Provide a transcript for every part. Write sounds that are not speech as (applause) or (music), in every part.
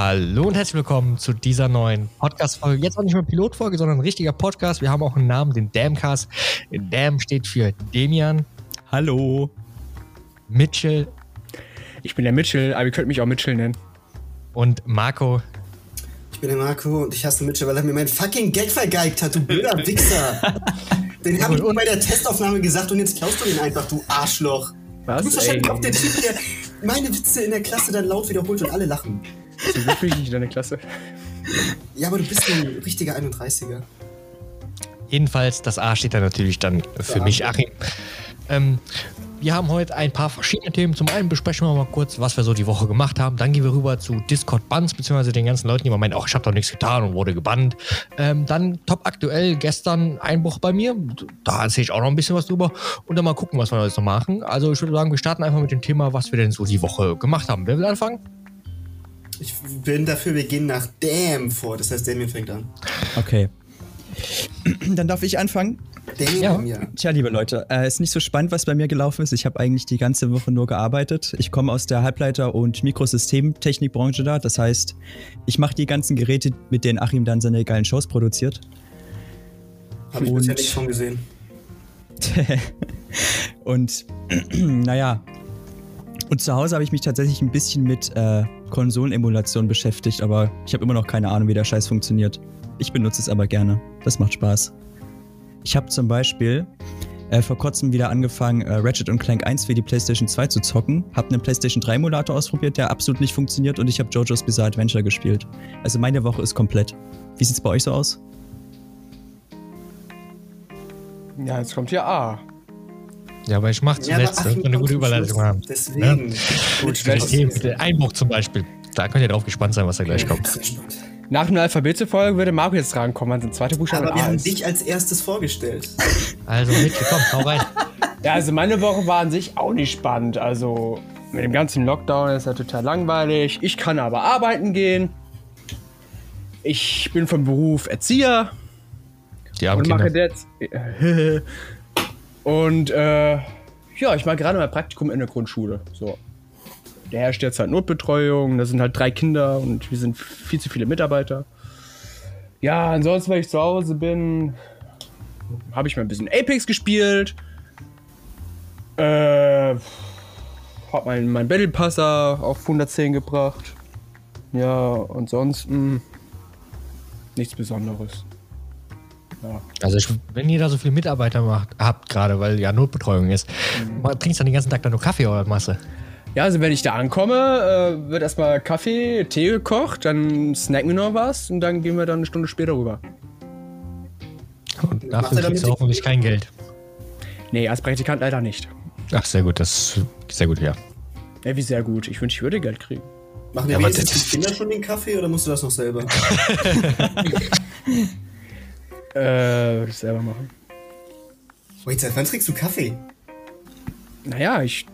Hallo und herzlich willkommen zu dieser neuen Podcast-Folge. Jetzt auch nicht mehr Pilotfolge, sondern ein richtiger Podcast. Wir haben auch einen Namen, den Damcast. Dam steht für Demian. Hallo. Mitchell. Ich bin der Mitchell, aber ihr könnt mich auch Mitchell nennen. Und Marco. Ich bin der Marco und ich hasse Mitchell, weil er mir mein fucking Geld vergeigt hat, du blöder Wichser. (laughs) Den habe ich bei der Testaufnahme gesagt und jetzt klaust du ihn einfach, du Arschloch. Was? Du bist wahrscheinlich auch der Typ, der meine Witze in der Klasse dann laut wiederholt und alle lachen. Zum Glück bin ich nicht in deiner Klasse. Ja, aber du bist ein richtiger 31er. Jedenfalls, das A steht da natürlich dann für Ja. mich, Achim. Ähm, wir haben heute ein paar verschiedene Themen. Zum einen besprechen wir mal kurz, was wir so die Woche gemacht haben. Dann gehen wir rüber zu Discord-Bans, beziehungsweise den ganzen Leuten, die immer meinen, ach, ich habe doch nichts getan und wurde gebannt. Ähm, dann top aktuell, gestern Einbruch bei mir. Da erzähle ich auch noch ein bisschen was drüber. Und dann mal gucken, was wir jetzt noch machen. Also ich würde sagen, wir starten einfach mit dem Thema, was wir denn so die Woche gemacht haben. Wer will anfangen? Ich bin dafür, wir gehen nach Damn vor. Das heißt, Damien fängt an. Okay. Dann darf ich anfangen. Damn, ja. Tja, liebe Leute, äh, ist nicht so spannend, was bei mir gelaufen ist. Ich habe eigentlich die ganze Woche nur gearbeitet. Ich komme aus der Halbleiter- und Mikrosystemtechnikbranche da. Das heißt, ich mache die ganzen Geräte, mit denen Achim dann seine geilen Shows produziert. Habe ich Und- bisher nichts von gesehen. (laughs) und (clears throat) naja. Und zu Hause habe ich mich tatsächlich ein bisschen mit äh, Konsolenemulation beschäftigt, aber ich habe immer noch keine Ahnung, wie der Scheiß funktioniert. Ich benutze es aber gerne. Das macht Spaß. Ich habe zum Beispiel äh, vor kurzem wieder angefangen, äh, Ratchet Clank 1 für die PlayStation 2 zu zocken. Habe einen PlayStation 3 Emulator ausprobiert, der absolut nicht funktioniert und ich habe JoJo's Bizarre Adventure gespielt. Also meine Woche ist komplett. Wie sieht's bei euch so aus? Ja, jetzt kommt hier A. Ja, aber ich mache Ja, zuletzt, wir eine gute Überleitung haben. Deswegen. Gut, Das das Thema mit dem Einbruch zum Beispiel. Da könnt ihr drauf gespannt sein, was da gleich kommt. Nach einer Alphabetfolge würde Marco jetzt drankommen, weil sein zweiter Buchstabe Aber wir A haben ist. dich als erstes vorgestellt. Also, Mitchell, komm, hau rein. (laughs) Ja, also meine Woche war an sich auch nicht spannend. Also mit dem ganzen Lockdown ist ja total langweilig. Ich kann aber arbeiten gehen. Ich bin vom Beruf Erzieher Die armen und mache Kinder. jetzt. (laughs) und äh, ja, ich mache gerade mal Praktikum in der Grundschule. So. Der herrscht jetzt halt Notbetreuung. Da sind halt drei Kinder und wir sind viel zu viele Mitarbeiter. Ja, ansonsten, wenn ich zu Hause bin, habe ich mal ein bisschen Apex gespielt. Äh, hab mein, mein Battle Passer auf 110 gebracht. Ja, ansonsten nichts Besonderes. Ja. Also, ich, wenn ihr da so viele Mitarbeiter macht, habt gerade, weil ja Notbetreuung ist, mal- trinkst du dann den ganzen Tag dann nur Kaffee oder Masse? Ja, also wenn ich da ankomme, äh, wird erstmal Kaffee, Tee gekocht, dann snacken wir noch was und dann gehen wir dann eine Stunde später rüber. Und dafür kriegst du hoffentlich kein Geld. Nee, als Praktikant leider nicht. Ach, sehr gut, das ist sehr gut, ja. Ja, wie sehr gut. Ich wünsche, ich würde Geld kriegen. Machen Ja, wir aber jetzt die Kinder schon den Kaffee oder musst du das noch selber? (laughs) (laughs) Äh, würde ich selber machen. Wait, seit wann trinkst du Kaffee? Naja, ich.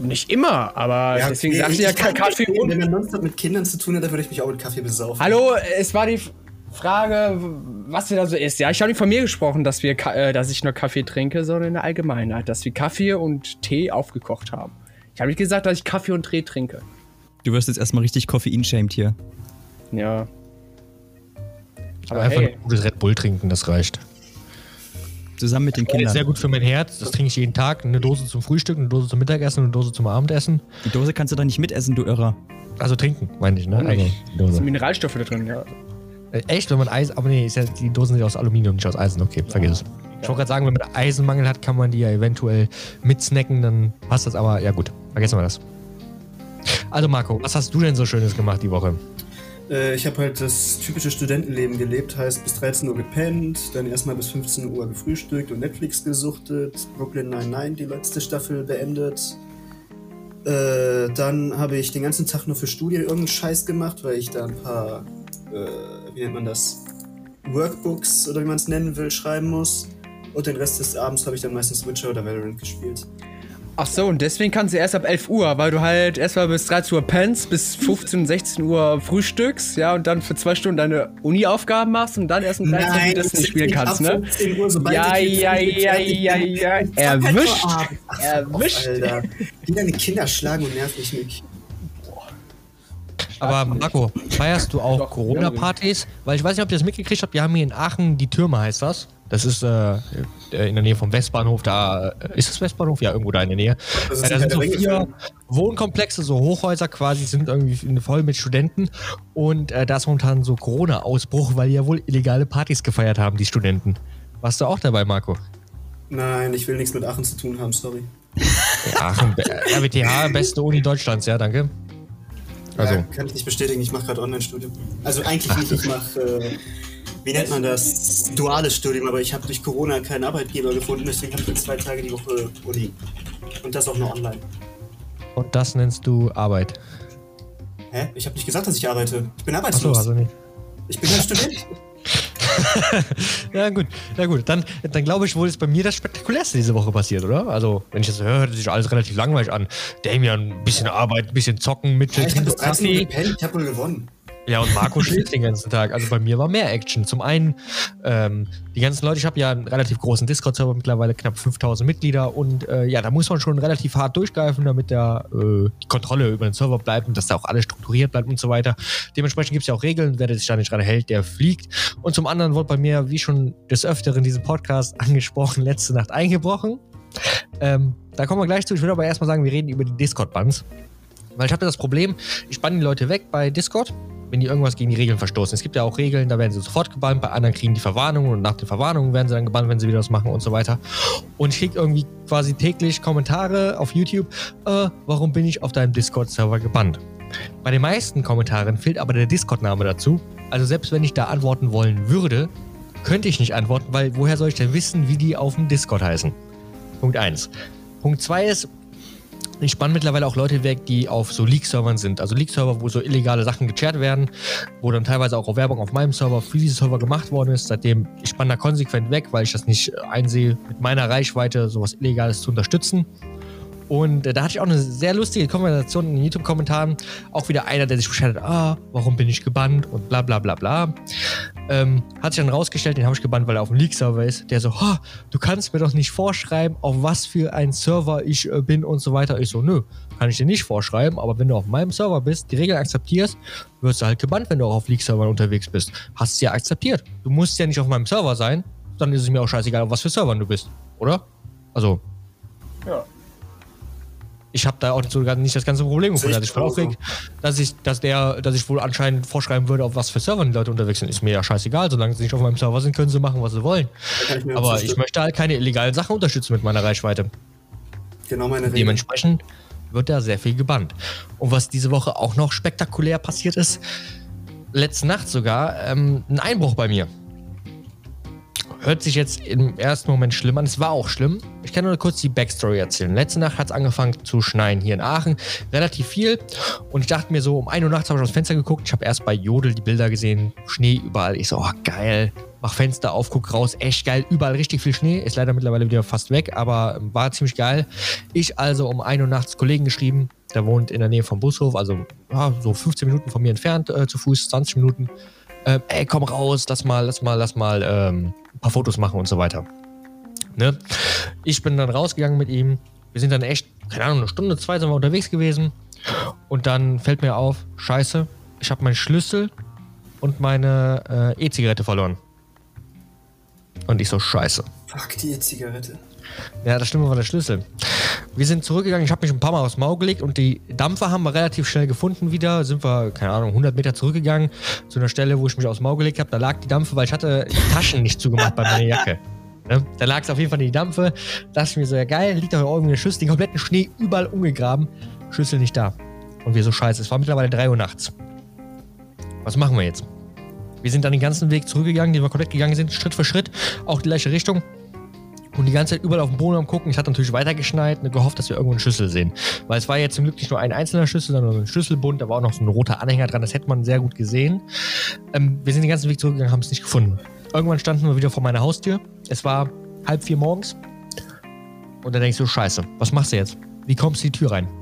Nicht immer, aber deswegen okay, sagst du ja kann Kaffee und Wenn man nonstop mit Kindern zu tun hat, dann würde ich mich auch mit Kaffee besaufen. Hallo, es war die Frage, was wir da so isst. Ja, ich habe nicht von mir gesprochen, dass, wir, Ka- äh, dass ich nur Kaffee trinke, sondern in der Allgemeinheit, dass wir Kaffee und Tee aufgekocht haben. Ich habe nicht gesagt, dass ich Kaffee und Tee trinke. Du wirst jetzt erstmal richtig Koffein-shamed hier. Ja. Aber Einfach hey, ein gutes Red Bull trinken, das reicht. Zusammen mit den Ist sehr Kindern. gut für mein Herz, das trinke ich jeden Tag. Eine Dose zum Frühstück, eine Dose zum Mittagessen und eine Dose zum Abendessen. Die Dose kannst du doch nicht mitessen, du Irrer. Also trinken, meine ich, ne? Also, nicht? die da Dose. sind Mineralstoffe da drin, ja. Äh, Echt, wenn man Eisen, aber nee, ist ja, die Dosen sind aus Aluminium, nicht aus Eisen. Okay, vergiss es. Ich wollte gerade sagen, wenn man Eisenmangel hat, kann man die ja eventuell mitsnacken, dann passt das, aber ja gut, vergessen wir das. Also Marco, was hast du denn so Schönes gemacht die Woche? Äh, ich habe halt das typische Studentenleben gelebt, heißt bis 13 Uhr gepennt, dann erstmal bis 15 Uhr gefrühstückt und Netflix gesuchtet, Brooklyn 99 die letzte Staffel beendet. Äh, dann habe ich den ganzen Tag nur für Studien irgendeinen Scheiß gemacht, weil ich da ein paar, äh, wie nennt man das, Workbooks oder wie man es nennen will, schreiben muss. Und den Rest des Abends habe ich dann meistens Witcher oder Valorant gespielt. Ach so, und deswegen kannst du erst ab 11 Uhr, weil du halt erstmal bis 13 Uhr pennst, bis 15, 16 Uhr frühstückst, ja, und dann für zwei Stunden deine Uni-Aufgaben machst und dann erst um 13 Uhr das nicht spielen kannst, ne? 15 Uhr, Ja, ja, ja, ja, ja, erwischt. Erwischt. Alter. Die deine Kinder schlagen und nerv mich nicht. Aber Marco, feierst du auch Corona-Partys? Weil ich weiß nicht, ob ihr das mitgekriegt habt. Wir haben hier in Aachen die Türme, heißt das. Das ist äh, in der Nähe vom Westbahnhof. Da äh, ist das Westbahnhof? Ja, irgendwo da in der Nähe. Das ist Äh, da sind so vier. Wohnkomplexe, so Hochhäuser quasi, sind irgendwie voll mit Studenten. Und äh, da ist momentan so Corona-Ausbruch, weil die ja wohl illegale Partys gefeiert haben, die Studenten. Warst du auch dabei, Marco? Nein, ich will nichts mit Aachen zu tun haben, sorry. Aachen, äh, RWTH, beste Uni Deutschlands, ja, danke. Also, Ja, kann ich nicht bestätigen, ich mache gerade Online-Studium. Also eigentlich nicht, ich mache, äh, wie nennt man das? Duales Studium, aber ich habe durch Corona keinen Arbeitgeber gefunden, deswegen habe ich zwei Tage die Woche Uni. Und das auch nur online. und das nennst du Arbeit. Hä? Ich habe nicht gesagt, dass ich arbeite. Ich bin arbeitslos. also nicht. Ich bin ein (laughs) Student. Ja, gut, ja gut. Dann, dann glaube ich, wohl ist bei mir das Spektakulärste diese Woche passiert, oder? Also, wenn ich das höre, hört sich alles relativ langweilig an. Damian, ein bisschen Arbeit, ein bisschen zocken, mit Ja, ich habe trinkt bis 13 Uhr Kaffee. gepennt, ich habe wohl gewonnen. Ja, und Marco (laughs) schläft den ganzen Tag. Also bei mir war mehr Action. Zum einen, ähm, die ganzen Leute, ich habe ja einen relativ großen Discord-Server, mittlerweile knapp 5000 Mitglieder und äh, ja, da muss man schon relativ hart durchgreifen, damit da äh, die Kontrolle über den Server bleibt und dass da auch alles strukturiert bleibt und so weiter. Dementsprechend gibt es ja auch Regeln, wer sich da nicht dran hält, der fliegt. Und zum anderen wurde bei mir, wie schon des Öfteren in diesem Podcast (laughs) angesprochen, letzte Nacht eingebrochen. Ähm, da kommen wir gleich zu. Ich will aber erstmal sagen, wir reden über die Discord-Bans. Weil ich habe das Problem, ich banne die Leute weg bei Discord, wenn die irgendwas gegen die Regeln verstoßen. Es gibt ja auch Regeln, da werden sie sofort gebannt, bei anderen kriegen die Verwarnungen und nach den Verwarnungen werden sie dann gebannt, wenn sie wieder was machen und so weiter. Und ich kriege irgendwie quasi täglich Kommentare auf YouTube, äh, warum bin ich auf deinem Discord-Server gebannt? Bei den meisten Kommentaren fehlt aber der Discord-Name dazu. Also selbst wenn ich da antworten wollen würde, könnte ich nicht antworten, weil woher soll ich denn wissen, wie die auf dem Discord heißen? Punkt 1. Punkt 2 ist, ich spanne mittlerweile auch Leute weg, die auf so Leak-Servern sind. Also Leak-Server, wo so illegale Sachen gecharrt werden, wo dann teilweise auch Werbung auf meinem Server für diese Server gemacht worden ist. Seitdem, ich spanne da konsequent weg, weil ich das nicht äh, einsehe, mit meiner Reichweite sowas Illegales zu unterstützen. Und äh, da hatte ich auch eine sehr lustige Konversation in den YouTube-Kommentaren. Auch wieder einer, der sich beschwert hat, ah, warum bin ich gebannt und bla bla bla bla. Ähm, hat sich dann rausgestellt, den habe ich gebannt, weil er auf dem Leak-Server ist. Der so, ha, du kannst mir doch nicht vorschreiben, auf was für ein Server ich äh, bin und so weiter. Ich so, nö, kann ich dir nicht vorschreiben, aber wenn du auf meinem Server bist, die Regeln akzeptierst, wirst du halt gebannt, wenn du auch auf Leak-Servern unterwegs bist. Hast es ja akzeptiert. Du musst ja nicht auf meinem Server sein, dann ist es mir auch scheißegal, auf was für Servern du bist, oder? Also. Ich habe da auch sogar nicht das ganze Problem gefunden. Also ich aufregt, dass ich, dass der, dass ich wohl anscheinend vorschreiben würde, auf was für Servern die Leute unterwegs sind. Ist mir ja scheißegal. Solange sie nicht auf meinem Server sind, können sie machen, was sie wollen. Ich Aber ich möchte halt keine illegalen Sachen unterstützen mit meiner Reichweite. Genau meine Regel. Dementsprechend wird da sehr viel gebannt. Und was diese Woche auch noch spektakulär passiert ist, letzte Nacht sogar, ähm, ein Einbruch bei mir. Hört sich jetzt im ersten Moment schlimm an. Es war auch schlimm. Ich kann nur kurz die Backstory erzählen. Letzte Nacht hat es angefangen zu schneien hier in Aachen. Relativ viel. Und ich dachte mir so, um 1 Uhr nachts habe ich dem Fenster geguckt. Ich habe erst bei Jodel die Bilder gesehen. Schnee überall. Ich so, oh geil. Mach Fenster auf, guck raus. Echt geil. Überall richtig viel Schnee. Ist leider mittlerweile wieder fast weg, aber war ziemlich geil. Ich also um 1 Uhr nachts Kollegen geschrieben. Der wohnt in der Nähe vom Bushof, also ja, so 15 Minuten von mir entfernt, äh, zu Fuß, 20 Minuten. Ähm, ey, komm raus, lass mal, lass mal, lass mal ähm, ein paar Fotos machen und so weiter. Ne? Ich bin dann rausgegangen mit ihm. Wir sind dann echt, keine Ahnung, eine Stunde, zwei sind wir unterwegs gewesen. Und dann fällt mir auf, scheiße, ich habe meinen Schlüssel und meine äh, E-Zigarette verloren. Und ich so, scheiße. Fuck, die E-Zigarette. Ja, das Schlimme war der Schlüssel. Wir sind zurückgegangen, ich habe mich ein paar Mal aufs Maul gelegt und die Dampfer haben wir relativ schnell gefunden wieder. Sind wir, keine Ahnung, 100 Meter zurückgegangen zu einer Stelle, wo ich mich aufs Maul gelegt habe. Da lag die Dampfe, weil ich hatte die Taschen nicht zugemacht bei meiner Jacke. Ne? Da lag es auf jeden Fall in die Dampfe. Da dachte ich mir so, ja geil, liegt doch irgendwie eine Schüssel, den kompletten Schnee überall umgegraben. Schlüssel nicht da. Und wir so scheiße, es war mittlerweile 3 Uhr nachts. Was machen wir jetzt? Wir sind dann den ganzen Weg zurückgegangen, den wir komplett gegangen sind, Schritt für Schritt, auch die gleiche Richtung. Und die ganze Zeit überall auf dem Boden am gucken. Ich hatte natürlich weitergeschneit und gehofft, dass wir irgendwo einen Schlüssel sehen. Weil es war jetzt zum Glück nicht nur ein einzelner Schlüssel, sondern ein Schlüsselbund. Da war auch noch so ein roter Anhänger dran. Das hätte man sehr gut gesehen. Ähm, wir sind den ganzen Weg zurückgegangen, haben es nicht gefunden. Irgendwann standen wir wieder vor meiner Haustür. Es war halb vier morgens. Und dann denkst du, scheiße, was machst du jetzt? Wie kommst du die Tür rein?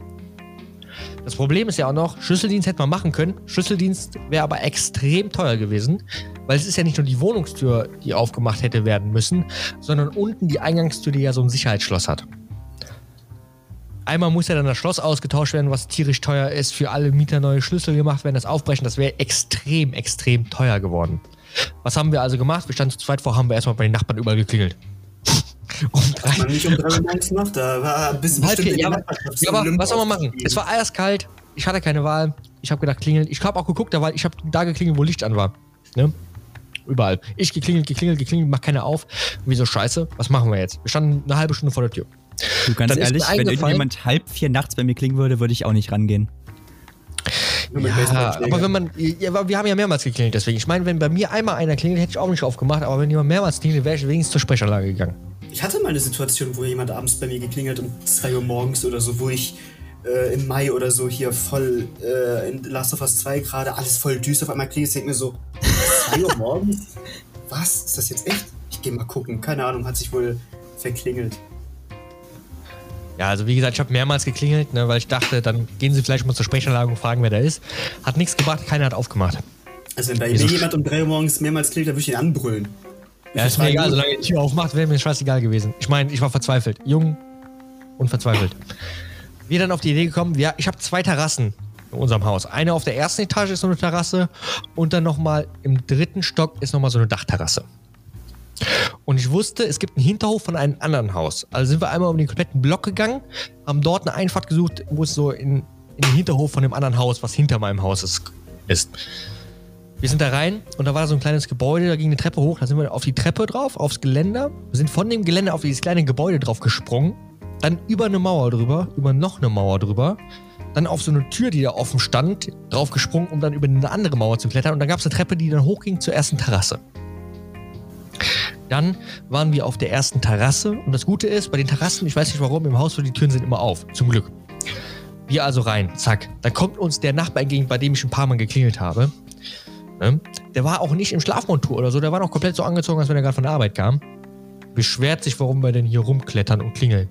Das Problem ist ja auch noch, Schlüsseldienst hätte man machen können. Schlüsseldienst wäre aber extrem teuer gewesen, weil es ist ja nicht nur die Wohnungstür, die aufgemacht hätte werden müssen, sondern unten die Eingangstür, die ja so ein Sicherheitsschloss hat. Einmal muss ja dann das Schloss ausgetauscht werden, was tierisch teuer ist. Für alle Mieter neue Schlüssel gemacht werden, das Aufbrechen, das wäre extrem, extrem teuer geworden. Was haben wir also gemacht? Wir standen zu zweit vor, haben wir erstmal bei den Nachbarn überall geklingelt. Um drei. Man nicht um drei Uhr (laughs) morgens noch, da war ein bisschen Halb vier, ja, aber, ja, aber was soll man machen? Es war eiskalt, ich hatte keine Wahl. Ich habe gedacht, klingeln. Ich habe auch geguckt, da war, ich habe da geklingelt, wo Licht an war. Ne? Überall. Ich geklingelt, geklingelt, geklingelt, macht keiner auf. Wieso scheiße? Was machen wir jetzt? Wir standen eine halbe Stunde vor der Tür. Du, ganz Dann ehrlich, wenn irgendjemand halb vier nachts bei mir klingen würde, würde ich auch nicht rangehen. Ja, aber wenn man, ja, wir haben ja mehrmals geklingelt, deswegen. Ich meine, wenn bei mir einmal einer klingelt, hätte ich auch nicht aufgemacht, aber wenn jemand mehrmals klingelt, wäre ich wenigstens zur Sprechanlage gegangen. Ich hatte mal eine Situation, wo jemand abends bei mir geklingelt um 2 Uhr morgens oder so, wo ich äh, im Mai oder so hier voll äh, in Last of Us 2 gerade alles voll düster auf einmal klingelt, ich denke mir so, 2 Uhr morgens? Was? Ist das jetzt echt? Ich gehe mal gucken. Keine Ahnung, hat sich wohl verklingelt. Ja, also wie gesagt, ich habe mehrmals geklingelt, ne, weil ich dachte, dann gehen sie vielleicht mal zur Sprechanlage und fragen, wer da ist. Hat nichts gebracht, keiner hat aufgemacht. Also wenn bei mir jemand um 3 Uhr morgens mehrmals klingelt, dann würde ich ihn anbrüllen. Ja, ist mir egal, solange die Tür aufmacht, wäre mir scheißegal gewesen. Ich meine, ich war verzweifelt. Jung und verzweifelt. Wir dann auf die Idee gekommen, ja, ich habe zwei Terrassen in unserem Haus. Eine auf der ersten Etage ist so eine Terrasse und dann nochmal im dritten Stock ist nochmal so eine Dachterrasse. Und ich wusste, es gibt einen Hinterhof von einem anderen Haus. Also sind wir einmal um den kompletten Block gegangen, haben dort eine Einfahrt gesucht, wo es so in, in den Hinterhof von dem anderen Haus, was hinter meinem Haus ist, ist. Wir sind da rein und da war so ein kleines Gebäude, da ging eine Treppe hoch, da sind wir auf die Treppe drauf, aufs Geländer. Wir sind von dem Geländer auf dieses kleine Gebäude drauf gesprungen, dann über eine Mauer drüber, über noch eine Mauer drüber, dann auf so eine Tür, die da offen stand, drauf gesprungen, um dann über eine andere Mauer zu klettern und dann gab es eine Treppe, die dann hochging zur ersten Terrasse. Dann waren wir auf der ersten Terrasse und das Gute ist, bei den Terrassen, ich weiß nicht warum, im Haus, die Türen sind immer auf. Zum Glück. Wir also rein, zack. Da kommt uns der Nachbar entgegen, bei dem ich ein paar Mal geklingelt habe. Ne? Der war auch nicht im Schlafmontur oder so, der war noch komplett so angezogen, als wenn er gerade von der Arbeit kam. Beschwert sich, warum wir denn hier rumklettern und klingeln.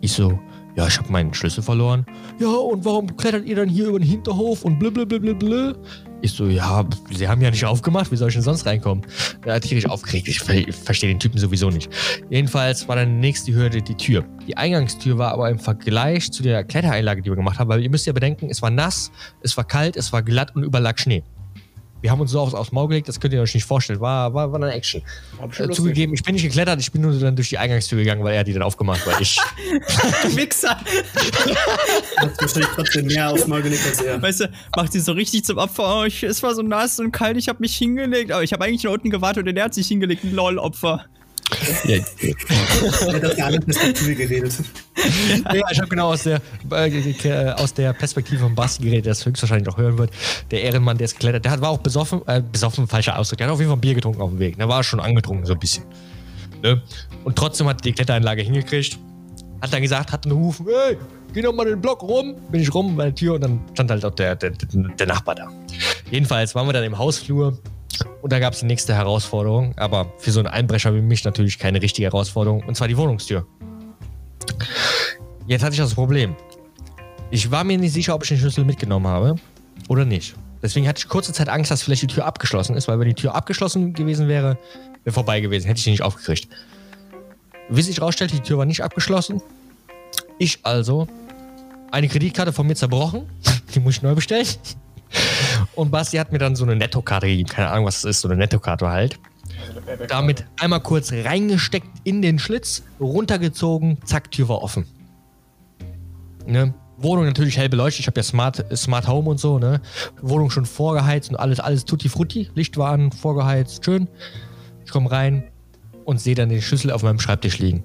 Ich so, ja, ich habe meinen Schlüssel verloren. Ja, und warum klettert ihr dann hier über den Hinterhof und blablabla? Ich so, ja, sie haben ja nicht aufgemacht, wie soll ich denn sonst reinkommen? Da hat tierisch aufgeregt, ich, ich verstehe den Typen sowieso nicht. Jedenfalls war dann nächste Hürde die Tür. Die Eingangstür war aber im Vergleich zu der Klettereinlage, die wir gemacht haben, weil ihr müsst ja bedenken, es war nass, es war kalt, es war glatt und überall lag Schnee. Wir haben uns so aufs, aufs Maul gelegt, das könnt ihr euch nicht vorstellen. War, war, war eine Action. Äh, zugegeben, ich bin nicht geklettert, ich bin nur dann durch die Eingangstür gegangen, weil er die dann aufgemacht, weil ich. (laughs) Wichser! Hat wahrscheinlich trotzdem mehr aufs Maul gelegt als er. Weißt du, macht sie so richtig zum Opfer. Oh, ich, es war so nass und kalt, ich habe mich hingelegt. Aber ich habe eigentlich nur unten gewartet und der hat sich hingelegt. Lol, Opfer. Ja. hat aus der anderen Perspektive geredet. Ja, ich habe genau aus der, äh, aus der Perspektive von Basti geredet, der es höchstwahrscheinlich auch hören wird. Der Ehrenmann, der ist geklettert, der war auch besoffen, äh, besoffen, falscher Ausdruck. Der hat auf jeden Fall ein Bier getrunken auf dem Weg. Der war schon angetrunken, so ein bisschen. Ne? Und trotzdem hat die Klettereinlage hingekriegt. Hat dann gesagt, hat einen gerufen, hey, geh doch mal den Block rum. Bin ich rum bei der Tür und dann stand halt auch der, der, der Nachbar da. Jedenfalls waren wir dann im Hausflur und da gab es die nächste Herausforderung, aber für so einen Einbrecher wie mich natürlich keine richtige Herausforderung, und zwar die Wohnungstür. Jetzt hatte ich das Problem. Ich war mir nicht sicher, ob ich den Schlüssel mitgenommen habe oder nicht. Deswegen hatte ich kurze Zeit Angst, dass vielleicht die Tür abgeschlossen ist, weil wenn die Tür abgeschlossen gewesen wäre, wäre vorbei gewesen, hätte ich die nicht aufgekriegt. Wie sich herausstellte, die Tür war nicht abgeschlossen. Ich also eine Kreditkarte von mir zerbrochen. (laughs) Die muss ich neu bestellen. Und Basti hat mir dann so eine Nettokarte gegeben. Keine Ahnung, was das ist, so eine Nettokarte halt. Damit einmal kurz reingesteckt in den Schlitz, runtergezogen, zack, Tür war offen. Ne? Wohnung natürlich hell beleuchtet. Ich habe ja Smart, Smart Home und so, ne? Wohnung schon vorgeheizt und alles, alles tutti frutti. Licht war an, vorgeheizt, schön. Ich komme rein und sehe dann den Schlüssel auf meinem Schreibtisch liegen.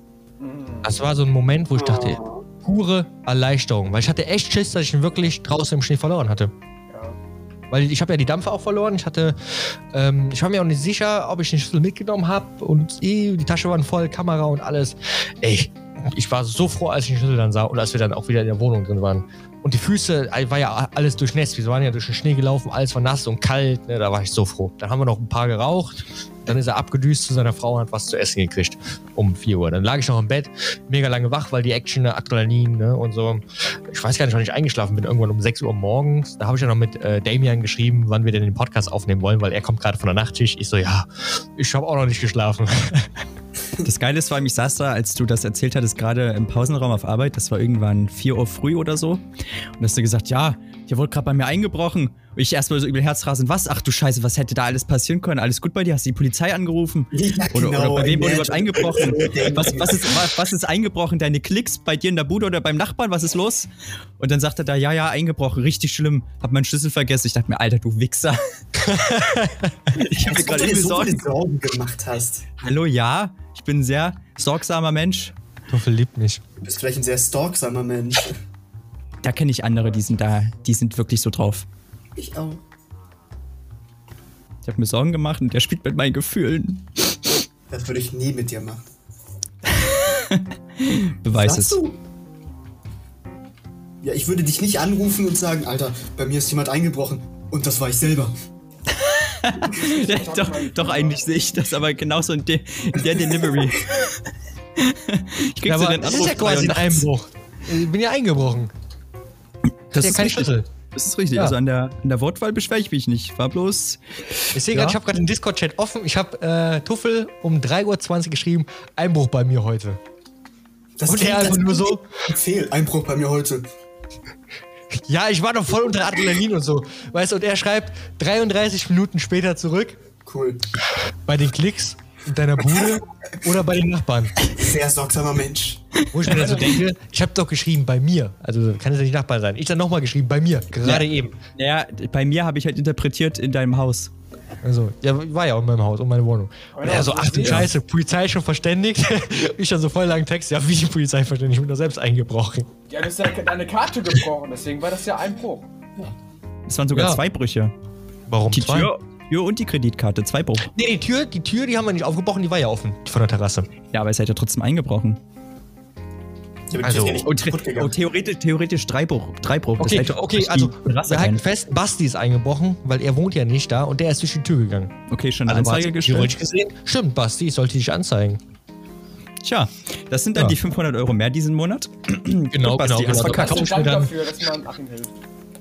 Das war so ein Moment, wo ich dachte, pure Erleichterung, weil ich hatte echt Schiss, dass ich ihn wirklich draußen im Schnee verloren hatte. Weil ich habe ja die Dampfer auch verloren. Ich hatte, ähm, ich war mir auch nicht sicher, ob ich den Schlüssel mitgenommen habe. Und eh, die Tasche war voll, Kamera und alles. Ey, ich war so froh, als ich den Schlüssel dann sah und als wir dann auch wieder in der Wohnung drin waren. Und die Füße, war ja alles durchnässt. Wir waren ja durch den Schnee gelaufen, alles war nass und kalt. Ne, da war ich so froh. Dann haben wir noch ein paar geraucht. Dann ist er abgedüst zu seiner Frau und hat was zu essen gekriegt. Um 4 Uhr. Dann lag ich noch im Bett, mega lange wach, weil die Action, Adrenalin ne, und so. Ich weiß gar nicht, wann ich eingeschlafen bin. Irgendwann um 6 Uhr morgens. Da habe ich ja noch mit äh, Damian geschrieben, wann wir denn den Podcast aufnehmen wollen, weil er kommt gerade von der Nachtschicht. Ich so, ja, ich habe auch noch nicht geschlafen. (laughs) Das Geile ist vor allem, ich saß da, als du das erzählt hattest, gerade im Pausenraum auf Arbeit. Das war irgendwann 4 Uhr früh oder so. Und hast du gesagt, ja, hier wurde gerade bei mir eingebrochen. Und ich erstmal so übel Herzrasen, was? Ach du Scheiße, was hätte da alles passieren können? Alles gut bei dir? Hast du die Polizei angerufen? Ja, Oder, oder genau, bei wem wurde was eingebrochen? Was, was, ist, was, was ist eingebrochen? Deine Klicks bei dir in der Bude oder beim Nachbarn? Was ist los? Und dann sagt er da, ja, ja, eingebrochen, richtig schlimm. Hab meinen Schlüssel vergessen. Ich dachte mir, Alter, du Wichser. (laughs) ich habe mir gerade so Sorgen gemacht hast. Hallo, ja, ich bin ein sehr sorgsamer Mensch. Tuffel liebt mich. Du bist vielleicht ein sehr stalksamer Mensch. Da kenne ich andere, die sind da, die sind wirklich so drauf. Ich auch. Ich habe mir Sorgen gemacht und der spielt mit meinen Gefühlen. Das würde ich nie mit dir machen. (laughs) Beweis Sagst es. du? Ja, ich würde dich nicht anrufen und sagen, Alter, bei mir ist jemand eingebrochen. Und das war ich selber. Ja, (laughs) doch, doch, eigentlich sehe ich das, aber genauso in, de in der Delivery. ich krieg Ja, so den das Anruf ist ja quasi ein. Einbruch. Ich bin ja eingebrochen. Das ja ist kein richtig. Schlüssel. Das ist richtig. Ja. Also an der, an der Wortwahl beschwere ich mich nicht. War bloß. Ich sehe Ja. gerade, ich habe gerade den Discord-Chat offen. Ich habe äh, Tuffel um 3.20 Uhr geschrieben, Einbruch bei mir heute. Das Und er klingt, einfach als nur so, Fehl, Einbruch bei mir heute. Ja, ich war doch voll unter Adrenalin und so. Weißt du, und er schreibt 33 Minuten später zurück, Cool. bei den Klicks in deiner Bude oder bei den Nachbarn. Sehr sorgsamer Mensch. Wo ich mir dann so denke, ich habe doch geschrieben bei mir. Also kann es ja nicht Nachbarn sein. Ich dann nochmal geschrieben bei mir, gerade Ja. eben. Naja, bei mir habe ich halt interpretiert in deinem Haus. Also, ja, war ja auch in meinem Haus, um meine Wohnung. Und er so, ach du Ja. Scheiße, Polizei schon verständigt. (laughs) ich schon so voll langen Text, ja, wie die Polizei verständigt, ich bin doch selbst eingebrochen. Ja, du hast ja deine Karte gebrochen, deswegen war das ja ein Bruch. Es waren sogar Ja. zwei Brüche. Warum Die zwei? Tür, Tür und die Kreditkarte. Zwei Bruch. Nee, die Tür, die Tür, die haben wir nicht aufgebrochen, die war ja offen, die von der Terrasse. Ja, aber ihr seid ja trotzdem eingebrochen. Habe Also, nicht oh, theoretisch, theoretisch Dreibruch. Dreibruch. Das Okay, hätte auch okay, also wir halten fest, Basti ist eingebrochen, weil er wohnt ja nicht da und der ist durch die Tür gegangen. Okay, schon eine Also Anzeige gestellt. gesehen, stimmt, Basti, ich sollte dich anzeigen. Tja, das sind dann Ja. die 500 Euro mehr diesen Monat. (clears throat) Genau, Basti, genau, hast genau. verkackt. Mir Dank dann, dafür, dass man Achim hilft.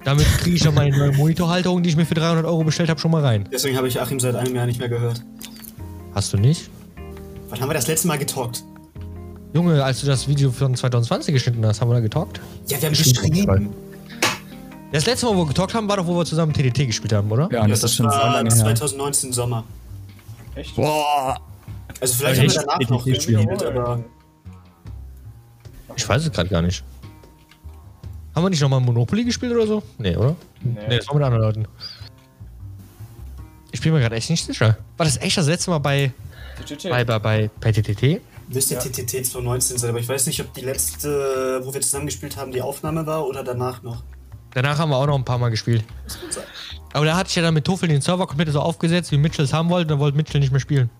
damit kriege ich dann meine neue Monitorhalterung, die ich mir für 300 Euro bestellt habe, schon mal rein. Deswegen habe ich Achim seit einem Jahr nicht mehr gehört. Hast du nicht? Wann haben wir das letzte Mal getalkt? Junge, als du das Video von 2020 geschnitten hast, haben wir da getalkt? Ja, wir haben geschrieben. Das letzte Mal, wo wir getalkt haben, war doch, wo wir zusammen TDT gespielt haben, oder? Ja, das, ist schon so war lange her. 2019 Sommer. Echt? Boah. Also vielleicht haben wir danach noch Ich gespielt, aber Ich weiß es gerade gar nicht. Haben wir nicht nochmal Monopoly gespielt oder so? Nee, oder? Nee, das war mit anderen Leuten. Ich bin mir gerade echt nicht sicher. War das echt das letzte Mal bei, TTT. bei, bei, bei, bei TTT? Müsste Ja. TTT 2019 sein, aber ich weiß nicht, ob die letzte, wo wir zusammen gespielt haben, die Aufnahme war oder danach noch. Danach haben wir auch noch ein paar Mal gespielt. Das kann sein. Aber da hatte ich ja dann mit Tuffel den Server komplett so aufgesetzt, wie Mitchell es haben wollte, dann wollte Mitchell nicht mehr spielen.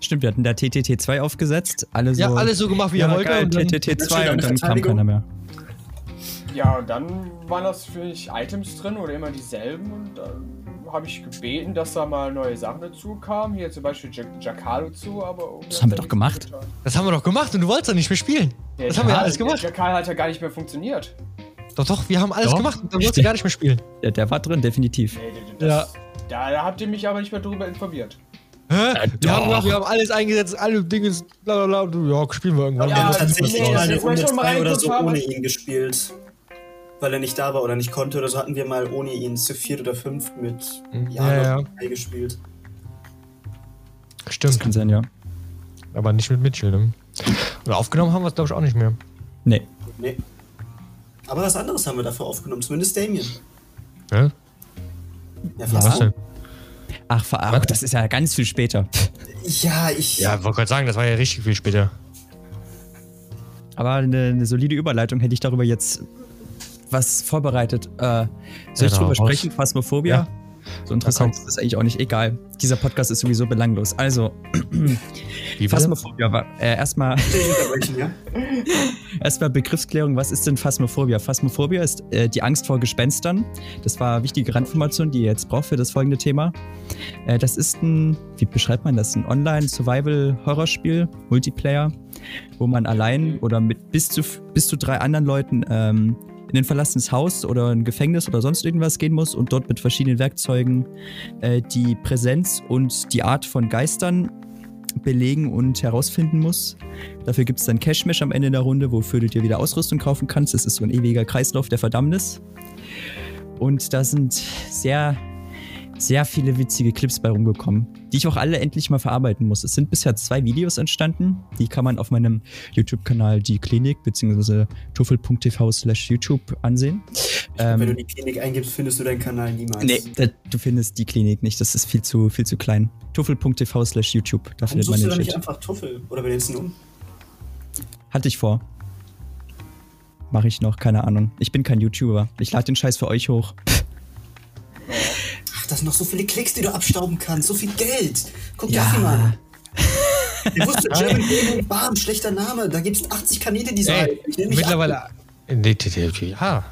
Stimmt, wir hatten da TTT 2 aufgesetzt. Alle so. Ja, alles so gemacht, wie ja, er wollte. geil, und dann- TTT 2 Mitchell, und dann kam keiner mehr. Ja, und dann waren das für mich Items drin oder immer dieselben und dann habe ich gebeten, dass da mal neue Sachen dazu kamen. Hier zum Beispiel Jack Jackal dazu, aber. Das hat haben wir doch gemacht. getan. Das haben wir doch gemacht und du wolltest doch nicht mehr spielen. Der Das haben wir ja Jackal- alles gemacht. Der Jackal hat ja gar nicht mehr funktioniert. Doch, doch, wir haben alles Doch. gemacht und dann wolltest du gar nicht mehr spielen. Der, der war drin, definitiv. Nee, das, Ja. da, da habt ihr mich aber nicht mehr drüber informiert. Hä? wir, doch. haben, wir haben alles eingesetzt, alle Dinge, bla bla bla. Ja, spielen wir irgendwann. Wir Ja, haben das- tatsächlich nee, mal das 2 oder so reingekommen. ohne ihn gespielt. Weil er nicht da war oder nicht konnte oder so hatten wir mal ohne ihn zu viert oder fünf mit Ja, ja. Jana gespielt. Das Stimmt, kann sein, ja. aber nicht mit Mitchell. Ne? Und aufgenommen haben wir es, glaube ich, auch nicht mehr. Nee. Nee. Aber was anderes haben wir dafür aufgenommen, zumindest Damien. Ja? Ja, Was fast. denn? Ach, ver- ach, das ist ja ganz viel später. Ja, ich. Ja, wollte gerade sagen, das war ja richtig viel später. Aber eine, eine solide Überleitung hätte ich darüber jetzt was vorbereitet. Äh, soll ich Ja, drüber raus. sprechen? Phasmophobia? Ja. So interessant ist das eigentlich auch nicht. Egal. Dieser Podcast ist sowieso belanglos. Also? (clears throat) Phasmophobia war äh, erstmal (laughs) ja? (laughs) erstmal Begriffsklärung. Was ist denn Phasmophobia? Phasmophobia ist äh, die Angst vor Gespenstern. Das war wichtige Randinformation, die ihr jetzt braucht für das folgende Thema. Äh, das ist ein, wie beschreibt man das? Ein Online-Survival-Horrorspiel, Multiplayer, wo man allein oder mit bis zu, bis zu drei anderen Leuten ähm, in ein verlassenes Haus oder ein Gefängnis oder sonst irgendwas gehen muss und dort mit verschiedenen Werkzeugen äh, die Präsenz und die Art von Geistern belegen und herausfinden muss. Dafür gibt es dann Cashmesh am Ende der Runde, wofür du dir wieder Ausrüstung kaufen kannst. Das ist so ein ewiger Kreislauf der Verdammnis. Und da sind sehr, sehr viele witzige Clips bei rumgekommen, die ich auch alle endlich mal verarbeiten muss. Es sind bisher zwei Videos entstanden. Die kann man auf meinem YouTube-Kanal Die Klinik bzw. tuffel.tv slash YouTube ansehen. Wenn du die Klinik eingibst, findest du deinen Kanal niemals. Nee, da, du findest die Klinik nicht. Das ist viel zu, viel zu klein. Tuffel.tv slash YouTube. Da Warum findet man du den da nicht einfach Tuffel? Oder wir nennen es um? Hatte ich vor. Mache ich noch, keine Ahnung. Ich bin kein YouTuber. Ich lade den Scheiß für euch hoch. Das noch so viele Klicks, die du abstauben kannst. So viel Geld. Guck Ja. das mal (laughs) an. Ich wusste, German Gaming, bam, schlechter Name. Da gibt es 80 Kanäle, die so. Ey, mittlerweile. Nee, nee, nee, Ja.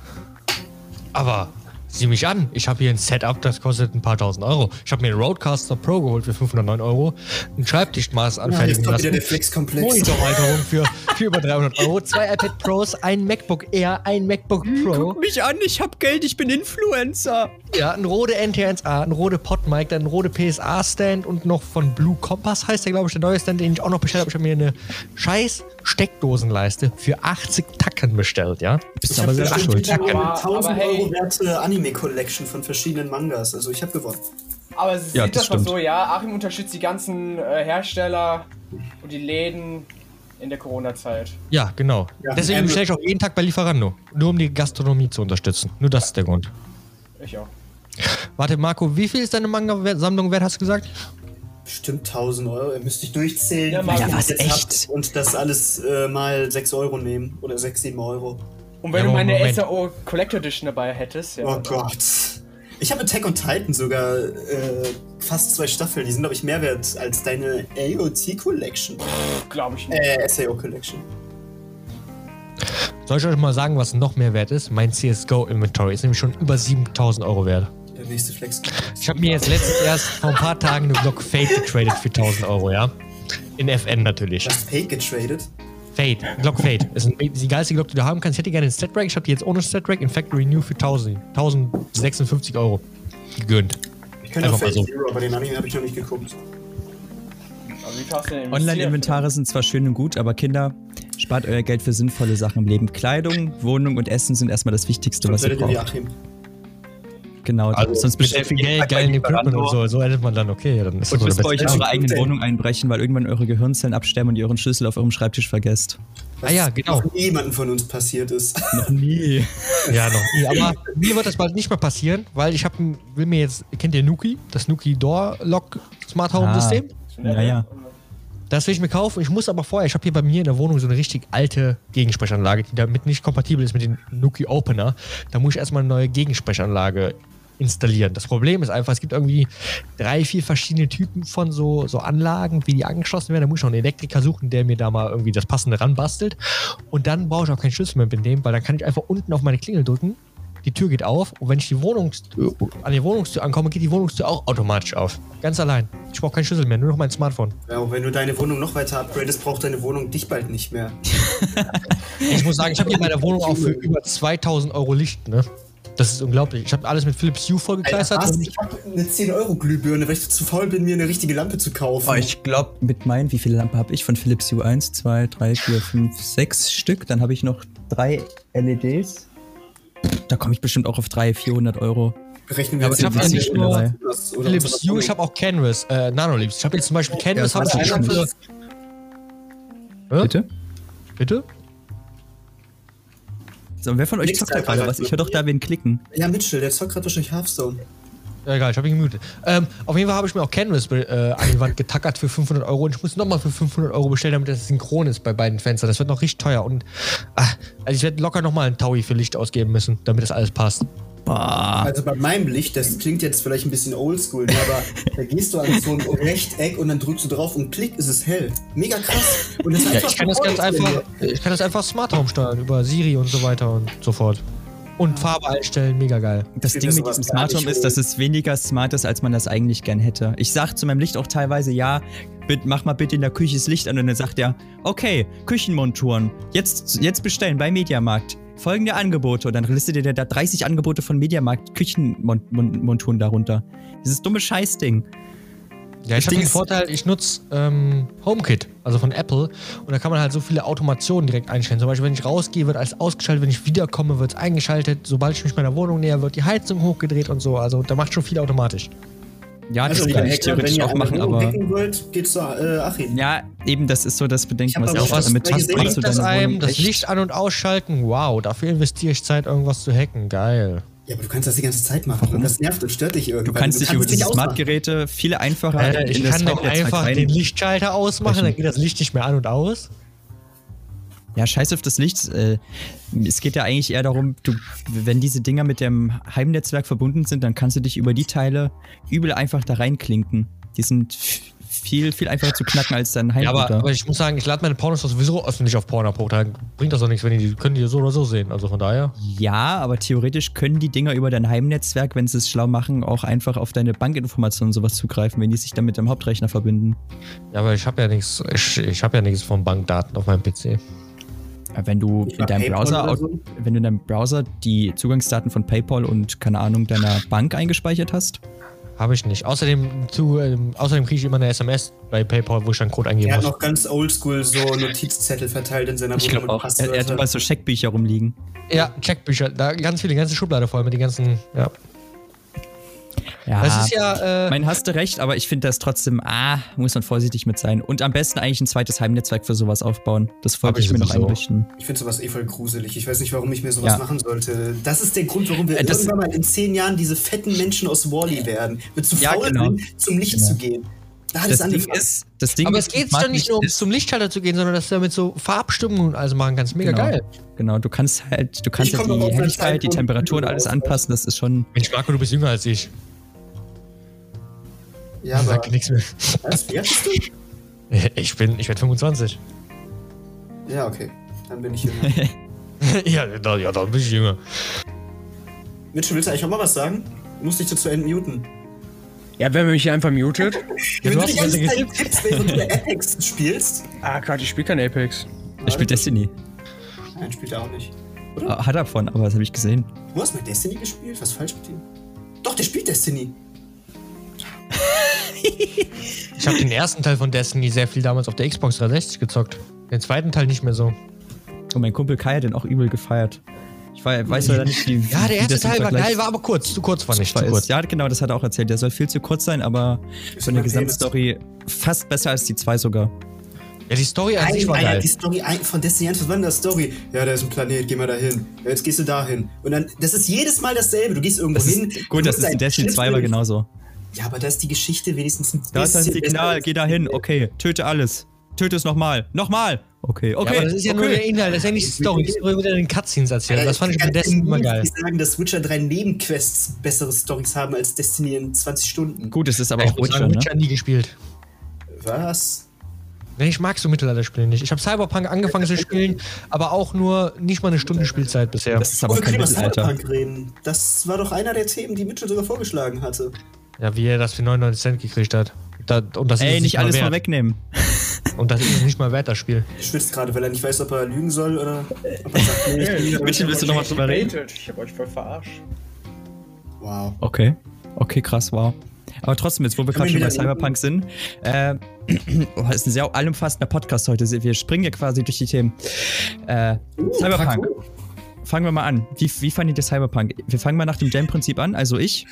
Aber sieh mich an. Ich habe hier ein Setup, das kostet ein paar tausend Euro. Ich habe mir einen Roadcaster Pro geholt für 509 Euro. Ein Schreibtischmaß Ja, anfertigen wieder lassen. Monitorhalterung für, für über 300 Euro. Zwei iPad Pros, ein MacBook Air, ein MacBook Pro. mich an, ich hab Geld, ich bin Influencer. Ja, ein Rode NT1A, ein Rode PodMic, dann ein Rode PSA-Stand und noch von Blue Compass heißt der, glaube ich, der neue Stand, den ich auch noch bestellt habe. Ich habe mir eine scheiß Steckdosenleiste für 80 Tacken bestellt, ja. Bist Ich aber habe selber schuld. eine Aber- 1000 aber hey. Euro werte Anime-Collection von verschiedenen Mangas. Also ich habe gewonnen. Aber es Ja, sieht das das mal so, ja, Achim unterstützt die ganzen äh, Hersteller und die Läden in der Corona-Zeit. Ja, genau. Ja, Deswegen ähm, bestelle ich auch jeden Tag bei Lieferando. Nur um die Gastronomie zu unterstützen. Nur das ist der Grund. Ich auch. Warte, Marco, wie viel ist deine Manga-Sammlung wert, hast du gesagt? Bestimmt 1000 Euro. Ihr müsst ich durchzählen. Ja, wie Mann. Ja, was, jetzt echt? Und das alles äh, mal 6 Euro nehmen. Oder 6, 7 Euro. Und wenn Ja, du meine Moment. SAO Collector Edition dabei hättest, ja. Oh Gott. Ich habe Attack on Titan sogar äh, fast zwei Staffeln. Die sind, glaube ich, mehr wert als deine AOT Collection. Glaube ich nicht. Äh, SAO Collection. Soll ich euch mal sagen, was noch mehr wert ist? Mein CSGO-Inventory ist nämlich schon über 7000 Euro wert. Der nächste Flex. Ich habe mir jetzt letztens erst vor ein paar Tagen eine Block Fade getradet für 1000 Euro, ja? In FN natürlich. Das Paid getradet. Fade, Glock Fade. Ist ein, ist die geilste Glock, die du haben kannst. Ich hätte gerne den Stat Rack. Ich habe die jetzt ohne Stat Rack in Factory New für 1000, 1056 Euro gegönnt. Ich könnte auch Einfach mal Fate so. Zero, aber den Anime habe ich noch nicht geguckt. Online-Inventare sind zwar schön und gut, aber Kinder, spart euer Geld für sinnvolle Sachen im Leben. Kleidung, Wohnung und Essen sind erstmal das Wichtigste, was ihr braucht. Genau, Also sonst bestellt viel Geld, geilen Equipment und so. So hätte man dann, okay, dann ist und müsst der euch beste. eure eigene Wohnung einbrechen, weil irgendwann eure Gehirnzellen absterben und ihr euren Schlüssel auf eurem Schreibtisch vergesst. Was Ah ja, genau. noch niemandem von uns passiert ist. (laughs) Noch nie. (laughs) Ja, noch nie. Aber mir wird das bald nicht mehr passieren, weil ich habe, will mir jetzt, kennt ihr Nuki? Das Nuki Door Lock Smart Home System? Ja, ja. Das will ich mir kaufen. Ich muss aber vorher, ich habe hier bei mir in der Wohnung so eine richtig alte Gegensprechanlage, die damit nicht kompatibel ist mit dem Nuki Opener. Da muss ich erstmal eine neue Gegensprechanlage installieren. Das Problem ist einfach, es gibt irgendwie drei, vier verschiedene Typen von so, so Anlagen, wie die angeschlossen werden. Da muss ich noch einen Elektriker suchen, der mir da mal irgendwie das passende ranbastelt. Und dann brauche ich auch keinen Schlüssel mehr mitnehmen, weil dann kann ich einfach unten auf meine Klingel drücken. Die Tür geht auf und wenn ich die Wohnungstür, an die Wohnungstür ankomme, geht die Wohnungstür auch automatisch auf. Ganz allein. Ich brauche keinen Schlüssel mehr, nur noch mein Smartphone. Ja, und wenn du deine Wohnung noch weiter upgradest, braucht deine Wohnung dich bald nicht mehr. (laughs) Ich muss sagen, ich habe hier in meiner Wohnung auch für (laughs) über 2000 Euro Licht, ne? Das ist unglaublich. Ich habe alles mit Philips Hue vollgekleistert. was? und Ich habe eine 10-Euro-Glühbirne, weil ich zu faul bin, mir eine richtige Lampe zu kaufen. Oh, ich glaube, mit meinen, wie viele Lampen habe ich von Philips Hue? 1, 2, 3, 4, 5, 6 Stück. Dann habe ich noch drei LEDs. Da komme ich bestimmt auch auf 300, 400 Euro. Berechnen wir aber jetzt ich hab den ja nicht nur Philips Hue, ich habe auch Canvas, äh, Nanoliebs. Ich habe jetzt zum Beispiel Canvas, Ja, habe ich schon für... Bitte? Bitte? So, wer von euch Nix zockt da gerade was? Ich höre doch da wen klicken. Ja, Mitchell, der zockt gerade wahrscheinlich Hearthstone. Ja, egal, ich habe ihn gemutet. Ähm, auf jeden Fall habe ich mir auch Canvas äh, an die Wand getackert für 500 Euro und ich muss nochmal für 500 Euro bestellen, damit das synchron ist bei beiden Fenstern. Das wird noch richtig teuer und ah, also ich werde locker nochmal einen Taui für Licht ausgeben müssen, damit das alles passt. Boah. Also bei meinem Licht, das klingt jetzt vielleicht ein bisschen oldschool, (laughs) aber da gehst du an so ein Rechteck und dann drückst du drauf und klick, ist es hell. Mega krass. Und das ist Ja, einfach ich kann das ganz einfach, ich kann das einfach Smart Home steuern über Siri und so weiter und so fort. Und Farbe einstellen, mega geil. Das Ding mit diesem Smart Home ist, dass es weniger smart ist, als man das eigentlich gern hätte. Ich sag zu meinem Licht auch teilweise, ja, bitte, mach mal bitte in der Küche das Licht an und dann sagt er, okay, Küchenmonturen, jetzt, jetzt bestellen bei Mediamarkt. Folgende Angebote und dann listet dir da 30 Angebote von Mediamarkt Küchenmonturen darunter. Dieses dumme Scheißding. Ja, ich habe den Vorteil, ich nutze ähm, HomeKit, also von Apple. Und da kann man halt so viele Automationen direkt einstellen. Zum Beispiel, wenn ich rausgehe, wird alles ausgeschaltet. Wenn ich wiederkomme, wird es eingeschaltet. Sobald ich mich meiner Wohnung näher, wird die Heizung hochgedreht und so. Also da macht schon viel automatisch. Ja, das Also, kann liebe ich theoretisch wenn ihr auch machen, aber. hacken wollt, geht zu äh, Achim. Ja, eben, das ist so das Bedenken, was ich auch habe. was Damit hast bringst du Bringt das einem, das Licht an- und ausschalten? Wow, dafür investiere ich Zeit, irgendwas zu hacken. Geil. Ja, aber du kannst das die ganze Zeit machen und das nervt und stört dich irgendwann. Du kannst dich über es nicht diese ausmachen. Smart-Geräte viel einfacher Alter, ich in das kann doch einfach den Lichtschalter ausmachen, dann geht das Licht nicht mehr an und aus. Ja, scheiß auf das Licht. Äh, es geht ja eigentlich eher darum, du, wenn diese Dinger mit dem Heimnetzwerk verbunden sind, dann kannst du dich über die Teile übel einfach da reinklinken. Die sind viel, viel einfacher zu knacken als dein Ja, aber, Heimrouter. aber ich muss sagen, ich lade meine Pornos sowieso öffentlich auf Pornhub hoch. Da bringt das doch nichts, wenn die, die können die so oder so sehen. Also von daher. ja, aber theoretisch können die Dinger über dein Heimnetzwerk, wenn sie es schlau machen, auch einfach auf deine Bankinformationen und sowas zugreifen, wenn die sich dann mit deinem Hauptrechner verbinden. Ja, aber ich habe ja nichts, ich, ich habe ja nichts von Bankdaten auf meinem PC. Wenn du in deinem PayPal Browser, so? wenn du in deinem Browser die Zugangsdaten von PayPal und keine Ahnung deiner Bank eingespeichert hast, Habe ich nicht. Außerdem, zu, ähm, außerdem kriege ich immer eine SMS bei PayPal, wo ich dann Code eingeben Er hat muss. noch ganz oldschool so Notizzettel verteilt in seiner ich glaube Wohnung auch, er, er hat immer so Scheckbücher rumliegen. Ja, Checkbücher. Da ganz viele, ganze Schublade voll mit den ganzen. Ja. Ja, Das ist ja. Äh, mein hast du recht, aber ich finde das trotzdem, ah, muss man vorsichtig mit sein. Und am besten eigentlich ein zweites Heimnetzwerk für sowas aufbauen. Das wollte ich mir noch sowieso. einrichten. Ich finde sowas eh voll gruselig. Ich weiß nicht, warum ich mir sowas Ja. machen sollte. Das ist der Grund, warum wir Äh, das- irgendwann mal in zehn Jahren diese fetten Menschen aus Wally werden. Mit zu Ja, faul genau. sind, zum Licht Genau. zu gehen. Da hat Das es Ding ist, das Ding aber ist, es geht doch nicht nur um ist- zum Lichtschalter zu gehen, sondern dass du damit so Farbstimmungen und alles machen kannst. Mega Genau. geil. Genau, du kannst halt, du kannst ja komm die Helligkeit, die Temperatur und alles anpassen. Das ist schon. Mensch, Marco, du bist jünger als ich. ja, Ich aber. sag nichts mehr. Was? Wie alt bist du? (laughs) Ich bin, ich werde 25. Ja, okay. Dann bin ich jünger. (laughs) (laughs) ja, da, ja, dann bin ich jünger. Mitchell, willst du eigentlich auch mal was sagen? Du musst dich dazu entmuten. Ja, wenn man mich hier einfach mutet. Ja, wenn du hast die ganze Zeit tippst, während du Apex spielst. Ah, Quatsch, ich spiele kein Apex. Er spielt Destiny. Nein, spielt er auch nicht. Ah, Hat er von, aber das habe ich gesehen. Du hast mal Destiny gespielt? Was falsch mit ihm? Doch, der spielt Destiny. Ich habe den ersten Teil von Destiny sehr viel damals auf der Xbox 360 gezockt. Den zweiten Teil nicht mehr so. Und mein Kumpel Kai hat den auch übel gefeiert. Ich war, weiß leider nicht, wie. Ja, der erste Teil war geil, war aber kurz. Zu kurz fand ich. Zu kurz. Ja, genau, das hat er auch erzählt. Der soll viel zu kurz sein, aber von der übertrieben. Gesamtstory fast besser als die zwei sogar. Ja, die Story an sich war geil. die Story von Destiny 1, was war denn das Story? Ja, da ist ein Planet, geh mal dahin. Ja, jetzt gehst du dahin. Und dann, das ist jedes Mal dasselbe. Du gehst irgendwo Das hin. ist, gut, das ist in Destiny einen 2 war genauso. Ja, aber da ist die Geschichte wenigstens ein bisschen. Da ist ein Signal, geh da hin, okay, töte alles. Töte es nochmal. Nochmal! Okay, okay. ja, aber das ist ja okay. nur der Inhalt, das ist ja nicht Story. Wird ja in den Cutscenes erzählt. Das fand ich bei Destiny immer geil. Ich sagen, dass Witcher 3 Nebenquests bessere Stories haben als Destiny in 20 Stunden. Gut, es ist aber Ich auch Witcher, sagen, ne? Witcher nie gespielt. Was? Nee, ich mag so Mittelalterspiele nicht. Ich habe Cyberpunk angefangen zu spielen, aber auch nur nicht mal eine Stunde Spielzeit bisher. Das ist aber kein Mittelalter. Cyberpunk reden. Das war doch einer der Themen, die Mitchell sogar vorgeschlagen hatte. Ja, wie er das für 99 Cent gekriegt hat. Da, und das ist Ey, nicht mal alles wert. vorwegnehmen. Und das ist nicht mal wert, das Spiel. Er schwitzt gerade, weil er nicht weiß, ob er lügen soll oder ob er sagt, nee, ich (laughs) bin Mitchell, willst du nochmal drüber reden? Ich hab euch voll verarscht. Wow. Okay. Okay, krass, wow. Aber trotzdem, jetzt wo wir gerade schon bei Cyberpunk sind, äh, (clears throat) oh, das ist ein sehr allumfassender Podcast heute. Wir springen ja quasi durch die Themen. Äh, Cyberpunk. Fangen wir mal an. Wie, wie fandet ihr Cyberpunk? Wir fangen mal nach dem Jam-Prinzip an, also ich.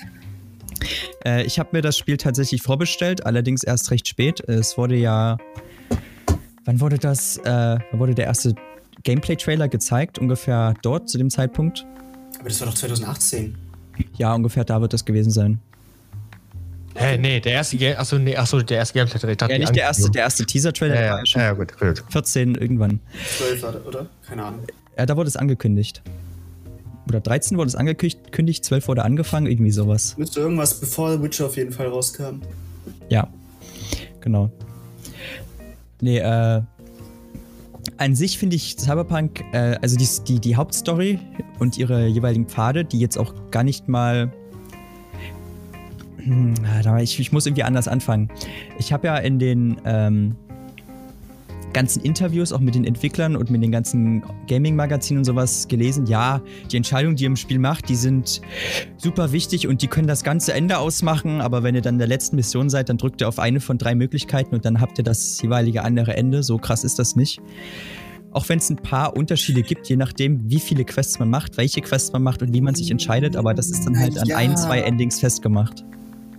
Äh, ich habe mir das Spiel tatsächlich vorbestellt, allerdings erst recht spät. Es wurde ja. Wann wurde das? Äh, wann wurde der erste Gameplay-Trailer gezeigt? Ungefähr dort zu dem Zeitpunkt? Aber das war doch 2018. Ja, ungefähr da wird das gewesen sein. Hä, nee, der erste Game, achso, nee, achso, der erste Gameplay. Ich dachte, Ja, nicht der erste, der erste Teaser-Trailer, Ja, war ja, ja schon ja, gut, gut. 14 irgendwann. 12 war das, oder? Keine Ahnung. Ja, da wurde es angekündigt. Oder 13 wurde es angekündigt, 12 wurde angefangen, irgendwie sowas. Müsste irgendwas bevor Witcher auf jeden Fall rauskam. Ja, genau. Nee, äh, an sich finde ich Cyberpunk, äh, also die, die, die Hauptstory und ihre jeweiligen Pfade, die jetzt auch gar nicht mal. Hm, ah, Ich, ich muss irgendwie anders anfangen. Ich habe ja in den ähm, ganzen Interviews, auch mit den Entwicklern und mit den ganzen Gaming-Magazinen und sowas gelesen, ja, die Entscheidungen, die ihr im Spiel macht, die sind super wichtig und die können das ganze Ende ausmachen, aber wenn ihr dann in der letzten Mission seid, dann drückt ihr auf eine von drei Möglichkeiten und dann habt ihr das jeweilige andere Ende. So krass ist das nicht. Auch wenn es ein paar Unterschiede gibt, je nachdem, wie viele Quests man macht, welche Quests man macht und wie man sich entscheidet, aber das ist dann halt an Ja. ein, zwei Endings festgemacht.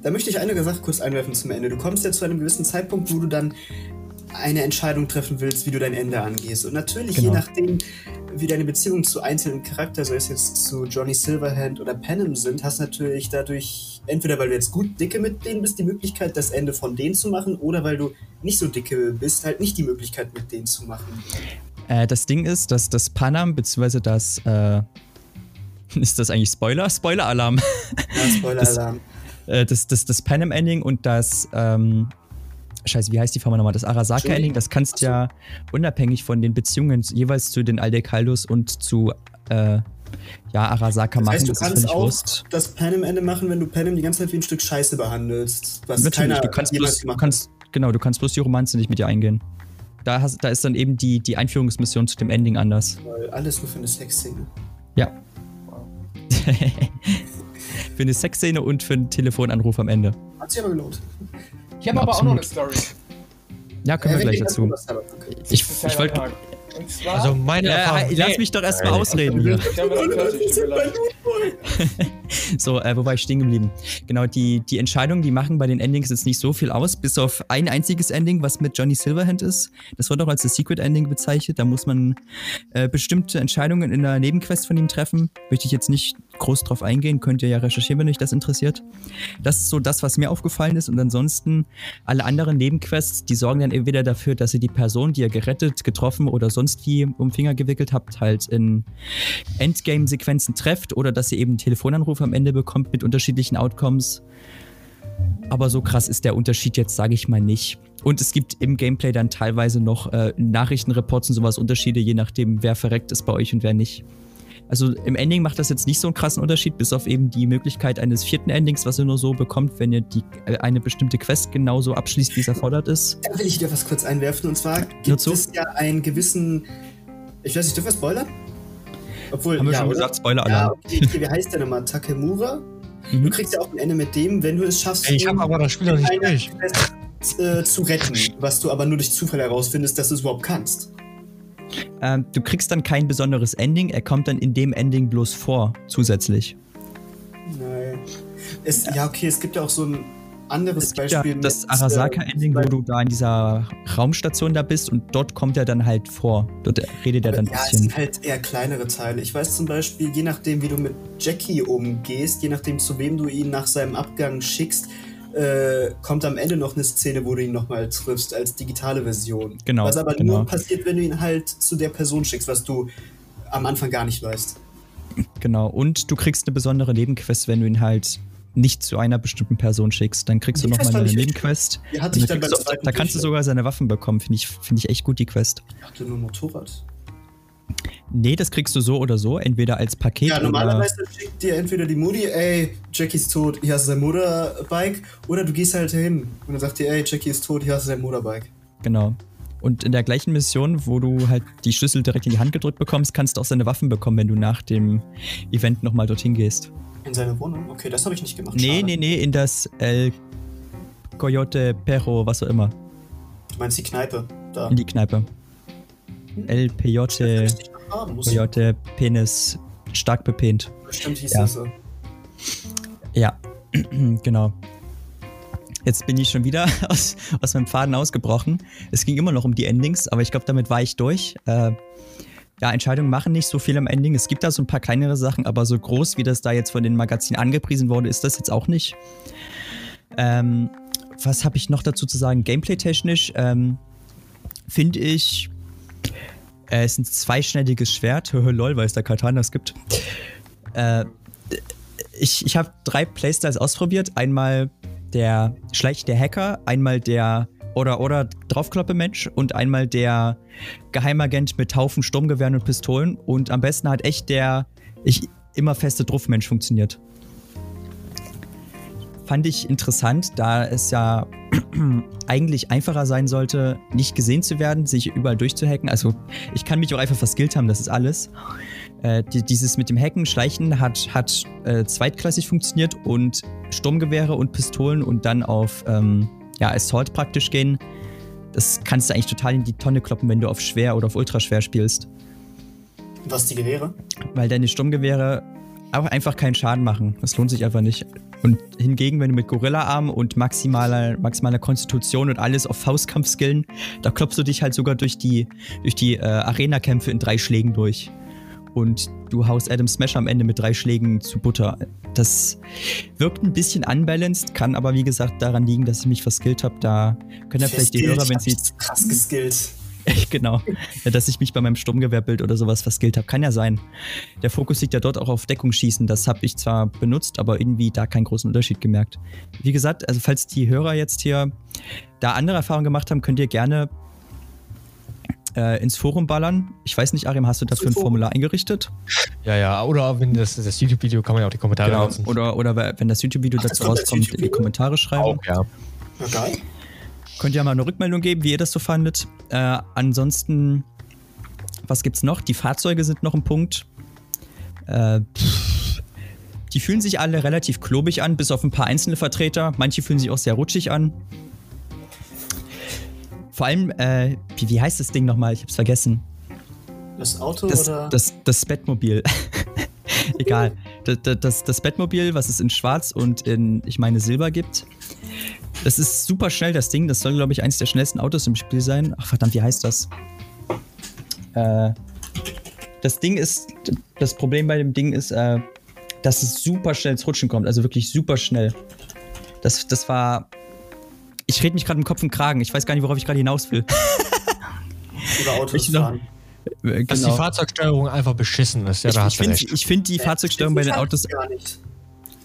Da möchte ich eine Sache kurz einwerfen zum Ende. Du kommst ja zu einem gewissen Zeitpunkt, wo du dann eine Entscheidung treffen willst, wie du dein Ende angehst. Und natürlich, je Genau. nachdem, wie deine Beziehungen zu einzelnen Charakteren, sei es jetzt zu Johnny Silverhand oder Panem sind, hast natürlich dadurch, entweder weil du jetzt gut dicke mit denen bist, die Möglichkeit, das Ende von denen zu machen, oder weil du nicht so dicke bist, halt nicht die Möglichkeit, mit denen zu machen. Äh, das Ding ist, dass das Panam, beziehungsweise das, äh, (laughs) ist das eigentlich Spoiler? Spoiler-Alarm. Ja, Spoiler-Alarm. (laughs) Äh, das, das, das Panem-Ending und das, ähm, Scheiße, wie heißt die Firma nochmal? Das Arasaka-Ending, das kannst du ja unabhängig von den Beziehungen jeweils zu den Aldekaldos und zu, äh, ja, Arasaka Das machen. heißt, du das ist kannst auch Wurst. das Panem-Ende machen, wenn du Panem die ganze Zeit wie ein Stück Scheiße behandelst. Was Natürlich, keiner du kannst bloß, du kannst, genau, du kannst bloß die Romanze nicht mit dir eingehen. Da, hast, da ist dann eben die, die Einführungsmission zu dem Ending anders. Weil Alles nur für eine Sexszene. Ja. (laughs) für eine Sexszene und für einen Telefonanruf am Ende. Hat sich aber gelohnt. Ich habe aber auch noch eine. Story. Ja, können wir gleich dazu. Ich, ich wollte. Also meine Ja, Erfahrung. lass mich doch erstmal ausreden hier. (laughs) So, äh, wo war ich stehen geblieben? Genau, die, die Entscheidungen, die machen bei den Endings jetzt nicht so viel aus, bis auf ein einziges Ending, was mit Johnny Silverhand ist. Das wird auch als das Secret Ending bezeichnet. Da muss man äh, bestimmte Entscheidungen in der Nebenquest von ihm treffen. Möchte ich jetzt nicht groß drauf eingehen, könnt ihr ja recherchieren, wenn euch das interessiert. Das ist so das, was mir aufgefallen ist. Und ansonsten alle anderen Nebenquests, die sorgen dann entweder dafür, dass ihr die Person, die ihr gerettet, getroffen oder sonst wie um Finger gewickelt habt, halt in Endgame-Sequenzen trefft oder dass ihr eben einen Telefonanruf am Ende bekommt mit unterschiedlichen Outcomes. Aber so krass ist der Unterschied jetzt, sage ich mal nicht. Und es gibt im Gameplay dann teilweise noch äh, Nachrichtenreports und sowas Unterschiede, je nachdem, wer verreckt ist bei euch und wer nicht. Also im Ending macht das jetzt nicht so einen krassen Unterschied, bis auf eben die Möglichkeit eines vierten Endings, was ihr nur so bekommt, wenn ihr die, äh, eine bestimmte Quest genauso abschließt, wie es erfordert ist. Da will ich dir was kurz einwerfen. Und zwar gibt es ja einen gewissen. Ich weiß nicht, dürfen wir spoilern? Obwohl, Haben wir ja, schon oder? gesagt, Ja, Spoiler-Alarm. okay, okay, wie heißt der nochmal? Takemura? Du Mhm. kriegst ja auch ein Ende mit dem, wenn du es schaffst, Ey, ich habe aber das Spiel noch nicht durch. Quest, äh, zu retten, was du aber nur durch Zufall herausfindest, dass du es überhaupt kannst. Ähm, du kriegst dann kein besonderes Ending, er kommt dann in dem Ending bloß vor, zusätzlich. Nein. Es, ja, okay, es gibt ja auch so ein anderes Es gibt ja Beispiel. das mit, Arasaka-Ending, wo äh, du da in dieser Raumstation da bist und dort kommt er dann halt vor. Dort redet er dann ein Ja, es bisschen. sind halt eher kleinere Teile. Ich weiß zum Beispiel, je nachdem, wie du mit Jackie umgehst, je nachdem, zu wem du ihn nach seinem Abgang schickst, äh, kommt am Ende noch eine Szene, wo du ihn nochmal triffst, als digitale Version. Genau, Was aber genau. nur passiert, wenn du ihn halt zu der Person schickst, was du am Anfang gar nicht weißt. Genau. Und du kriegst eine besondere Nebenquest, wenn du ihn halt nicht zu einer bestimmten Person schickst. Dann kriegst Die du nochmal eine Nebenquest. Hatte du, da kannst du sogar seine Waffen bekommen. Finde ich, find ich echt gut, die Quest. Ich dachte nur Motorrad. Nee, das kriegst du so oder so. Entweder als Paket Ja, oder. normalerweise schickt dir entweder die Mutti, ey, Jackie ist tot, hier hast du dein Motorbike, oder du gehst halt hin und dann sagt dir, ey, Jackie ist tot, hier hast du dein Motorbike. Genau. Und in der gleichen Mission, wo du halt die Schlüssel direkt in die Hand gedrückt bekommst, kannst du auch seine Waffen bekommen, wenn du nach dem Event nochmal dorthin gehst. In seine Wohnung? Okay, das habe ich nicht gemacht. Nee, schade. nee, nee, in das El Coyote Perro, was auch immer. Du meinst die Kneipe? Da. In die Kneipe. El Peyote. Coyote Penis, stark bepennt. Bestimmt hieß Ja. das so. Ja, (clears throat) genau. Jetzt bin ich schon wieder (laughs) aus, aus meinem Faden ausgebrochen. Es ging immer noch um die Endings, aber ich glaube, damit war ich durch. Äh, ja, Entscheidungen machen nicht so viel am Ending. Es gibt da so ein paar kleinere Sachen, aber so groß, wie das da jetzt von den Magazinen angepriesen wurde, ist das jetzt auch nicht. Ähm, was habe ich noch dazu zu sagen? Gameplay-technisch ähm, finde ich, äh, es ist ein zweischneidiges Schwert. Lol, weil es da Katanas gibt. Äh, ich, ich habe drei Playstyles ausprobiert. Einmal der schleichende Hacker, einmal der oder oder Draufkloppe-Mensch und einmal der Geheimagent mit Haufen Sturmgewehren und Pistolen. Und am besten hat echt der ich immer feste Druffmensch funktioniert. Fand ich interessant, da es ja (clears throat) eigentlich einfacher sein sollte, nicht gesehen zu werden, sich überall durchzuhacken. Also ich kann mich auch einfach verskillt haben, das ist alles. Äh, die, dieses mit dem Hacken, Schleichen hat, hat äh, zweitklassig funktioniert und Sturmgewehre und Pistolen und dann auf ähm, ja, Assault praktisch gehen. Das kannst du eigentlich total in die Tonne kloppen, wenn du auf schwer oder auf ultraschwer spielst. Was die Gewehre? Weil deine Sturmgewehre auch einfach keinen Schaden machen. Das lohnt sich einfach nicht. Und hingegen, wenn du mit Gorilla-Arm und maximaler, maximaler Konstitution und alles auf Faustkampf skillen, da klopfst du dich halt sogar durch die, durch die äh, Arena-Kämpfe in drei Schlägen durch. Und du haust Adam Smash am Ende mit drei Schlägen zu Butter. Das wirkt ein bisschen unbalanced, kann aber wie gesagt daran liegen, dass ich mich verskillt habe. Da können ja vielleicht die Hörer, wenn sie krass geskillt. Genau, ja, (laughs) dass ich mich bei meinem Sturmgewehrbild oder sowas verskillt habe. Kann ja sein. Der Fokus liegt ja dort auch auf Deckungsschießen. Das habe ich zwar benutzt, aber irgendwie da keinen großen Unterschied gemerkt. Wie gesagt, also falls die Hörer jetzt hier da andere Erfahrungen gemacht haben, könnt ihr gerne äh, ins Forum ballern. Ich weiß nicht, Arim, hast du dafür ein. Formular eingerichtet? Ja, ja, oder wenn das, das YouTube-Video kann man ja auch die Kommentare nutzen. Oder, oder wenn das YouTube-Video dazu rauskommt, in die? Kommentare schreiben. Auch, ja. Geil. Könnt ihr mal eine Rückmeldung geben, wie ihr das so fandet. Äh, ansonsten, was gibt's noch? Die Fahrzeuge sind noch ein Punkt. Äh, pff, die fühlen sich alle relativ klobig an, bis auf ein paar einzelne Vertreter. Manche fühlen sich auch sehr rutschig an. Vor allem, äh, wie, wie heißt das Ding nochmal? Ich hab's vergessen. Das Auto Das, oder? das, das Bettmobil. (laughs) Egal. (laughs) Das, das, das Bettmobil, was es in Schwarz und in, ich meine, Silber gibt. Das ist super schnell, das Ding. Das soll, glaube ich, eines der schnellsten Autos im Spiel sein. Ach, verdammt, wie heißt das? Äh, das Ding ist, das Problem bei dem Ding ist, äh, dass es super schnell ins Rutschen kommt. Also wirklich super schnell. Das, das war. Ich rede mich gerade im Kopf und Kragen. Ich weiß gar nicht, worauf ich gerade hinaus will. (laughs) Über Autos Ich noch- fahren. Äh, Dass die Fahrzeugsteuerung einfach beschissen ist. Ja, ich da ich hast du finde recht. ich find die Fahrzeugsteuerung bei den Autos Gar nicht.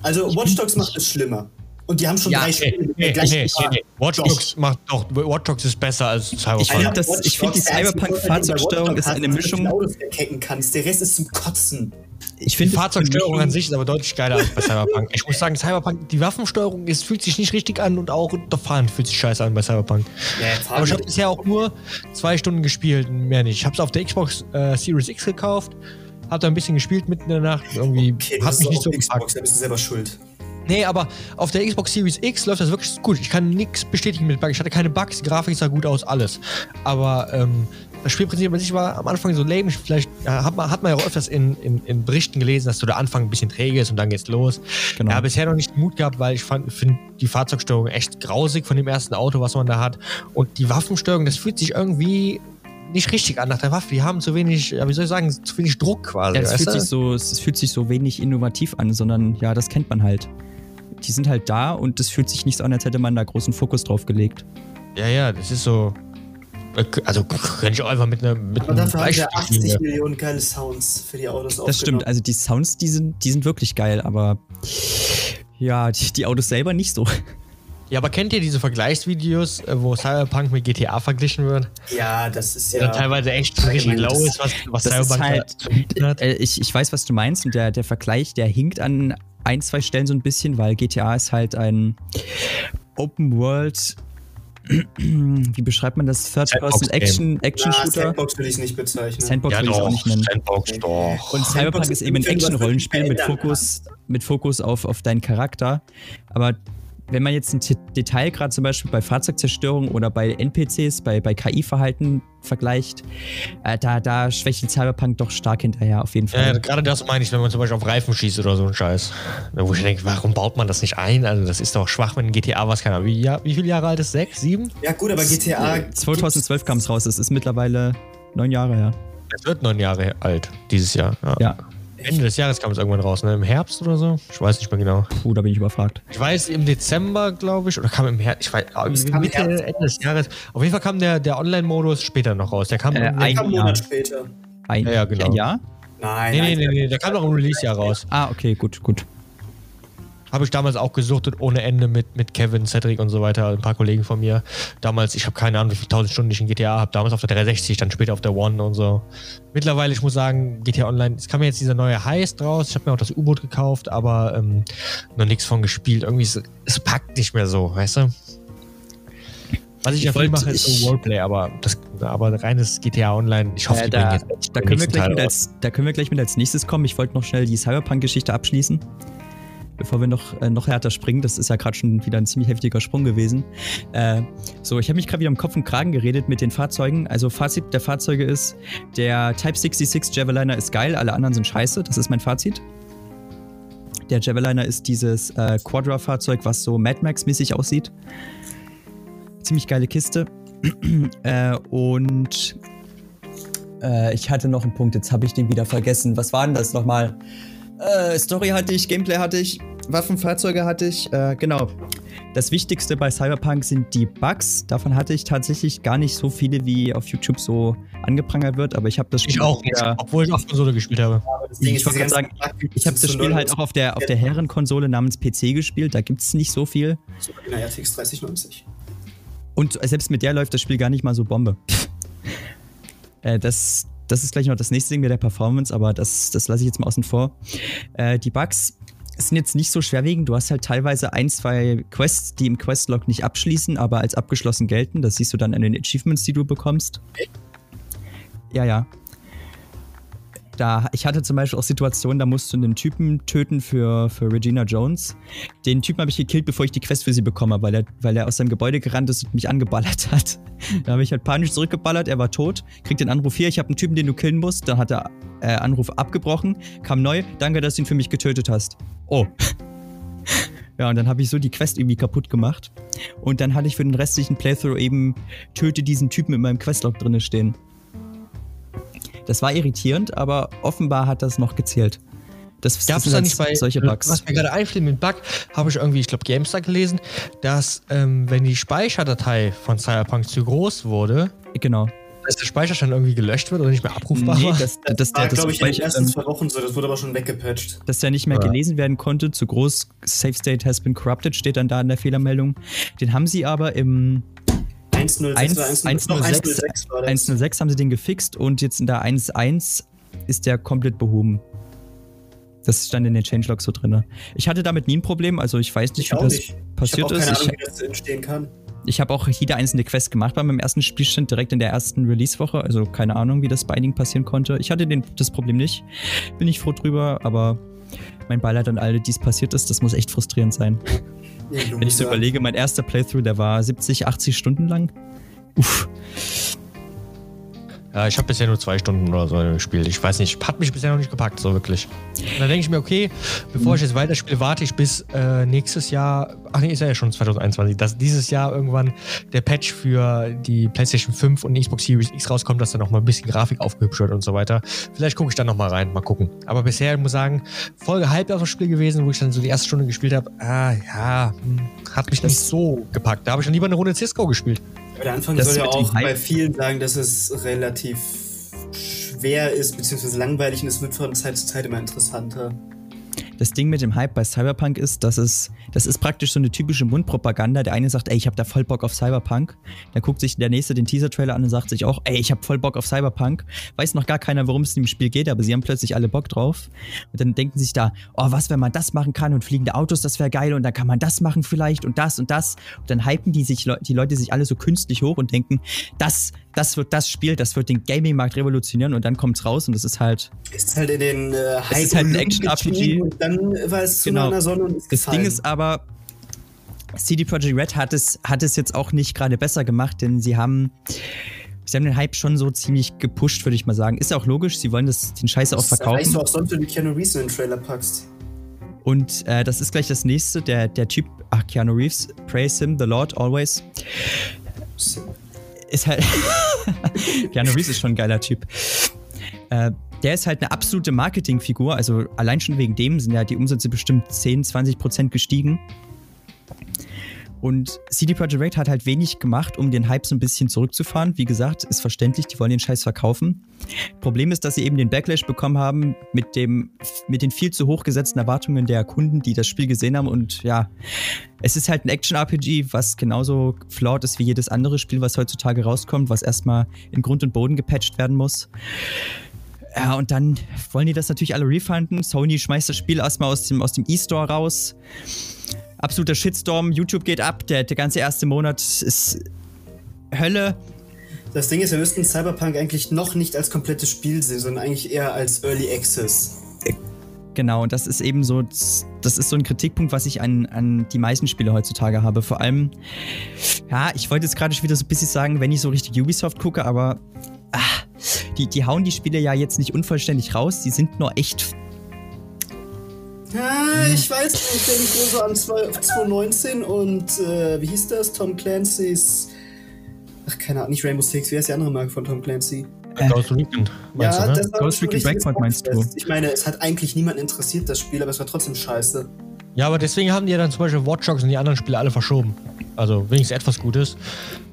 Also Watch Dogs macht es schlimmer. Und die haben schon Ja, drei Nee, Spiele nee, gleichen nee, nee. Watch Doch. Dogs macht doch, Watch Dogs ist besser als Ich Cyberpunk. finde, das- Watch ich find die Cyberpunk-Fahrzeugsteuerung ist eine Mischung- du kannst. Der Rest ist zum Kotzen. Ich Die finde Fahrzeugsteuerung an sich ist aber deutlich geiler als bei Cyberpunk. Ich muss sagen, Cyberpunk, die Waffensteuerung ist, fühlt sich nicht richtig an und auch das Fahren fühlt sich scheiße an bei Cyberpunk. Ja, Aber ich habe bisher auch nur zwei Stunden gespielt, mehr nicht. Ich habe es auf der Xbox äh, Series X gekauft, habe da ein bisschen gespielt mitten in der Nacht. Irgendwie okay, du hat hast mich nicht so Xbox, gepackt. da bist du selber schuld. Nee, aber auf der Xbox Series X läuft das wirklich gut. Ich kann nichts bestätigen mit Bugs. Ich hatte keine Bugs, die Grafik sah gut aus, alles. Aber ähm, das Spielprinzip an sich war am Anfang so lame. Vielleicht ja, hat, man, hat man ja auch öfters in, in, in Berichten gelesen, dass so der Anfang ein bisschen träge ist und dann geht's los. Genau. Ja, bisher noch nicht den Mut gehabt, weil ich finde die Fahrzeugsteuerung echt grausig von dem ersten Auto, was man da hat. Und die Waffensteuerung, das fühlt sich irgendwie nicht richtig an nach der Waffe. Die haben zu wenig, wie soll ich sagen, zu wenig Druck quasi. Ja, es, fühlt du? sich so, es fühlt sich so wenig innovativ an, sondern ja, das kennt man halt. Die sind halt da und es fühlt sich nicht so an, als hätte man da großen Fokus drauf gelegt. ja, ja, das ist so. Also könnte ich auch einfach mit einer mit Aber einem dafür haben wir Bleistift 80 spielen. Millionen geile Sounds für die Autos Das stimmt, also die Sounds, die sind, die sind wirklich geil, aber ja, die, die Autos selber nicht so. Ja, aber kennt ihr diese Vergleichsvideos, äh, wo Cyberpunk mit GTA verglichen wird? Ja, das ist Ja. ja. teilweise echt richtig das- low ist, was, was das ist Cyberpunk halt- da zu bieten hat. Äh, ich, ich weiß, was du meinst und der, der Vergleich, der hinkt an ein, zwei Stellen so ein bisschen, weil GTA ist halt ein Open World, (clears throat) wie beschreibt man das? Third-Person-Action- Na, Action-Shooter? Sandbox will ich nicht bezeichnen. Sandbox will ich auch nicht nennen. Sandbox doch. Und Cyberpunk Sandbox ist eben ein Action-Rollenspiel mit Fokus, mit Fokus auf, auf deinen Charakter. Aber wenn man jetzt ein T Detail gerade zum Beispiel bei Fahrzeugzerstörung oder bei NPCs, bei, bei KI-Verhalten vergleicht, äh, da, da schwächt Cyberpunk doch stark hinterher, auf jeden Ja, ja, Fall. gerade das meine ich, wenn man zum Beispiel auf Reifen schießt oder so ein Scheiß. Wo ich denke, warum baut man das nicht ein? Also, das ist doch schwach, wenn ein GTA was kann. Aber wie, ja, wie viele Jahre alt ist? Sechs? Sieben? Ja, gut, aber GTA. 2012 kam es raus, es ist mittlerweile neun Jahre her. Es wird neun Jahre alt dieses Jahr. Ja. Ende des Jahres kam es irgendwann raus, ne? Im Herbst oder so? Ich weiß nicht mehr genau. puh, da bin ich überfragt. Ich weiß, im Dezember, glaube ich, oder kam im Herbst, ich weiß, ah, Es kam Mitte, Herbst. Ende des Jahres. Auf jeden Fall kam der, der Online-Modus später noch raus. Der kam Äh, im- ein- Ein Jahr. Monat später. Ein, Ja, ja, genau. Ein Jahr? Nein, Nee, nein, nee, nee, nee, der kam noch im Release-Jahr raus. Ah, okay, gut, gut. Habe ich damals auch gesuchtet ohne Ende mit, mit Kevin, Cedric und so weiter, ein paar Kollegen von mir. Damals, ich habe keine Ahnung, wie viele tausend Stunden ich in GTA habe. Damals auf der 360, dann später auf der One und so. Mittlerweile, ich muss sagen, GTA Online, es kam mir jetzt dieser neue Heist raus. Ich habe mir auch das U-Boot gekauft, aber ähm, noch nichts von gespielt. Irgendwie, es, es packt nicht mehr so, weißt du? Was ich, Ich ja viel mache, ist so Roleplay, aber, das, aber reines GTA Online, ich hoffe, Äh, die da, da, können wir gleich mit als, da können wir gleich mit als nächstes kommen. Ich wollte noch schnell die Cyberpunk-Geschichte abschließen. Bevor wir noch, äh, noch härter springen, das ist ja gerade schon wieder ein ziemlich heftiger Sprung gewesen. Äh, so, ich habe mich gerade wieder im Kopf und Kragen geredet mit den Fahrzeugen. Also Fazit der Fahrzeuge ist, der Type 66 Javeliner ist geil, alle anderen sind scheiße. Das ist mein Fazit. Der Javeliner ist dieses äh, Quadra-Fahrzeug, was so Mad Max-mäßig aussieht. Ziemlich geile Kiste. (clears throat) äh, und äh, ich hatte noch einen Punkt, jetzt habe ich den wieder vergessen. Was war denn das nochmal? Äh, Story hatte ich, Gameplay hatte ich, Waffenfahrzeuge hatte ich, äh, genau. Das Wichtigste bei Cyberpunk sind die Bugs. Davon hatte ich tatsächlich gar nicht so viele, wie auf YouTube so angeprangert wird, aber ich habe das Ich auch Ja, obwohl ich auf Konsole gespielt habe. Das Ich wollte Bug- ich habe das Spiel halt auch auf der, auf der Herrenkonsole namens PC gespielt, da gibt es nicht so viel. so in der RTX 3090. Und selbst mit der läuft das Spiel gar nicht mal so Bombe. (laughs) äh, das, das ist gleich noch das nächste Ding mit der Performance, aber das, das lasse ich jetzt mal außen vor. Äh, die Bugs sind jetzt nicht so schwerwiegend. Du hast halt teilweise ein, zwei Quests, die im Questlog nicht abschließen, aber als abgeschlossen gelten. Das siehst du dann an den Achievements, die du bekommst. Ja, ja. Da, ich hatte zum Beispiel auch Situationen, da musst du einen Typen töten für, für Regina Jones. Den Typen habe ich gekillt, bevor ich die Quest für sie bekomme, weil er, weil er aus seinem Gebäude gerannt ist und mich angeballert hat. (laughs) Da habe ich halt panisch zurückgeballert, er war tot, kriegt den Anruf hier, ich habe einen Typen, den du killen musst. Dann hat der äh, Anruf abgebrochen, kam neu, danke, dass du ihn für mich getötet hast. Oh. Ja, und dann habe ich so die Quest irgendwie kaputt gemacht. Und dann hatte ich für den restlichen Playthrough eben töte diesen Typen in meinem Questlog drinne stehen. Das war irritierend, aber offenbar hat das noch gezählt. Das, Gab es da halt nicht bei solche Bugs. Was mir gerade einfällt mit Bug, habe ich irgendwie, ich glaube, GameStar gelesen, dass ähm, wenn die Speicherdatei von Cyberpunk zu groß wurde, Genau. Dass der Speicherstand irgendwie gelöscht wird oder nicht mehr abrufbar Nee, war. dass, Das der, war, das glaube ich, in den ersten zwei Wochen so. Das wurde aber schon weggepatcht. dass der nicht mehr Ja. gelesen werden konnte. Zu groß, Safe State has been corrupted, steht dann da in der Fehlermeldung. Den haben sie aber im 106 1, oder 106, 106, doch, 106 war das. 106 haben sie den gefixt und jetzt in der 1.1 ist der komplett behoben. Das stand in den Changelogs so drin. Ich hatte damit nie ein Problem, also ich weiß nicht, Ich wie das nicht. passiert ich ist. keine Ich- Ahnung, wie das entstehen kann. Ich habe auch jede einzelne Quest gemacht bei meinem ersten Spielstand, direkt in der ersten Release-Woche. Also keine Ahnung, wie das Binding passieren konnte. Ich hatte den, das Problem nicht. Bin ich froh drüber, aber mein Beileid an alle, die es passiert ist, das muss echt frustrierend sein. Ja, Wenn ich so überlege, mein erster Playthrough, der war 70, 80 Stunden lang. Uff. Ja, ich habe bisher nur zwei Stunden oder so gespielt. Ich weiß nicht, hat mich bisher noch nicht gepackt, so wirklich. Und dann denke ich mir, okay, bevor ich jetzt weiterspiele, warte ich bis äh, nächstes Jahr, ach nee, ist ja schon 2021, dass dieses Jahr irgendwann der Patch für die PlayStation 5 und die Xbox Series X rauskommt, dass da nochmal ein bisschen Grafik aufgehübscht wird und so weiter. Vielleicht gucke ich dann nochmal rein, mal gucken. Aber bisher, ich muss sagen, voll gehypt auf das Spiel gewesen, wo ich dann so die erste Stunde gespielt habe. Ah, ja, hm, hat mich nicht so gepackt. Da habe ich dann lieber eine Runde Cisco gespielt. Aber der Anfang Das soll ja auch bei vielen sagen, dass es relativ schwer ist, beziehungsweise langweilig und es wird von Zeit zu Zeit immer interessanter. Das Ding mit dem Hype bei Cyberpunk ist, dass es, das ist praktisch so eine typische Mundpropaganda. Der eine sagt, ey, ich hab da voll Bock auf Cyberpunk. Dann guckt sich der nächste den Teaser-Trailer an und sagt sich auch, ey, ich hab voll Bock auf Cyberpunk. Weiß noch gar keiner, worum es in dem Spiel geht, aber sie haben plötzlich alle Bock drauf. Und dann denken sich da, oh, was, wenn man das machen kann und fliegende Autos, das wäre geil und dann kann man das machen vielleicht und das und das. Und dann hypen die sich, die Leute sich alle so künstlich hoch und denken, das, das wird das Spiel, das wird den Gaming-Markt revolutionieren und dann kommt's raus und es ist halt, Es ist halt in den äh, Es ist halt ein Action-RPG. Und dann war es zu Genau. der Sonne und ist Das gefallen. Ding ist aber, CD Projekt Red hat es, hat es jetzt auch nicht gerade besser gemacht, denn sie haben, sie haben den Hype schon so ziemlich gepusht, würde ich mal sagen. Ist ja auch logisch, sie wollen das, den Scheiße auch Das verkaufen. du auch sonst, wenn du Keanu Reeves in den Trailer packst. Und äh, das ist gleich das nächste, der, der Typ, ach, Keanu Reeves, praise him, the Lord, always. Ist halt, (laughs) Keanu Reeves ist schon ein geiler Typ. Äh, der ist halt eine absolute Marketingfigur, also allein schon wegen dem sind ja die Umsätze bestimmt 10, 20 Prozent gestiegen. Und CD Projekt Red hat halt wenig gemacht, um den Hype so ein bisschen zurückzufahren. Wie gesagt, ist verständlich, die wollen den Scheiß verkaufen. Problem ist, dass sie eben den Backlash bekommen haben mit, dem, mit den viel zu hoch gesetzten Erwartungen der Kunden, die das Spiel gesehen haben. Und ja, es ist halt ein Action-RPG, was genauso flawed ist wie jedes andere Spiel, was heutzutage rauskommt, was erstmal in Grund und Boden gepatcht werden muss. Ja, und dann wollen die das natürlich alle refunden. Sony schmeißt das Spiel erstmal aus dem, aus dem E-Store raus absoluter Shitstorm. YouTube geht ab. Der, der ganze erste Monat ist Hölle. Das Ding ist, wir müssten Cyberpunk eigentlich noch nicht als komplettes Spiel sehen, sondern eigentlich eher als Early Access. Genau, und das ist eben so, das ist so ein Kritikpunkt, was ich an, an die meisten Spiele heutzutage habe. Vor allem, ja, ich wollte jetzt gerade schon wieder so ein bisschen sagen, wenn ich so richtig Ubisoft gucke, aber ach, die, die hauen die Spiele ja jetzt nicht unvollständig raus, die sind nur echt ja, ich weiß nicht, wenn ich nur so an 2019 und äh, wie hieß das? Tom Clancy's. Ach, keine Ahnung, nicht Rainbow Six, wie heißt die andere Marke von Tom Clancy? Äh, Ghost Recon. Ja, du, ne? das war Ghost Recon Breakpoint meinst du? Ich meine, es hat eigentlich niemanden interessiert, das Spiel, aber es war trotzdem scheiße. Ja, aber deswegen haben die ja dann zum Beispiel Watch Dogs und die anderen Spiele alle verschoben. Also wenigstens etwas Gutes.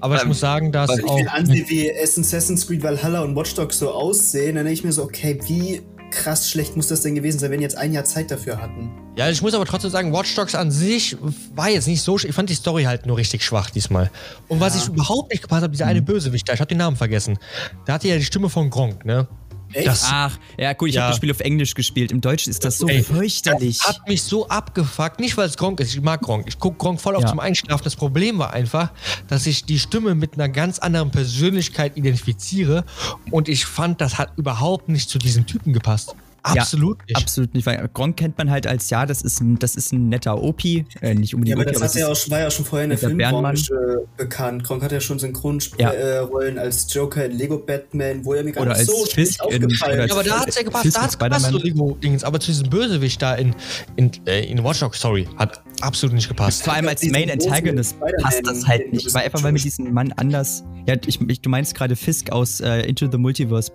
Aber ähm, ich muss sagen, dass auch. Wenn ich mir ansehe, wie Assassin's Creed Valhalla und Watch Dogs so aussehen, dann denke ich mir so, okay, wie krass schlecht muss das denn gewesen sein, wenn die jetzt ein Jahr Zeit dafür hatten? Ja, ich muss aber trotzdem sagen, Watch Dogs an sich war jetzt nicht so. Ich fand die Story halt nur richtig schwach diesmal. Und ja. was ich überhaupt nicht gepasst habe, dieser eine mhm. Bösewicht da, ich habe den Namen vergessen. Da hatte ja die Stimme von Gronk, ne? Das, Ach, ja gut, ich ja. habe das Spiel auf Englisch gespielt. Im Deutschen ist das so Ey, fürchterlich. Das hat mich so abgefuckt. Nicht, weil es Gronk ist. Ich mag Gronk. Ich gucke Gronk voll auf ja. zum Einschlafen. Das Problem war einfach, dass ich die Stimme mit einer ganz anderen Persönlichkeit identifiziere. Und ich fand, das hat überhaupt nicht zu diesem Typen gepasst. Absolut ja, nicht. Absolut nicht, weil Gronk kennt man halt als, ja, das ist ein, das ist ein netter OP, äh, nicht unbedingt Ja, aber das hat ja auch, war ja schon vorher in der Filmbranche bekannt. Gronk hat ja schon Synchronrollen ja. als Joker in Lego Batman, wo er mir gar oder nicht so Fisk aufgefallen Ja, aber da hat es ja gepasst, Fisk da hat es gepasst, so Lego-Dings. Aber zu diesem Bösewicht da in, in, äh, in Watch Dogs, sorry, hat absolut nicht gepasst. Vor allem als Main Antagonist passt das halt nicht, weil einfach weil mit diesem Mann anders, ja, ich, ich, du meinst gerade Fisk aus äh, Into the Multiverse.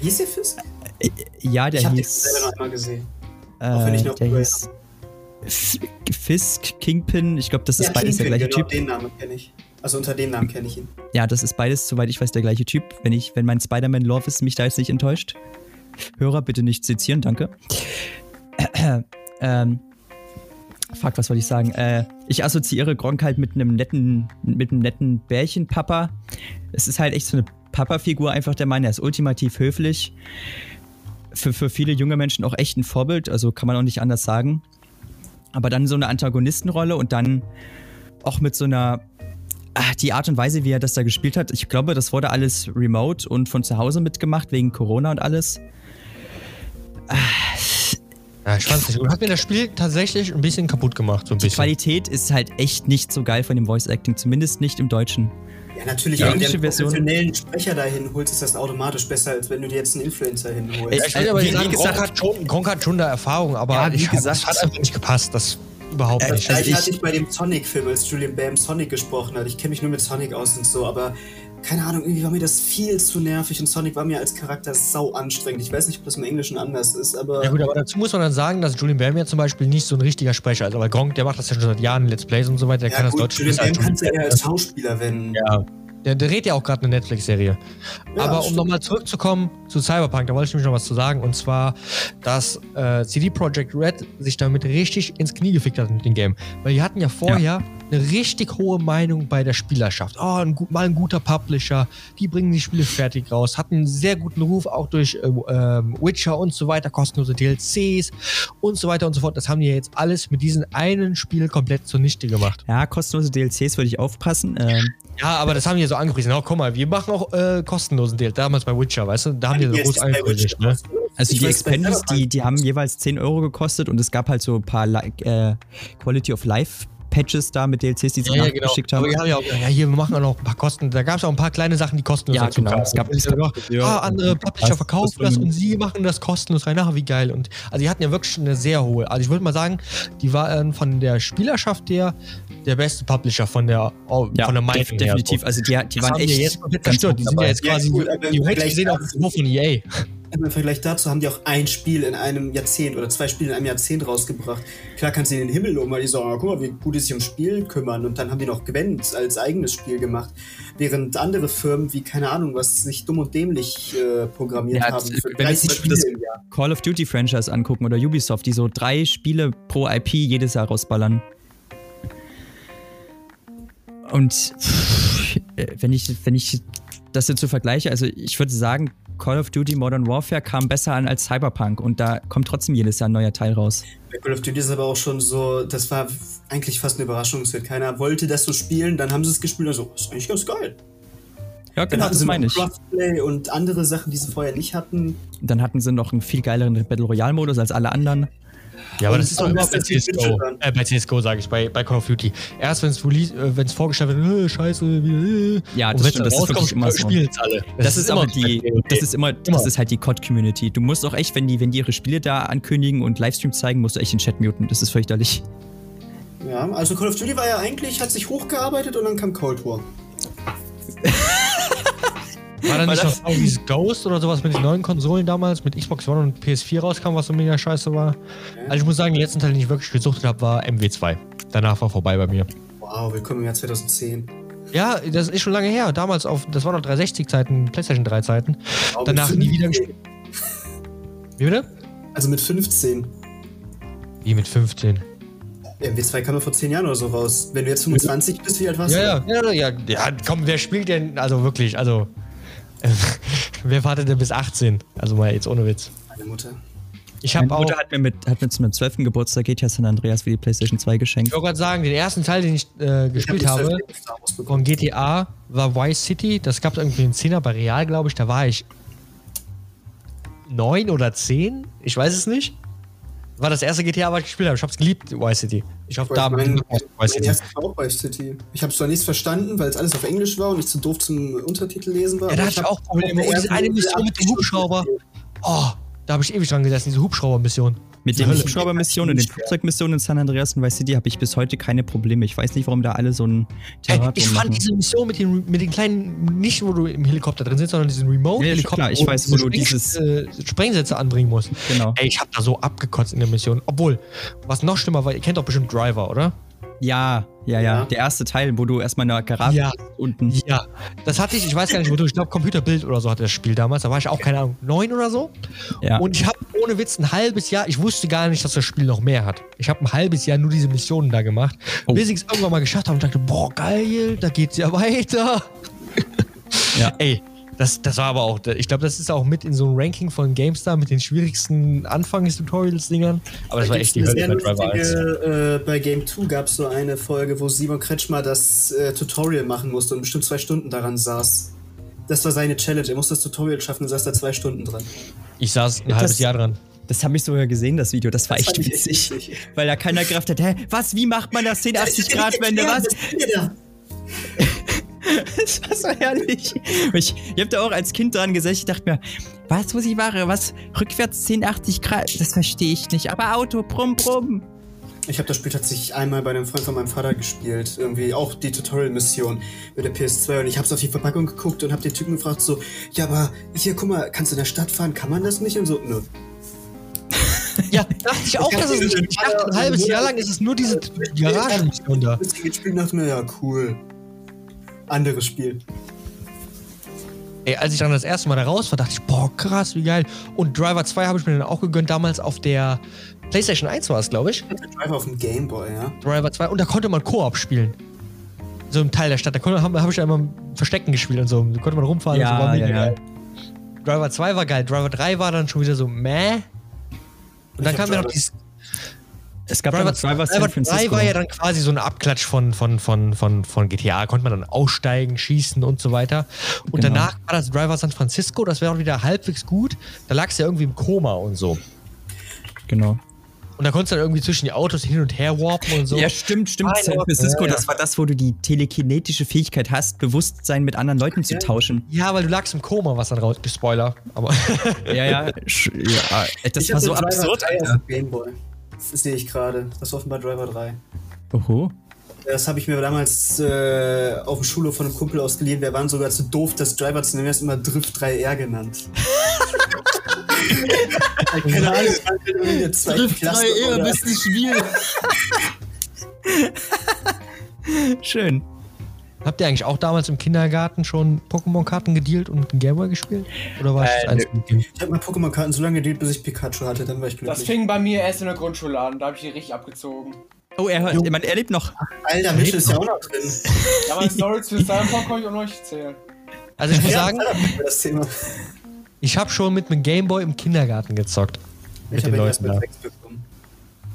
Hieß der Fisk? Ja, der ich hieß. Ich selber noch einmal gesehen. Äh, Auch wenn ich noch der hieß Fisk, Kingpin, ich glaube, das ist ja, beides Kingpin, der gleiche genau, Typ. den Namen kenne ich. Also unter dem Namen kenne ich ihn. Ja, das ist beides, soweit ich weiß, der gleiche Typ. Wenn ich, wenn mein Spider-Man-Love ist, mich da jetzt nicht enttäuscht. Hörer, bitte nicht sezieren, danke. ähm, fuck, was wollte ich sagen? Äh, ich assoziiere Gronk halt mit einem netten, mit einem netten Bärchenpapa. Es ist halt echt so eine Papa-Figur, einfach der Mann, er ist ultimativ höflich für, für viele junge Menschen auch echt ein Vorbild, also kann man auch nicht anders sagen. Aber dann so eine Antagonistenrolle und dann auch mit so einer ach, die Art und Weise, wie er das da gespielt hat, ich glaube, das wurde alles remote und von zu Hause mitgemacht, wegen Corona und alles. Ja, ich fand's nicht gut. Hat mir das Spiel tatsächlich ein bisschen kaputt gemacht, so ein die bisschen. Qualität ist halt echt nicht so geil von dem Voice Acting, zumindest nicht im Deutschen. Ja, natürlich, ja, wenn du einen professionellen Sprecher dahin holst, ist das automatisch besser, als wenn du dir jetzt einen Influencer hinholst. Ja, ich will aber wie, sagen, Gronk hat, schon, Gronk hat schon da Erfahrung, aber ja, wie ich, gesagt, das hat einfach nicht gepasst. Das überhaupt äh, nicht. Vielleicht hatte ich bei dem Sonic-Film, als Julian Bam Sonic gesprochen hat. Ich kenne mich nur mit Sonic aus und so, aber keine Ahnung, irgendwie war mir das viel zu nervig und Sonic war mir als Charakter sau anstrengend. Ich weiß nicht, ob das im Englischen anders ist, aber. Ja, gut, aber dazu muss man dann sagen, dass Julian Bam ja zum Beispiel nicht so ein richtiger Sprecher ist. Aber Gronk, der macht das ja schon seit Jahren, Let's Plays und so weiter, der ja, kann gut, das Deutsch Julian Bam kannst du eher als Schauspieler, wenn. Ja. Der dreht ja auch gerade eine Netflix-Serie. Ja, Aber um nochmal zurückzukommen zu Cyberpunk, da wollte ich nämlich noch was zu sagen. Und zwar, dass äh, CD Projekt Red sich damit richtig ins Knie gefickt hat mit dem Game. Weil die hatten ja vorher ja. eine richtig hohe Meinung bei der Spielerschaft. Oh, ein, mal ein guter Publisher, die bringen die Spiele fertig raus. Hatten einen sehr guten Ruf, auch durch äh, äh, Witcher und so weiter, kostenlose DLCs und so weiter und so fort. Das haben die jetzt alles mit diesem einen Spiel komplett zunichte gemacht. Ja, kostenlose DLCs würde ich aufpassen. Ähm, ja, aber das haben die so angepriesen. Oh, guck mal, wir machen auch äh, kostenlosen Deal. Damals bei Witcher, weißt du? Da haben die so groß angekündigt, ne? Also ich die Expendies, die, die haben jeweils 10 Euro gekostet und es gab halt so ein paar äh, Quality of Life Patches da mit DLCs, die sie ja, nachgeschickt genau. haben. Aber ja, auch, ja, hier, wir machen auch noch ein paar Kosten. Da gab es auch ein paar kleine Sachen, die kostenlos ja, genau. Es gab, es gab noch, ah, andere Publisher verkaufen das, das und sie machen das kostenlos rein. Ach, wie geil. Und also die hatten ja wirklich eine sehr hohe. Also ich würde mal sagen, die waren von der Spielerschaft her der beste Publisher von der oh, ja, von der Meinung def definitiv. Also die, die waren echt jetzt komplett zerstört. Die sind ja jetzt quasi ja, gut, die Rates sehen auf dem von EA. im Vergleich dazu haben die auch ein Spiel in einem Jahrzehnt oder zwei Spiele in einem Jahrzehnt rausgebracht. Klar kannst du in den Himmel loben, weil die sagen, oh, guck mal, wie gut die sich ums Spiel kümmern. Und dann haben die noch Gwent als eigenes Spiel gemacht. Während andere Firmen, wie, keine Ahnung, was sich dumm und dämlich äh, programmiert Ja, haben, für wenn 30 ich Spiele das-. Call of Duty Franchise angucken oder Ubisoft, die so drei Spiele pro IP jedes Jahr rausballern. Und äh, wenn ich, wenn ich das jetzt so vergleiche, also ich würde sagen, Call of Duty Modern Warfare kam besser an als Cyberpunk und da kommt trotzdem jedes Jahr ein neuer Teil raus. Bei Call of Duty ist aber auch schon so, das war eigentlich fast eine Überraschungshit. Keiner wollte das so spielen, dann haben sie es gespielt und so, das ist eigentlich ganz geil. Ja, Dann genau, hatten das meine ich. Und andere Sachen, die sie vorher nicht hatten. Dann hatten sie noch einen viel geileren Battle Royale Modus als alle anderen. Ja, aber das ist doch immer das bei ist die CSGO. Äh, bei CSGO sage ich, bei, bei Call of Duty. Erst wenn es release, äh, wenn es vorgestellt wird, äh, scheiße, wie, äh. Ja, Und das stimmt, das ist wirklich rauskommt, immer so. spielen es alle. Das, ist, aber die, okay. das ist immer, Immer. das ist halt die COD-Community. Du musst auch echt, wenn die, wenn die ihre Spiele da ankündigen und Livestream zeigen, musst du echt den Chat muten. Das ist fürchterlich. Ja, also Call of Duty war ja eigentlich, hat sich hochgearbeitet und dann kam Cold War. (laughs) War da War nicht das- noch irgendwie Ghost oder sowas mit den neuen Konsolen damals, mit Xbox One und PS4 rauskam, was so mega scheiße war? Also ich muss sagen, den letzten Teil, den ich wirklich gesuchtet habe, war MW2. Danach war vorbei bei mir. Wow, willkommen im Jahr 2010. Ja, das ist schon lange her. Damals auf, das war noch 360-Zeiten, PlayStation 3-Zeiten. Wow, Danach mit nie wieder 15. gespielt. Wie bitte? Also mit 15. Wie mit 15. MW2 kam ja vor 10 Jahren oder so raus. Wenn du jetzt 25 bist, wie alt warst Ja, du? ja, ja, ja, ja, komm, wer spielt denn, also wirklich, also, (laughs) wer wartet denn bis 18? Also mal jetzt ohne Witz. Meine Mutter. Ich habe Meine auch, Mutter hat mir, mit, hat mir zu meinem 12. Geburtstag GTA San Andreas für die PlayStation 2 geschenkt. ich wollte gerade sagen, den ersten Teil, den ich äh, gespielt Ich hab habe, die 12 Star Wars bekommen. von GTA war Vice City. Das gab es irgendwie in 10er bei Real, glaube ich. Da war ich neun oder zehn. Ich weiß es nicht. War das erste GTA, was ich gespielt habe. Ich habe es geliebt, Vice City. Ich hoffe, da mein, mein City. auch Vice City. Ich habe zwar nichts verstanden, weil es alles auf Englisch war und ich zu doof zum Untertitel lesen war. Ja, da hatte ich auch Probleme. Und diese eine Mission mit dem 80 Hubschrauber. Oh, da habe ich ewig dran gesessen, diese Hubschrauber-Mission. Mit den. Hubschrauber-Missionen und den Flugzeugmissionen in San Andreas und Vice City habe ich bis heute keine Probleme. Ich weiß nicht, warum da alle so ein Terrat ich fand machen. diese Mission mit den, mit den kleinen, nicht wo du im Helikopter drin sitzt, sondern diesen Ja, ja, Remote-Helikopter, klar, ich weiß, wo du dieses- äh, Sprengsätze anbringen musst. Genau. Ey, ich hab da so abgekotzt in der Mission. Obwohl, was noch schlimmer war, ihr kennt doch bestimmt Driver, oder? Ja, ja, ja, Ja. Der erste Teil, wo du erstmal in der Garage Ja. unten. Ja, das hatte ich, ich weiß gar nicht, wo du, ich glaube Computerbild oder so hatte das Spiel damals, da war ich auch, keine Ahnung, neun oder so. Ja. Und ich habe ohne Witz ein halbes Jahr, ich wusste gar nicht, dass das Spiel noch mehr hat. Ich habe ein halbes Jahr nur diese Missionen da gemacht, Oh. bis ich es irgendwann mal geschafft habe und dachte, boah, geil, da geht's ja (laughs) weiter. Ja. Ey, das, das war aber auch, ich glaube, das ist auch mit in so einem Ranking von GameStar mit den schwierigsten Anfangs-Tutorials-Dingern. Aber das war echt die Hölle bei Driver 1. lustige, äh, bei Game 2 gab es so eine Folge, wo Simon Kretschmer das äh, Tutorial machen musste und bestimmt zwei Stunden daran saß. Das war seine Challenge. Er musste das Tutorial schaffen und saß da zwei Stunden dran. Ich saß ein Das- halbes Jahr dran. Das habe ich sogar gesehen, das Video. Das war Das echt witzig. witzig. Weil da keiner gerafft hat, hä, was, wie macht man das 1080-Grad-Wende, (laughs) was? Was ist denn da? (laughs) Das war so herrlich. Ich, ich habe da auch als Kind dran gesessen, ich dachte mir, was muss ich machen? Was? Rückwärts 1080 Grad? Das verstehe ich nicht. Aber Auto, brumm, brumm. Ich habe das Spiel tatsächlich einmal bei einem Freund von meinem Vater gespielt. Irgendwie auch die Tutorial-Mission mit der PS2. Und ich habe auf die Verpackung geguckt und habe den Typen gefragt so, ja, aber hier, guck mal, kannst du in der Stadt fahren? Kann man das nicht? Und so, nö. (laughs) Ja, dachte ich auch, dass es nicht. Ich dachte, ein halbes Jahr lang ist es nur diese Garagenmission da. Ich dachte mir, ja, cool. Anderes Spiel. Ey, als ich dann das erste Mal da raus war, dachte ich, boah, krass, wie geil. Und Driver 2 habe ich mir dann auch gegönnt, damals auf der PlayStation 1 war es, glaube ich. Driver auf dem Gameboy, ja. Driver 2. Und da konnte man Koop spielen. So im Teil der Stadt. Da konnte- habe hab ich ja immer Verstecken gespielt und so. Da konnte man rumfahren Ja, und so. War ja, ja. geil. Driver 2 war geil. Driver 3 war dann schon wieder so meh. Und dann Ich hab kam ja noch dieses Es gab Driver, dann noch Driver San Driver 3 Francisco. war ja dann quasi so ein Abklatsch von, von, von, von, von GTA. Konnte man dann aussteigen, schießen und so weiter. Und Genau. danach war das Driver San Francisco. Das wäre auch wieder halbwegs gut. Da lag es ja irgendwie im Koma und so. Genau. Und da konntest du dann irgendwie zwischen die Autos hin und her warpen und so. Ja, stimmt, stimmt. Nein, San Francisco, ja, ja. das war das, wo du die telekinetische Fähigkeit hast, Bewusstsein mit anderen Leuten zu tauschen. Ja, weil du lagst im Koma, was dann raus. Spoiler. Aber. Ja, ja. (laughs) ja das Ich war so absurd, 3 auf Alter. Gameboy. Das sehe ich gerade. Das war offenbar Driver 3. Oho. Das habe ich mir damals äh, auf dem Schulhof von einem Kumpel ausgeliehen. Wir waren sogar zu doof, das Driver zu nennen. Er ist immer Drift 3R genannt. (laughs) Keine Ahnung, der drei eher, oder- bestes (laughs) Spiel. Schön. Habt ihr eigentlich auch damals im Kindergarten schon Pokémon-Karten gedealt und mit dem Gameboy gespielt? Oder war ich das Äh, einzige Kind? Ich habe mal Pokémon-Karten so lange gedealt, bis ich Pikachu hatte, dann war ich Das glücklich. fing bei mir erst in der Grundschule an, da habe ich die richtig abgezogen. Oh, er hört, man, er lebt noch. Alter, Mitchell ist ja auch noch drin. Ja, meine Stories für Cyberpunk kann ich auch noch nicht erzählen. Also ich muss sagen, das Thema. ich habe schon mit einem Gameboy im Kindergarten gezockt. Mit Ich den ihn erst Leuten mit da.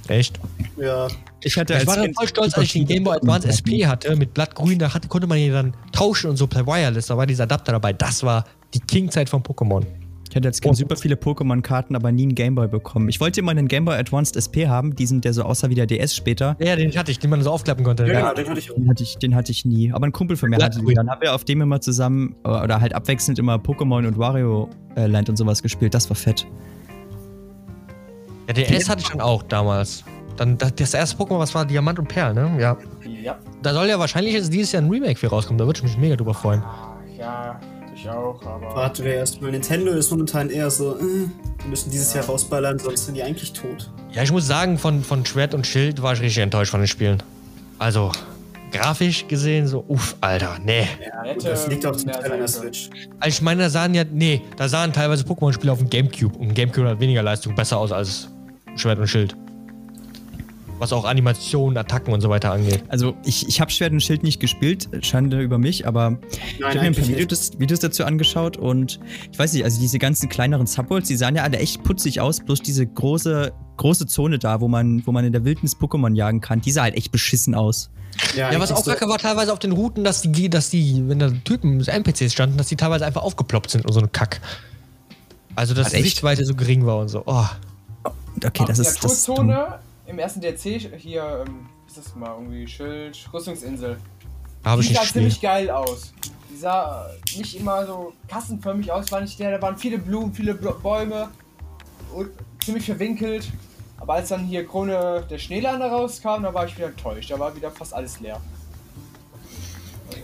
Echt? Ja. Ich hatte Ich als war dann voll stolz, als ich den Game Boy Advance SP hatte mit Blattgrün. Da hatte, konnte man ihn dann tauschen und so per Wireless. Da war dieser Adapter dabei. Das war die King-Zeit von Pokémon. Ich hatte als Kind super viele Pokémon-Karten, aber nie einen Gameboy bekommen. Ich wollte immer einen Gameboy Advanced SP haben, diesen, der so aussah wie der DS später. Ja, den hatte ich, den man so aufklappen konnte. Ja, Ja. genau, den hatte ich auch. Den hatte ich, den hatte ich nie. Aber ein Kumpel von mir hatte den. Dann haben wir auf dem immer zusammen, äh, oder halt abwechselnd immer Pokémon und Wario äh, Land und sowas gespielt. Das war fett. Ja, DS hatte ich dann auch damals. Dann das, erste Pokémon, was war Diamant und Perl, ne? Ja. Ja. Da soll ja wahrscheinlich jetzt dieses Jahr ein Remake für rauskommen. Da würde ich mich mega drüber freuen. Ja, ich auch, aber. Warte wir erstmal. Nintendo ist momentan eher so, äh, wir müssen dieses Jahr rausballern, sonst sind die eigentlich tot. Ja, ich muss sagen, von, von Schwert und Schild war ich richtig enttäuscht von den Spielen. Also, grafisch gesehen, so, uff, Alter, nee. Ja, Hätte gut, das liegt auch zum mehr Teil an der. Switch. Also ich meine, da sahen ja, nee, da sahen teilweise Pokémon-Spiele auf dem Gamecube. Und Gamecube hat weniger Leistung besser aus als Schwert und Schild. Was auch Animationen, Attacken und so weiter angeht. Also, ich, ich habe Schwert und Schild nicht gespielt, Schande über mich, aber ich habe mir ein paar Videos, Videos dazu angeschaut und ich weiß nicht, also diese ganzen kleineren Subworlds, die sahen ja alle echt putzig aus, bloß diese große, große Zone da, wo man, wo man in der Wildnis Pokémon jagen kann, die sah halt echt beschissen aus. Ja, was eigentlich auch so- kacke war teilweise auf den Routen, dass die, dass die, wenn da Typen, NPCs standen, dass die teilweise einfach aufgeploppt sind und so ein Kack. Also, dass die? Sichtweite so gering war und so. Oh. Okay, das ist, der das ist dumm. Naturzone im ersten DLC hier, ähm, ist das mal, irgendwie Schild, Rüstungsinsel. Habe ich sah ziemlich geil aus. Die sah äh, nicht immer so kassenförmig aus, war nicht der, da waren viele Blumen, viele Bäume und ziemlich verwinkelt. Aber als dann hier Krone der Schneelander rauskam, da war ich wieder enttäuscht. Da war wieder fast alles leer.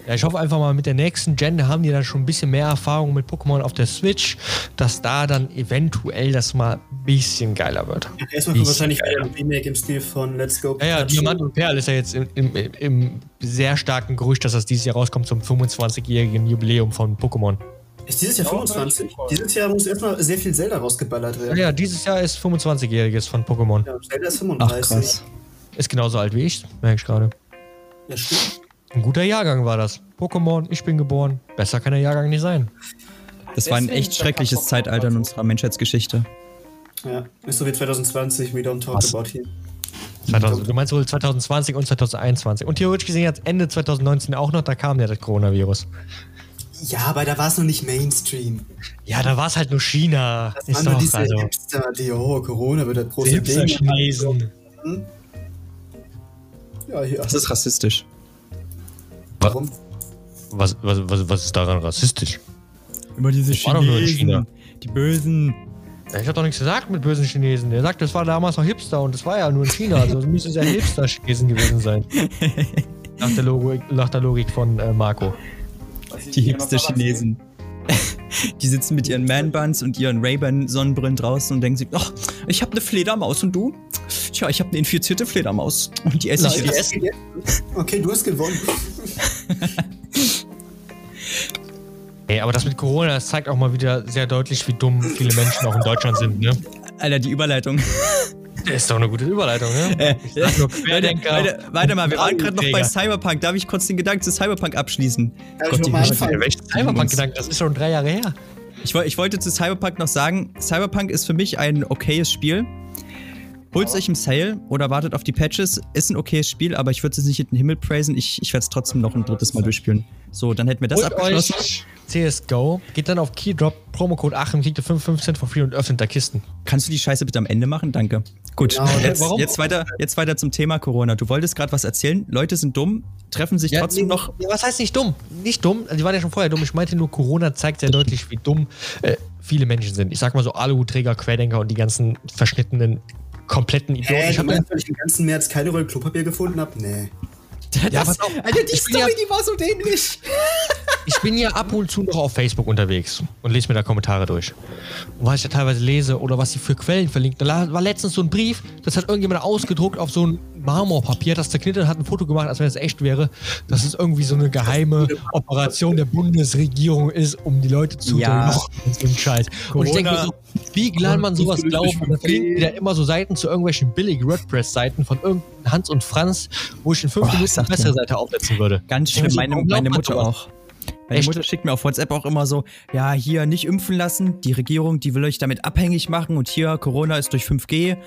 Ja, ich hoffe einfach mal, mit der nächsten Gen haben die dann schon ein bisschen mehr Erfahrung mit Pokémon auf der Switch, dass da dann eventuell das mal ein bisschen geiler wird. Erstmal kommt wahrscheinlich wieder ein Remake im Stil von Let's Go. Ja, ja. Diamant und Perl ist ja jetzt im, im, im sehr starken Gerücht, dass das dieses Jahr rauskommt zum 25-jährigen Jubiläum von Pokémon. Ist dieses Jahr Ja, 25? voll. Dieses Jahr muss erstmal sehr viel Zelda rausgeballert Ja, werden. ja, dieses Jahr ist 25-jähriges von Pokémon. Ja, Zelda ist Ach 35. krass. Ist genauso alt wie ich, merke ich gerade. Ja, stimmt. Ein guter Jahrgang war das. Pokémon, ich bin geboren. Besser kann der Jahrgang nicht sein. Das war ein echt schreckliches Zeitalter in unserer Menschheitsgeschichte. Ja, ist so wie 2020, we don't talk Was? about here. 2000, du meinst wohl 2020 und 2021. Und theoretisch gesehen jetzt Ende 2019 auch noch, da kam ja das Coronavirus. Ja, aber da war es noch nicht Mainstream. Ja, da war es halt nur China. Das ist waren nur doch, diese also. Hipster, die, oh, Corona wird das große Ding. Chinesen. Ja, hier. Das ist rassistisch. Warum? Was, was, was, was ist daran rassistisch? Immer diese Das war doch nur in China. Die Bösen. Ich hab doch nichts gesagt mit bösen Chinesen. Der sagt, das war damals noch Hipster und das war ja nur in China. Also es müsste es ja Hipster-Chinesen gewesen sein. (laughs) Nach der, Logik, nach der Logik von äh, Marco. Die Hipster-Chinesen. Die sitzen mit ihren Man-Buns und ihren Ray-Ban-Sonnenbrillen draußen und denken sich, ach, ich habe eine Fledermaus und du? Tja, ich habe eine infizierte Fledermaus. Und die esse ich Nein, jetzt. Okay, du hast gewonnen. (laughs) (laughs) Ey, aber das mit Corona, das zeigt auch mal wieder sehr deutlich, wie dumm viele Menschen auch in Deutschland sind, ne? Alter, die Überleitung. Das ist doch eine gute Überleitung, ne? Äh, Ich sag nur (laughs) Querdenker. Warte, warte mal, wir waren gerade noch bei. Cyberpunk. Darf ich kurz den Gedanken zu Cyberpunk abschließen? Darf ich Gott, mal? Ja, welchen Cyberpunk-Gedanken? Das ist schon drei Jahre her. Ich, ich wollte zu Cyberpunk noch sagen, Cyberpunk ist für mich ein okayes Spiel. Holt euch im Sale oder wartet auf die Patches. Ist ein okayes Spiel, aber ich würde es nicht in den Himmel praisen. Ich, ich werde es trotzdem noch ein drittes Mal durchspielen. So, dann hätten wir das Holt abgeschlossen. CSGO, geht dann auf Keydrop, Promocode 8 und kriegt ihr 55 for free und öffnet da Kisten. Kannst du die Scheiße bitte am Ende machen? Danke. Gut, Genau, jetzt, warum? jetzt, weiter, jetzt weiter zum Thema Corona. Du wolltest gerade was erzählen. Leute sind dumm, treffen sich trotzdem nee, noch. Ja, was heißt nicht dumm? Nicht dumm, die waren ja schon vorher dumm. Ich meinte nur, Corona zeigt sehr deutlich, wie dumm äh, viele Menschen sind. Ich sag mal so Aluhutträger, Querdenker und die ganzen verschnittenen, kompletten Idioten. Hä, ich du hab meinst, weil ich im ganzen März keine Rolle Klopapier gefunden habe? Nee. ja, Das, pass auf. Alter, die Ich bin ja- Story, die war so dämlich. ich bin ja ab und zu noch auf Facebook unterwegs und lese mir da Kommentare durch. Und was ich da teilweise lese oder was sie für Quellen verlinkt. Da war letztens so ein Brief, das hat irgendjemand ausgedruckt auf so ein Marmorpapier, das zerknittert hat ein Foto gemacht, als wenn es echt wäre. Dass es irgendwie so eine geheime Operation der Bundesregierung ist, um die Leute zu Ja. und so Scheiß. Und ich denke mir so, wie kann man sowas glauben? Und dann verlinken die da immer so Seiten zu irgendwelchen billigen WordPress-Seiten von irgendeinem Hans und Franz, wo ich in fünf Oh, Minuten eine bessere. Seite aufsetzen würde. Ganz schlimm. Ja, Meine, meine Mutter auch. Meine Echt? Mutter schickt mir auf WhatsApp auch immer so, ja, hier nicht impfen lassen. Die Regierung, die will euch damit abhängig machen. Und hier, Corona ist durch 5G.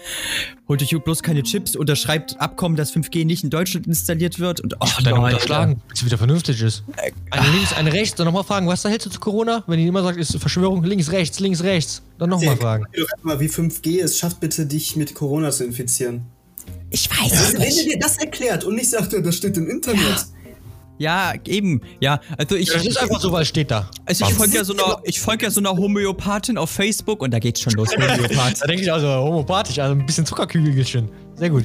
Holt euch bloß keine Chips. Unterschreibt Abkommen, dass 5G nicht in Deutschland installiert wird. Und ach, Dann unterschlagen, bis es wieder vernünftig ist. Eine links, eine rechts, dann nochmal fragen, was da hältst du zu Corona? Wenn die immer sagt, ist Verschwörung, links, rechts, links, rechts. Dann nochmal fragen. Sag doch mal, wie 5G es schafft, bitte dich mit Corona zu infizieren. Ich weiß Also, es wenn nicht. dir das erklärt und nicht sagt, das steht im Internet. Ja, eben. Ja, also ich. Das ist einfach so, weil es steht da. Also ich folge ja so einer, ich folge ja so einer Homöopathin auf Facebook und da geht's schon los. Homöopath. (laughs) Da denke ich also homopathisch, also ein bisschen Zuckerkügelchen. Sehr gut.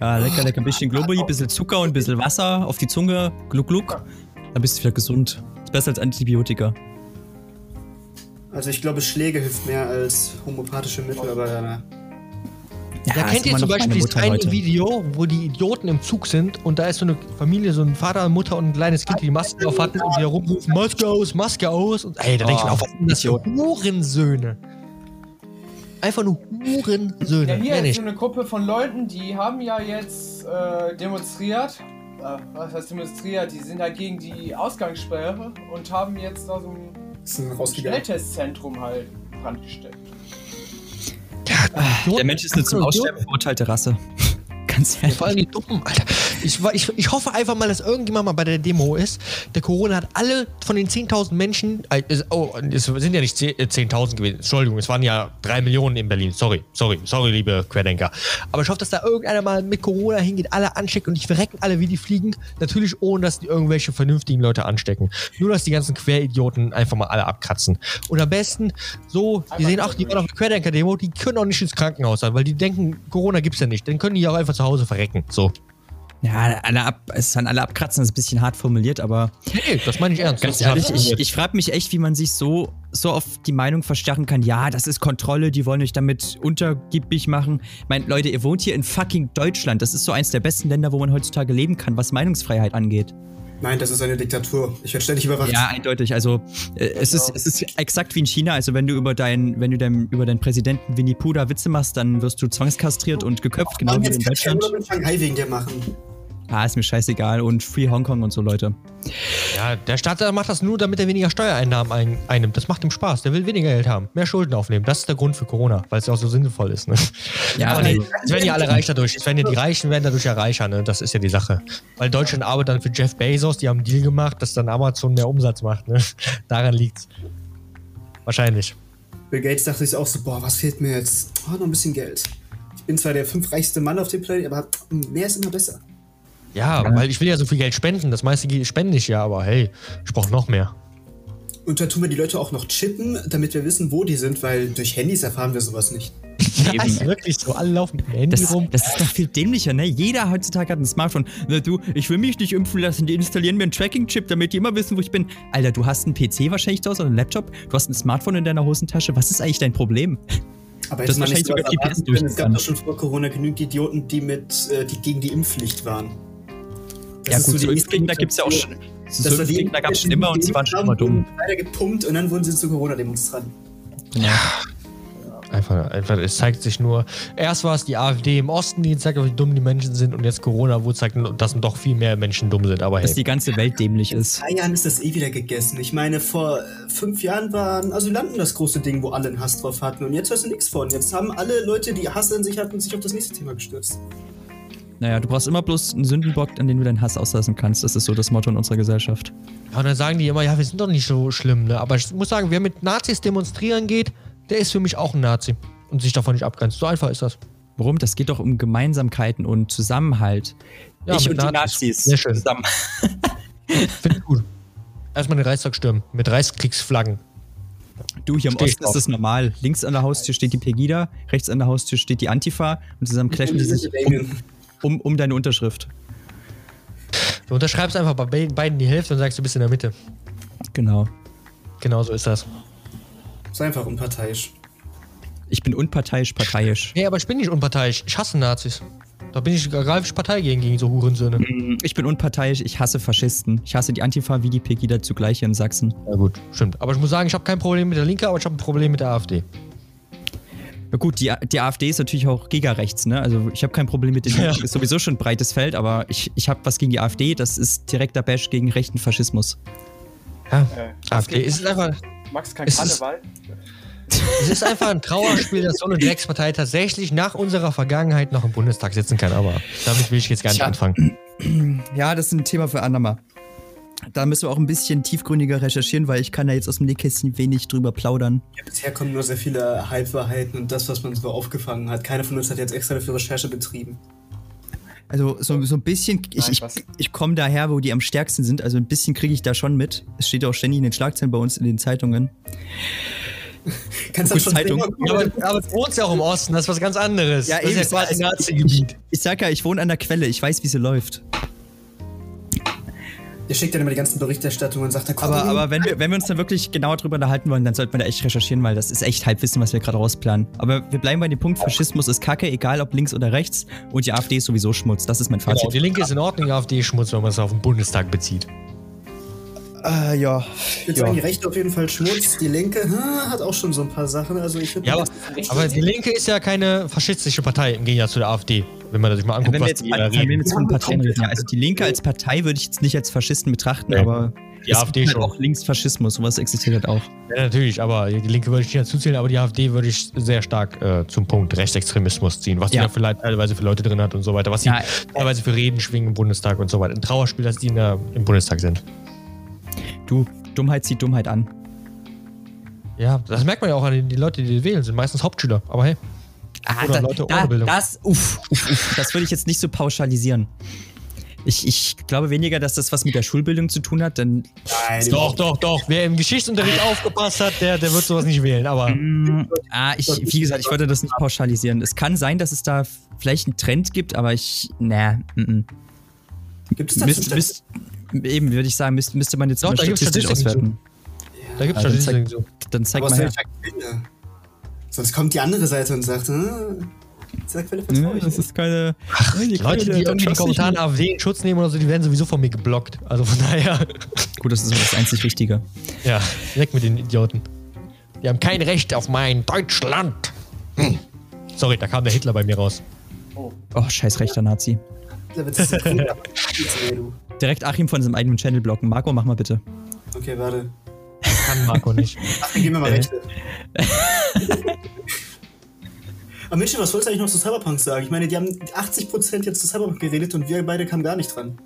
Ja, lecker, lecker, ein bisschen Globuli, ein bisschen Zucker und ein bisschen Wasser auf die Zunge. Gluck, gluck. Dann bist du wieder gesund. Ist besser als Antibiotika. Also ich glaube, Schläge hilft mehr als homopathische Mittel, aber äh, Ja, ist kennt ihr zum Beispiel eine heute. Video, wo die Idioten im Zug sind und da ist so eine Familie, so ein Vater, Mutter und ein kleines Kind, die die Maske auf hatten und die da rumrufen, Maske aus, Maske aus. Und ey, da denke ich mir Oh, auch, was sind das für Hurensöhne? Einfach nur Hurensöhne. Ja, hier ist nicht. so eine Gruppe von Leuten, die haben ja jetzt äh, demonstriert. Äh, was heißt demonstriert? Die sind halt gegen die Ausgangssperre und haben jetzt da so ein rausgegangen. Schnelltestzentrum halt brandgesteckt. Der Mensch ist eine zum Aussterben verurteilte Rasse. Ganz ehrlich. vor allem die Dummen, Alter. Ich, ich, ich hoffe einfach mal, dass irgendjemand mal bei der Demo ist. Der Corona hat alle von den 10.000 Menschen, äh, es- oh, es sind ja nicht 10 äh, 10.000 gewesen, Entschuldigung, es waren ja 3 Millionen in Berlin. Sorry, sorry, sorry, liebe Querdenker. Aber ich hoffe, dass da irgendeiner mal mit Corona hingeht, alle ansteckt und die verrecken alle wie die fliegen. Natürlich ohne, dass die irgendwelche vernünftigen Leute anstecken. Nur, dass die ganzen Queridioten einfach mal alle abkratzen. Und am besten so, die sehen, ach, die waren auf der Querdenker-Demo, die können auch nicht ins Krankenhaus sein, weil die denken, Corona gibt's ja nicht. Dann können die auch einfach zu Hause verrecken. So. Ja, alle ab, es sind alle abkratzen, das ist ein bisschen hart formuliert, aber Nee, das meine ich ernst. ganz ehrlich, ich, ich frage mich echt, wie man sich so, so auf die Meinung verstärken kann. Ja, das ist Kontrolle, die wollen euch damit untergibig machen. Ich meine, Leute, ihr wohnt hier in fucking Deutschland. Das ist so eins der besten Länder, wo man heutzutage leben kann, was Meinungsfreiheit angeht. Nein, das ist eine Diktatur. Ich werde ständig überwacht. Ja, eindeutig. Also äh, es, ist, es ist exakt wie in China. Also wenn du über deinen, wenn du deinem, über deinen Präsidenten Winnie Pooh da Witze machst, dann wirst du zwangskastriert und geköpft, genau wie in jetzt kannst du ja Deutschland. nur mit Shanghai wegen dir machen. Ah, ist mir scheißegal. Und Free Hongkong und so, Leute. Ja, der Staat macht das nur, damit er weniger Steuereinnahmen ein, einnimmt. Das macht ihm Spaß. Der will weniger Geld haben, mehr Schulden aufnehmen. Das ist der Grund für Corona, weil es ja auch so sinnvoll ist. Ne? Ja, Aber nee. nee, es werden ja alle reich dadurch. Es werden ja die Reichen werden dadurch ja reicher. Ne? Das ist ja die Sache. Weil Deutschland arbeitet dann für Jeff Bezos. Die haben einen Deal gemacht, dass dann Amazon mehr Umsatz macht. Ne? (laughs) Daran liegt's. Wahrscheinlich. Bill Gates dachte sich auch so, boah, was fehlt mir jetzt? Oh, noch ein bisschen Geld. Ich bin zwar der fünfreichste Mann auf dem Planeten, aber mehr ist immer besser. Ja, weil ich will ja so viel Geld spenden. Das meiste spende ich ja, aber hey, ich brauche noch mehr. Und dann tun wir die Leute auch noch chippen, damit wir wissen, wo die sind, weil durch Handys erfahren wir sowas nicht. Ja, ist wirklich so. Alle laufen mit dem Handy Das, rum. das ist doch viel dämlicher, ne? Jeder heutzutage hat ein Smartphone. Na, du, ich will mich nicht impfen lassen, die installieren mir einen Tracking-Chip, damit die immer wissen, wo ich bin. Alter, du hast einen PC wahrscheinlich da oder einen Laptop, du hast ein Smartphone in deiner Hosentasche. Was ist eigentlich dein Problem? Aber Das man wahrscheinlich sogar GPS erwarten können, Es gab doch schon vor Corona genügend Idioten, die mit, äh, die gegen die Impfpflicht waren. Das ja ist gut, so so Impfgegner gibt's ja auch schon. So Das war die Impfgegner gab's schon immer und sie waren schon immer dumm. Leider gepumpt und dann wurden sie zu Corona-Demonstranten. Einfach, einfach, es zeigt sich nur, erst war es die AfD im Osten, die zeigt, wie dumm die Menschen sind und jetzt Corona, wo zeigt, dass doch viel mehr Menschen dumm sind. Aber Dass hey, die ganze Welt dämlich In ist. drei Jahren ist das eh wieder gegessen. Ich meine, vor äh, fünf Jahren waren Asylanten das große Ding, wo alle einen Hass drauf hatten. Und jetzt hörst du nichts von. Jetzt haben alle Leute, die Hass in sich hatten, sich auf das nächste Thema gestürzt. Naja, du brauchst immer bloß einen Sündenbock, an den du deinen Hass auslassen kannst. Das ist so das Motto in unserer Gesellschaft. ja, und dann sagen die immer, ja, wir sind doch nicht so schlimm, ne? Aber ich muss sagen, wer mit Nazis demonstrieren geht, der ist für mich auch ein Nazi und sich davon nicht abgrenzt. So einfach ist das. Warum? Das geht doch um Gemeinsamkeiten und Zusammenhalt. Ja, ich und die Nazis. Nazis Sehr schön. zusammen. (laughs) Finde ich gut. Erstmal den Reichstag stürmen mit Reichskriegsflaggen. Du, hier im Steh Osten ist das normal. Links an der Haustür steht die Pegida, rechts an der Haustür steht die Antifa und zusammen clashen die sich um, um, um deine Unterschrift. Du unterschreibst einfach bei be- beiden die Hälfte und sagst, du bist in der Mitte. Genau. Genau so ist das. Sei einfach unparteiisch. Ich bin unparteiisch, parteiisch. Nee, aber ich bin nicht unparteiisch. Ich hasse Nazis. Da bin ich, greife ich Partei gegen, gegen so Hurensöhne. Ich bin unparteiisch, ich hasse Faschisten. Ich hasse die Antifa wie die Pegida zugleich hier in Sachsen. Ja gut, stimmt. Aber ich muss sagen, ich habe kein Problem mit der Linke, aber ich habe ein Problem mit der AfD. Na gut, die, die AfD ist natürlich auch gigarechts, ne? Also ich habe kein Problem mit den (laughs) Ja. Ist sowieso schon ein breites Feld, aber ich, ich habe was gegen die AfD, das ist direkter Bash gegen rechten Faschismus. Ja, Äh, AfD ist einfach, Max kein Es ist- Karneval. es ist einfach ein Trauerspiel, dass so eine Dreckspartei tatsächlich nach unserer Vergangenheit noch im Bundestag sitzen kann. Aber damit will ich jetzt gar nicht Tja. anfangen. Ja, das ist ein Thema für andermal. Da müssen wir auch ein bisschen tiefgründiger recherchieren, weil ich kann da jetzt aus dem Nähkästchen wenig drüber plaudern. Bisher kommen nur sehr viele Halbwahrheiten und das, was man so aufgefangen hat. Keiner von uns hat jetzt extra dafür Recherche betrieben. Also so, so ein bisschen, ich, Nein, ich, ich komme daher, wo die am stärksten sind, also ein bisschen kriege ich da schon mit. Es steht auch ständig in den Schlagzeilen bei uns in den Zeitungen. (laughs) Kannst Gut, Zeitung. Ja, aber, aber du wohnst ja auch im Osten, das ist was ganz anderes. Ja, das ist ja eben, quasi also- Nazi-Gebiet. Ich sag ja, ich wohne an der Quelle, ich weiß, wie sie läuft. Ihr schickt dann immer die ganzen Berichterstattungen und sagt, da Aber, aber wenn, wir, wenn wir uns dann wirklich genauer drüber unterhalten wollen, dann sollten wir da echt recherchieren, weil das ist echt Halbwissen, was wir gerade rausplanen. Aber wir bleiben bei dem Punkt, Faschismus ist Kacke, egal ob links oder rechts. Und die AfD ist sowieso Schmutz. Das ist mein Genau, Fazit. die Linke ist in Ordnung, die AfD ist Schmutz, wenn man es auf den Bundestag bezieht. Äh, ja. ich würde sagen, die Rechte auf jeden Fall Schmutz. Die Linke hm, hat auch schon so ein paar Sachen. Also ich finde, Ja, aber, aber die Linke ist ja keine faschistische Partei im Gegensatz zu der AfD. Wenn man sich mal anguckt, Wenn wir was jetzt, die wenn da wir reden. jetzt von Parteien reden, ja. Also die Linke als Partei würde ich jetzt nicht als Faschisten betrachten, Nee. aber Die es AfD gibt halt schon. auch Linksfaschismus, sowas existiert halt auch. Ja, natürlich, aber die Linke würde ich nicht dazu zählen, aber die AfD würde ich sehr stark äh, zum Punkt Rechtsextremismus ziehen, was die Ja. da vielleicht teilweise für Leute drin hat und so weiter, was sie Ja. teilweise für Reden schwingen im Bundestag und so weiter. Ein Trauerspiel, dass die in der, im Bundestag sind. Du, Dummheit zieht Dummheit an. Ja, das merkt man ja auch an den die Leute, die wählen, sind meistens Hauptschüler. Aber hey, Ah, Oder da, Leute da, ohne Bildung. Das, uff, uff, uff, das würde ich jetzt nicht so pauschalisieren. Ich, ich glaube weniger, dass das was mit der Schulbildung zu tun hat, denn Nein, doch, doch, doch. Wer im Geschichtsunterricht aufgepasst hat, der, der wird sowas nicht wählen. Aber Mm, ah, ich, wie gesagt, ich würde das nicht pauschalisieren. Es kann sein, dass es da vielleicht einen Trend gibt, aber ich, na, mm, mm. Gibt es das Müsst, müsst, eben würde ich sagen, müsste, müsste man jetzt Doch, mal da gibt's statistisch auswerten. da gibt es Ja, dann Statistiken so. Dann zeig Aber mal aus her. Sonst kommt die andere Seite und sagt, hm, Ja, das ist keine. die Leute, die irgendwie in den Kommentaren AfD in Schutz nehmen oder so, die werden sowieso von mir geblockt. Also von daher, Gut, das ist das einzig Richtige. ja, weg mit den Idioten. Die haben kein Recht auf mein Deutschland. Hm. Sorry, da kam der Hitler bei mir raus. Oh, scheiß rechter Nazi. Da wird es Direkt Achim von seinem eigenen Channel blocken. Marco, mach mal bitte. Okay, warte. Kann Marco nicht. (laughs) Ach, dann geben wir mal Äh. Rechte. Aber Mitchell, was wolltest du eigentlich noch zu Cyberpunk sagen? Ich meine, die haben 80% jetzt zu Cyberpunk geredet und wir beide kamen gar nicht dran.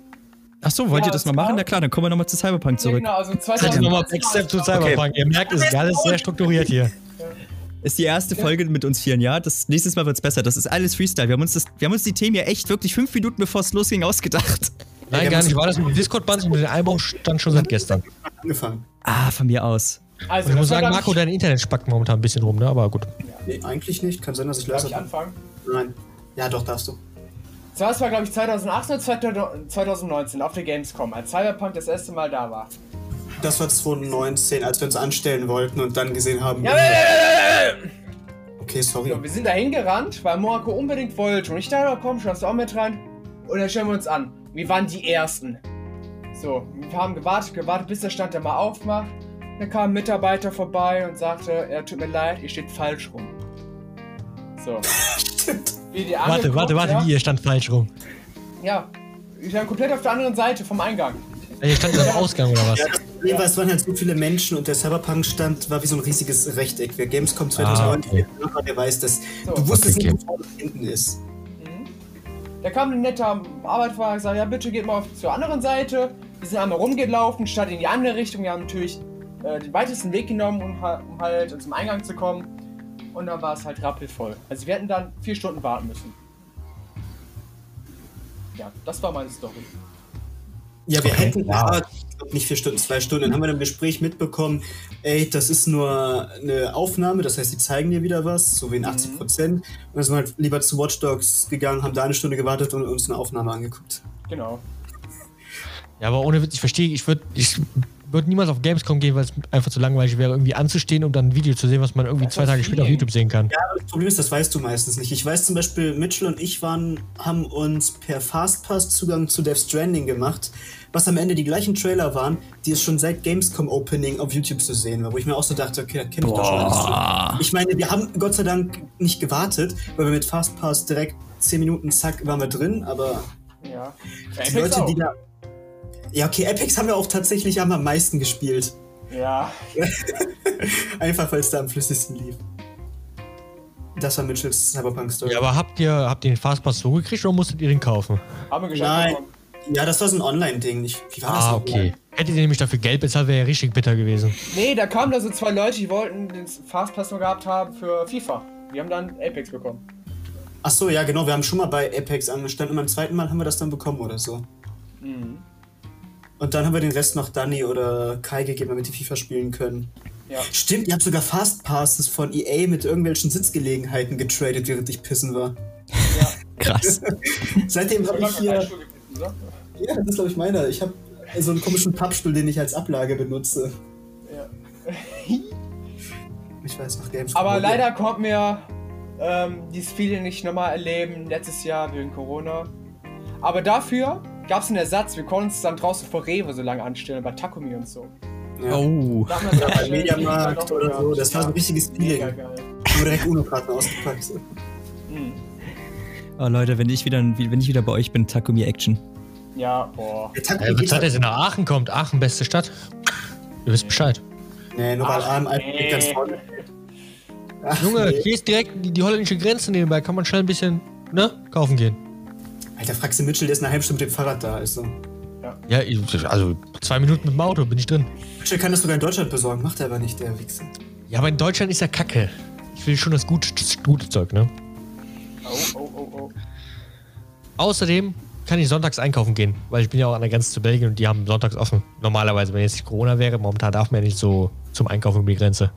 Ach so, wollt Ja, ihr das mal machen? war- Na klar, dann kommen wir nochmal zu Cyberpunk Ja, zurück. genau, also Jetzt 2019 nochmal Backstep zu Cyberpunk. Ihr merkt, es ist alles sehr strukturiert hier. Ist die erste Folge mit uns vieren, ja? Das nächstes Mal wird's besser. Das ist alles Freestyle. Wir haben uns, das, wir haben uns die Themen ja echt wirklich fünf Minuten bevor es losging ausgedacht. Nein, wir gar nicht. War das mit dem Discord-Band und mit dem Einbau stand schon seit gestern. Angefangen. Ah, von mir aus. Also, Und ich muss sagen, Marco, dein Internet spackt momentan ein bisschen rum, ne? Aber gut. Nee, eigentlich nicht. Kann sein, dass ich darf leiser ich anfangen? Nein. Ja, doch, darfst du. Das war, glaube ich, 2018 oder 2019 auf der Gamescom, als Cyberpunk das erste Mal da war. Das war 2019, als wir uns anstellen wollten und dann gesehen haben. Ja, ja, ja, ja, ja. Okay, sorry. So, wir sind da hingerannt, weil Monaco unbedingt wollte. Und ich dachte, oh, komm, schaust du auch mit rein. Und dann stellen wir uns an. Wir waren die Ersten. So, wir haben gewartet, gewartet, bis der Stand da mal aufmacht. Dann kam ein Mitarbeiter vorbei und sagte, er tut mir leid, ihr steht falsch rum. So. Stimmt. Wir die Warte, warte, warte, ja? wie? Ihr stand falsch rum. Ja, ich war komplett auf der anderen Seite vom Eingang. Ihr stand am Ausgang oder was? Ja, das Problem war, es waren halt so viele Menschen und der Cyberpunk-Stand war wie so ein riesiges Rechteck. Wer Gamescom 2019 okay. gemacht hat, der weiß das. So. Du wusstest Okay, nicht, wo vorne hinten ist. Da kam ein netter Arbeiter und gesagt, ja bitte geht mal auf, zur anderen Seite. Wir sind einmal rumgelaufen, statt in die andere Richtung. Wir haben natürlich äh, den weitesten Weg genommen, um, um halt zum Eingang zu kommen. Und dann war es halt rappelvoll. Also wir hätten dann vier Stunden warten müssen. Ja, das war meine Story. Ja, wir hätten ja, nicht vier Stunden, zwei Stunden. Dann haben wir im Gespräch mitbekommen, ey, das ist nur eine Aufnahme, das heißt, die zeigen dir wieder was, so wie in 80 Prozent. Und dann sind wir halt lieber zu Watch Dogs gegangen, haben da eine Stunde gewartet und uns eine Aufnahme angeguckt. Genau. Ja, aber ohne Witz, ich verstehe, ich würde, ich würde niemals auf Gamescom gehen, weil es einfach zu langweilig wäre, irgendwie anzustehen, um dann ein Video zu sehen, was man irgendwie Das zwei Tage später auf. YouTube sehen kann. Ja, das Problem ist, das weißt du meistens nicht. Ich weiß zum Beispiel, Mitchell und ich waren, haben uns per Fastpass Zugang zu Death Stranding gemacht, was am Ende die gleichen Trailer waren, die es schon seit Gamescom Opening auf YouTube zu sehen war, wo ich mir auch so dachte, okay, das kenne ich doch schon alles. Ich meine, wir haben Gott sei Dank nicht gewartet, weil wir mit Fastpass direkt 10 Minuten, zack, waren wir drin, aber Ja. die Apex Leute, auch. die da. Ja, okay, Epics haben wir auch tatsächlich am meisten gespielt. Ja. (laughs) Einfach weil es da am flüssigsten lief. Das war Mitchells Cyberpunk-Story. Ja, aber habt ihr, habt ihr den Fastpass so gekriegt oder musstet ihr den kaufen? Haben wir geschafft. Nein. bekommen. Ja, das war so ein Online-Ding. Wie war das Ah, okay. Hättet ihr nämlich dafür Geld bezahlt, wäre ja richtig bitter gewesen. Nee, da kamen da so zwei Leute, die wollten den Fastpass nur gehabt haben für FIFA. Die haben dann Apex bekommen. Ach so, ja, genau. Wir haben schon mal bei Apex angestanden und beim zweiten Mal haben wir das dann bekommen oder so. Mhm. Und dann haben wir den Rest noch Danny oder Kai gegeben, damit die FIFA spielen können. Ja. Stimmt, ihr habt sogar Fastpasses von EA mit irgendwelchen Sitzgelegenheiten getradet, während ich pissen war. (laughs) Krass. (laughs) Seitdem habe Ich hier. Ja, das ist, glaube ich, meiner. Ich habe so einen komischen Pappstuhl, den ich als Ablage benutze. Ja. (laughs) Ich weiß noch Games. Aber leider konnten wir ähm, dieses Feeling nicht nochmal erleben, letztes Jahr wegen Corona. Aber dafür gab es einen Ersatz. Wir konnten uns dann draußen vor Rewe so lange anstellen, bei Takumi und so. Ja. Oh. Ja, bei Mediamarkt oder so. Das war so ein richtiges Mega Feeling. geil. Haben wir direkt UNO-Karten ausgepackt. Mhm. Oh, Leute, wenn ich wieder, wenn ich wieder bei euch bin, Takumi Action. Ja, boah. Der Takumi Ja, Zeit, halt- dass ihr nach Aachen kommt. Aachen, beste Stadt. Ihr wisst Bescheid. Nee, nur weil einfach nee. ganz vorne. Ach, Junge, nee. hier ist direkt die, die holländische Grenze nebenbei. Kann man schnell ein bisschen, ne, kaufen gehen. Alter, fragst du Mitchell, der ist eine halbe Stunde mit dem Fahrrad da. Also. Ja, ich- also zwei Minuten mit dem Auto bin ich drin. Mitchell kann das sogar in Deutschland besorgen, macht er aber nicht, der Wichser. Ja, aber in Deutschland ist ja Kacke. Ich will schon das gute, das gute Zeug, ne? Oh, oh, oh, oh. Außerdem kann ich sonntags einkaufen gehen, weil ich bin ja auch an der Grenze zu Belgien und die haben sonntags offen. Normalerweise, wenn jetzt nicht Corona wäre, momentan darf man ja nicht so zum Einkaufen über die Grenze.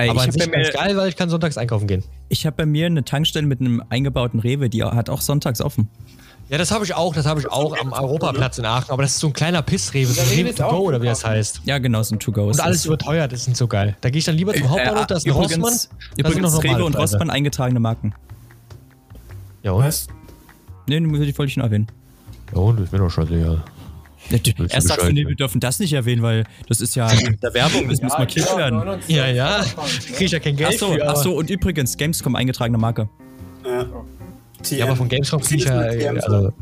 Ey, Aber ich habe bei, ganz geil, weil ich kann sonntags einkaufen gehen. ich hab bei mir eine Tankstelle mit einem eingebauten Rewe, die hat auch sonntags offen. Ja, das habe ich auch, das habe ich auch am Europaplatz in Aachen, aber das ist so ein kleiner Pissrewe, so ein Rewe ist to go oder wie das heißt. Ja, genau, so ein To-Go. Und alles überteuert, das ist nicht so geil. Da gehe ich dann lieber zum Hauptbahnhof, da ist ein Rossmann. übrigens, da sind übrigens noch Rewe und. Rossmann eingetragene Marken. Ja, und? Was? Nee, die wollte ich nur erwähnen. Ja, und ich bin doch schon sicher. Erst sagst du, nee, ja. wir dürfen das nicht erwähnen, weil das ist ja (laughs) der Werbung, das muss markiert genau, werden. 99 Ja, ja, Franken, ich krieg ja kein Geld Achso, aber- achso, und übrigens, Gamescom eingetragene Marke. Ja. Ja, aber von Gamescom krieg ich ja, also...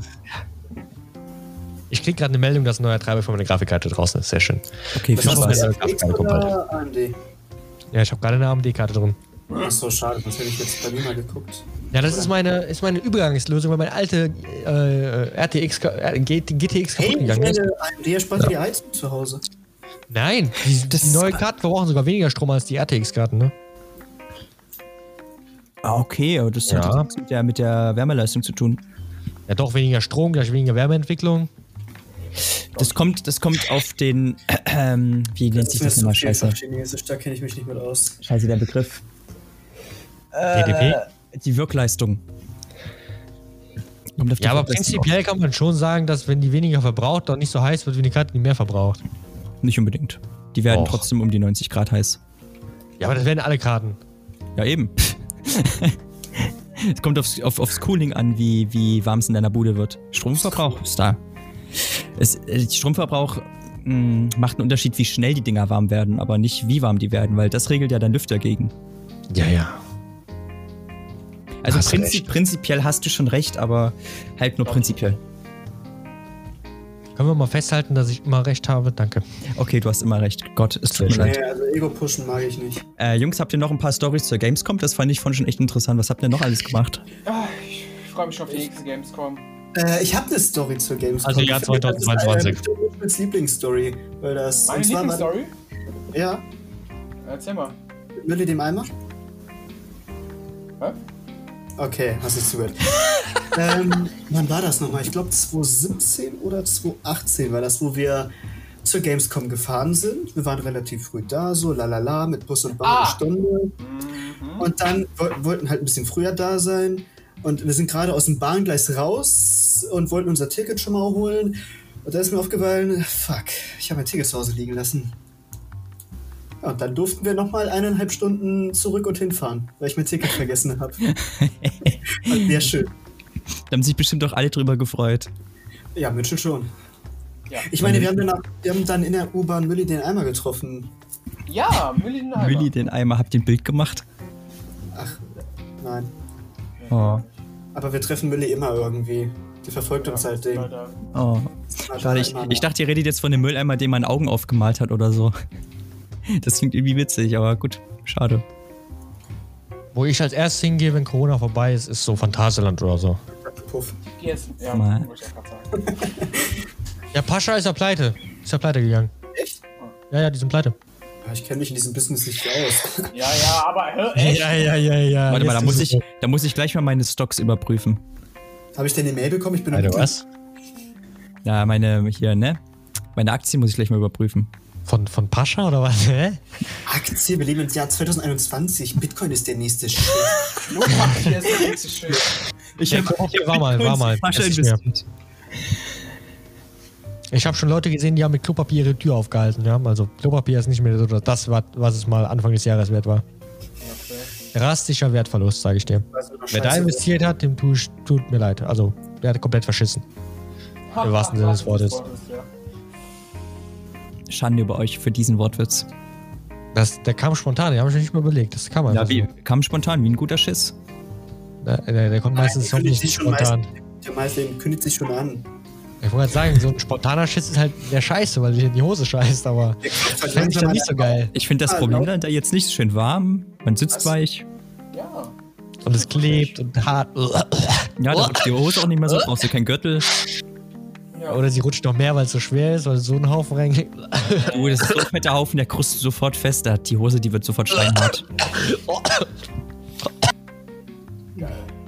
Ich krieg gerade eine Meldung, dass ein neuer Treiber für meine Grafikkarte draußen ist. Sehr schön. Okay, viel Spaß. Ja, ich habe gerade eine AMD-Karte drin. Achso, schade, sonst hätte ich jetzt bei mir mal geguckt. Ja, das ist meine, ist meine Übergangslösung, weil meine alte äh, RTX, äh, GTX Hey, kaputt ich gegangen ist. werde AMD erspart dir die Heizung zu Hause. Nein, die, die neuen Karten verbrauchen sogar weniger Strom als die RTX-Karten, ne? Ah, okay, aber das hat Ja. jetzt nichts mit der, mit der Wärmeleistung zu tun. Ja, doch weniger Strom, gleich weniger Wärmeentwicklung. Das kommt, das kommt auf den, (clears throat) ähm, wie nennt sich das nochmal? Scheiße. Chinesisch, da kenne ich mich nicht mit aus. Scheiße, der Begriff. TDP? Die Wirkleistung. Die Ja, aber prinzipiell kann man schon sagen, dass wenn die weniger verbraucht, doch nicht so heiß wird wie die Karte, die mehr verbraucht. Nicht unbedingt. Die werden Och. trotzdem um die 90 Grad heiß. Ja, aber das werden alle Karten. Ja, eben. (laughs) es kommt aufs, auf, aufs Cooling an, wie, wie warm es in deiner Bude wird. Stromverbrauch ist da. Es, äh, Stromverbrauch mh, macht einen Unterschied, wie schnell die Dinger warm werden, aber nicht wie warm die werden, weil das regelt ja dein Lüfter gegen. Ja, ja. Also Hast prinzi recht. prinzipiell hast du schon recht, aber halt nur prinzipiell. Können wir mal festhalten, dass ich immer recht habe? Danke. Okay, du hast immer recht. Gott, es tut mir leid. Nee, also Ego-Pushen mag ich nicht. Äh, Jungs, habt ihr noch ein paar Stories zur Gamescom? Das fand ich vorhin schon echt interessant. Was habt ihr noch alles gemacht? Ah, ich freue mich schon auf die nächste Gamescom. Äh, ich habe eine Story zur Gamescom. Also Jahr Ich finde, das ist 2022. eine Mitchell's Lieblingsstory. Weil das. Meine Lieblingsstory? Ja, Erzähl mal. Müll dem Eimer? Hä? Okay, hast nicht zugehört. (laughs) ähm, wann war das nochmal? Ich glaube 2017 oder 2018 war das, wo wir zur Gamescom gefahren sind. Wir waren relativ früh da, so lalala, mit Bus und Bahn Ah. eine Stunde. Mhm. Und dann woll- wollten halt ein bisschen früher da sein. Und wir sind gerade aus dem Bahngleis raus und wollten unser Ticket schon mal holen. Und da ist mir aufgefallen, fuck, ich habe mein Ticket zu Hause liegen lassen. Und dann durften wir nochmal eineinhalb Stunden zurück und hinfahren, weil ich mein Ticket vergessen habe. (laughs) Sehr schön. Da haben sich bestimmt auch alle drüber gefreut. Ja, Mitchell schon. Ja. Ich meine, wir haben, dann, wir haben dann in der U-Bahn Mülli den Eimer getroffen. Ja, Millie den Eimer. Willi, den Eimer, habt ihr ein Bild gemacht? Ach, nein. Oh. Aber wir treffen Mülli immer irgendwie. Die verfolgt uns halt. Leider. Oh. Schade, ich, ich dachte, ihr redet jetzt von dem Mülleimer, den man Augen aufgemalt hat oder so. Das klingt irgendwie witzig, aber gut, schade. Wo ich als erstes hingehe, wenn Corona vorbei ist, ist so Phantasialand oder so. Puff. Ist, ja, Mal. wollte ich ja gerade sagen. (laughs) Ja, Pascha ist ja pleite. Ist ja pleite gegangen. Echt? Ja, ja, die sind pleite. Ja, ich kenne mich in diesem Business nicht aus. (laughs) Ja, ja, aber hör, echt? Ja, ja, ja, ja. Warte mal, da muss, ich, da muss ich gleich mal meine Stocks überprüfen. Habe ich denn eine Mail bekommen? Ich bin. Alter, was? Ja, meine, hier, ne? Meine Aktien muss ich gleich mal überprüfen. Von, von Pascha oder was? Hä? Aktie, wir leben im Jahr 2021. Bitcoin ist der nächste Shit. Klopapier ist der nächste Schild. Ich Ja, okay, war mal, war mal. Pascha investiert. Ich habe schon Leute gesehen, die haben mit Klopapier ihre Tür aufgehalten. Ja? Also Klopapier ist nicht mehr so das, was es mal Anfang des Jahres wert war. Okay. Drastischer Wertverlust, sage ich dir. Wer da investiert hat, dem tu ich, tut mir leid. Also, der hat komplett verschissen. Im wahrsten Sinne des Wortes. ja. Schande über euch für diesen Wortwitz. Das, der kam spontan, den habe ich mir nicht mehr überlegt. Das kam einfach Ja, wie? so. Kam spontan, wie ein guter Schiss. Der, der, der kommt meistens der noch nicht spontan. Der Meister kündigt sich schon an. Ich wollte gerade sagen, so ein spontaner Schiss ist halt der Scheiße, weil dir in die Hose scheißt, aber Der das fände ich dann nicht so geil. Ich finde das Ah, Problem laut. da jetzt nicht schön warm. Man sitzt Was? weich. Ja. Und es klebt und hart. Ja, da rutscht die Hose auch nicht mehr so, brauchst du keinen Gürtel. Ja. Oder sie rutscht noch mehr, weil es so schwer ist, weil so ein Haufen reingeht. Du, das ist so mit der Haufen, der krustet sofort fest. Da hat die Hose, die wird sofort steinhart.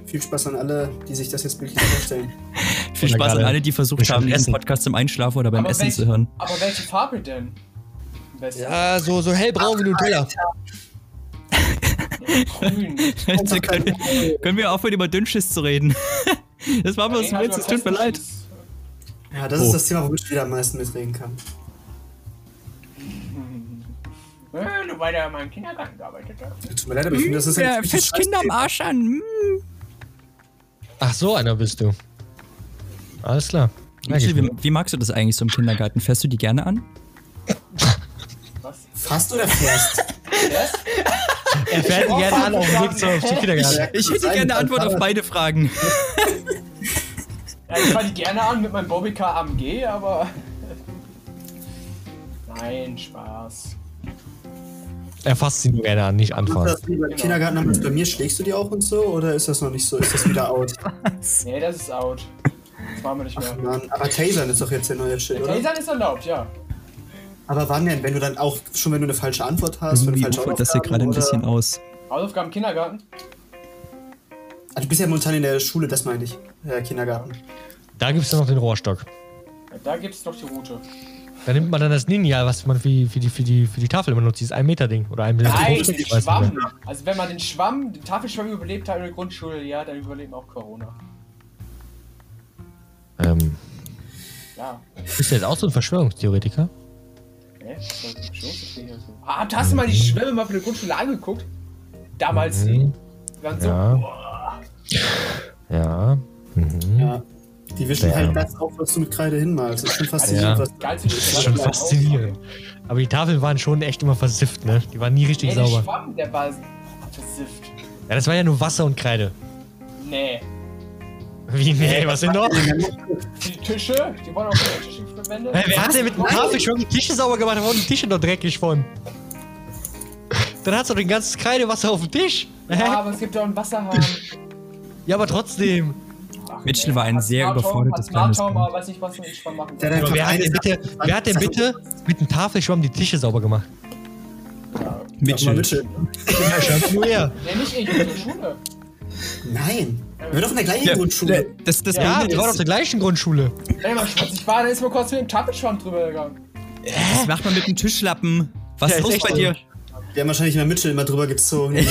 Viel Spaß an alle, die sich das jetzt bildlich vorstellen. (laughs) Viel Oder Spaß an alle, die versucht haben, diesen. Podcast zum Einschlafen oder beim Aber Essen welche- zu hören. Aber welche Farbe denn? Ja, so, so hellbraun wie Nutella. Grün. Können, wir, können wir aufhören, über Dünnschiss zu reden? (laughs) Das war bloß ein Witz, es also tut mir leid. Festenschiss. Ja, das Oh. ist das Thema, womit ich wieder am meisten mitreden kann. Äh, Nur weil er in meinem Kindergarten gearbeitet hat. Tut mir leid, aber ich finde, das ist Ja, fest Kinder am Arsch an. Mm. Ach, so einer bist du. Alles klar. Michel, wie, wie magst du das eigentlich so im Kindergarten? Fährst du die gerne an? Was? Fast oder fährst? Das? Er fährt die gerne an auf dem Weg zur zum Kindergarten. Ich hätte gerne eine Antwort auf beide Fragen. Ja, ich fahre die gerne an mit meinem Bobbycar AMG, aber. Nein, Spaß. Er fasst sie nur gerne an, nicht Ist anfassen. das wie beim Kindergarten damals bei mir? Schlägst du die auch und so? Oder ist das noch nicht so? Ist das wieder out? (laughs) Nee, das ist out. Das machen wir nicht mehr. Mann, aber Tasern ist doch jetzt der neue Shit, oder? Tasern ist erlaubt, ja. Aber wann denn? Wenn du dann auch schon, wenn du eine falsche Antwort hast, wenn du falsche ufert das hier gerade ein bisschen aus. Hausaufgaben im Kindergarten? Also du bist ja momentan in der Schule, das meine ich. Äh, Kindergarten. Da gibt es dann noch den Rohrstock. Ja, da gibt's doch die Route. Da nimmt man dann das Ninja, was man für die, für die, für die, für die Tafel immer nutzt, dieses 1 Meter Ding. Oder 1 Meter Nein, 50, den. Schwamm. Also wenn man den Schwamm, den Tafelschwamm überlebt hat in der Grundschule, ja, dann überlebt man auch Corona. Ähm, Ja. bist du jetzt auch so ein Verschwörungstheoretiker? Hä? So. Ah, hast du mal die Schwämme mal von der Grundschule angeguckt? Damals. Mhm. Die waren so. Ja. Boah. Ja. Mhm. Ja. Die wischen Ja. halt das auf, was du mit Kreide hinmalst. Das ist schon faszinierend, Ja. Das ist schon faszinierend. Aber die Tafeln waren schon echt immer versifft, ne? Die waren nie richtig Nee, der sauber. Schwamm, der war versifft. Ja, das war ja nur Wasser und Kreide. Nee. Wie, nee, was denn noch? (laughs) Die Tische, die wurden auch für Tische verwendet. Hey, wer hat denn mit dem Tafelschwamm die Tische sauber gemacht? Da waren die Tische noch dreckig von. Dann hast du den ganzen Kreidewasser auf dem Tisch. Hä? Ja, aber es gibt ja auch einen Wasserhahn. (laughs) Ja, aber trotzdem. Ach, Mitchell war ein Hat sehr überfordertes kleines aber weiß nicht, was man mit Schwamm machen Der kann. hat Aber wer hat denn bitte, wer hat denn bitte mit dem Tafelschwamm die Tische sauber gemacht? Ja. Mitchell. Mitchell. (laughs) Ja, nur er. Nee, nicht ich, in der Schule. Nein. Wir waren doch in der gleichen Ja, Grundschule. Das, das Ja, wir waren auf der gleichen Grundschule. Ey, man schmutzig war, dann ist man kurz mit dem Tafelschwamm drüber gegangen. das macht man mit dem Tischlappen. Was Ja, ist los bei dir? Wir haben wahrscheinlich immer Mitchell immer drüber gezogen. (laughs)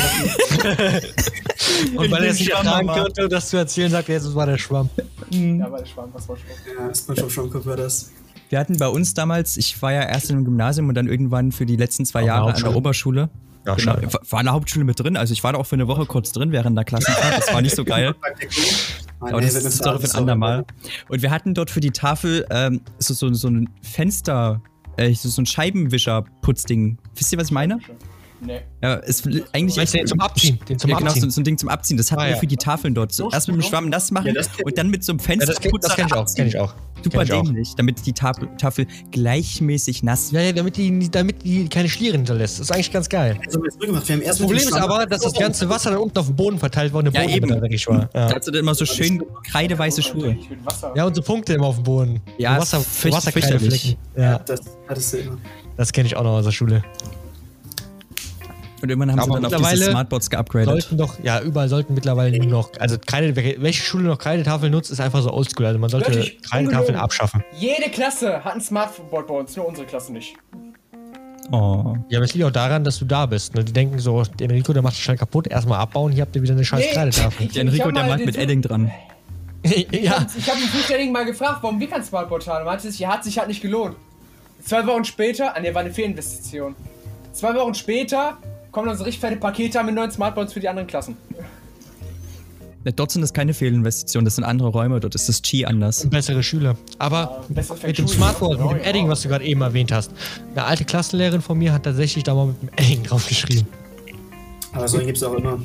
Und weil er es nicht Schwamm, ertragen konnte, das zu erzählen, sagt er, jetzt es war der Schwamm. Ja, weil Schwan, was war Schwan? Ja, SpongeBob Schwammkopf war das. Wir hatten bei uns damals, ich war ja erst im Gymnasium und dann irgendwann für die letzten zwei Auf der Jahre an der? Oberschule. Ja, Genau, schade. war- war in der Hauptschule mit drin, also ich war da auch für eine Woche kurz drin während der Klassenfahrt, das war nicht so geil. Aber ey, das ist doch alles für ein andermal. Und wir hatten dort für die Tafel ähm, so, so, so ein Fenster, äh, so so ein Scheibenwischer-Putzding. Wisst ihr, was ich meine? Nee. Ja, ist eigentlich du den zum Abziehen? Den zum ja, genau, so, Abziehen. so ein Ding zum Abziehen. Das hatten Ah, wir ja. für die Tafeln dort. So, So erst mit dem? Schwamm nass machen Ja, das und dann mit so einem Ja, Fenster das kenn, das kenn ich auch. Kenn ich auch. Super auch. dämlich, damit die Tafel, Tafel gleichmäßig nass Ja, ja, damit die, damit die keine Schlieren hinterlässt. Das ist eigentlich ganz geil. Das erst Das Problem ist aber, dass das ganze Wasser dann unten auf dem Boden verteilt war und der Ja, Boden eben. dreckig war. Da Ja. hat sie dann immer so schön kreideweiße Schuhe. Ja, und so Punkte immer auf dem Boden. Ja, so Wasser, fürchterlich. Ja, Das hattest du immer. das kenne ich auch noch aus der Schule. Und irgendwann haben Aber sie dann auf diese Smartboards geupgradet. Sollten doch, ja, überall sollten mittlerweile nur noch, also keine, welche Schule noch Kreidetafeln nutzt, ist einfach so oldschool. Also man sollte Wirklich? Kreidetafeln Ungelogen. abschaffen. Jede Klasse hat ein Smartboard bei uns, nur unsere Klasse nicht. Oh. Ja, aber es liegt auch daran, dass du da bist. Ne? Die denken so, der Enrico, der macht das schnell kaputt, erstmal abbauen, hier habt ihr wieder eine scheiß Nee. Kreidetafel. Der Enrico, hab der den mit Edding dran. (laughs) ja, Ich habe den Zuständigen mal gefragt, warum wir kein Smartboard haben. Er meinte, sich, ja, hat sich halt nicht gelohnt. Zwei Wochen später, ah ne, war eine Fehlinvestition. Zwei Wochen später kommen dann so richtig fette Pakete mit neuen Smartboards für die anderen Klassen. Ja, Dort sind das keine Fehlinvestitionen, das sind andere Räume, dort ist das Chi anders. bessere Schüler. Aber besser mit dem ja, mit dem ja. Edding, was du gerade eben erwähnt hast. Eine alte Klassenlehrerin von mir hat tatsächlich da mal mit dem Edding draufgeschrieben. Aber so gibt es auch immer.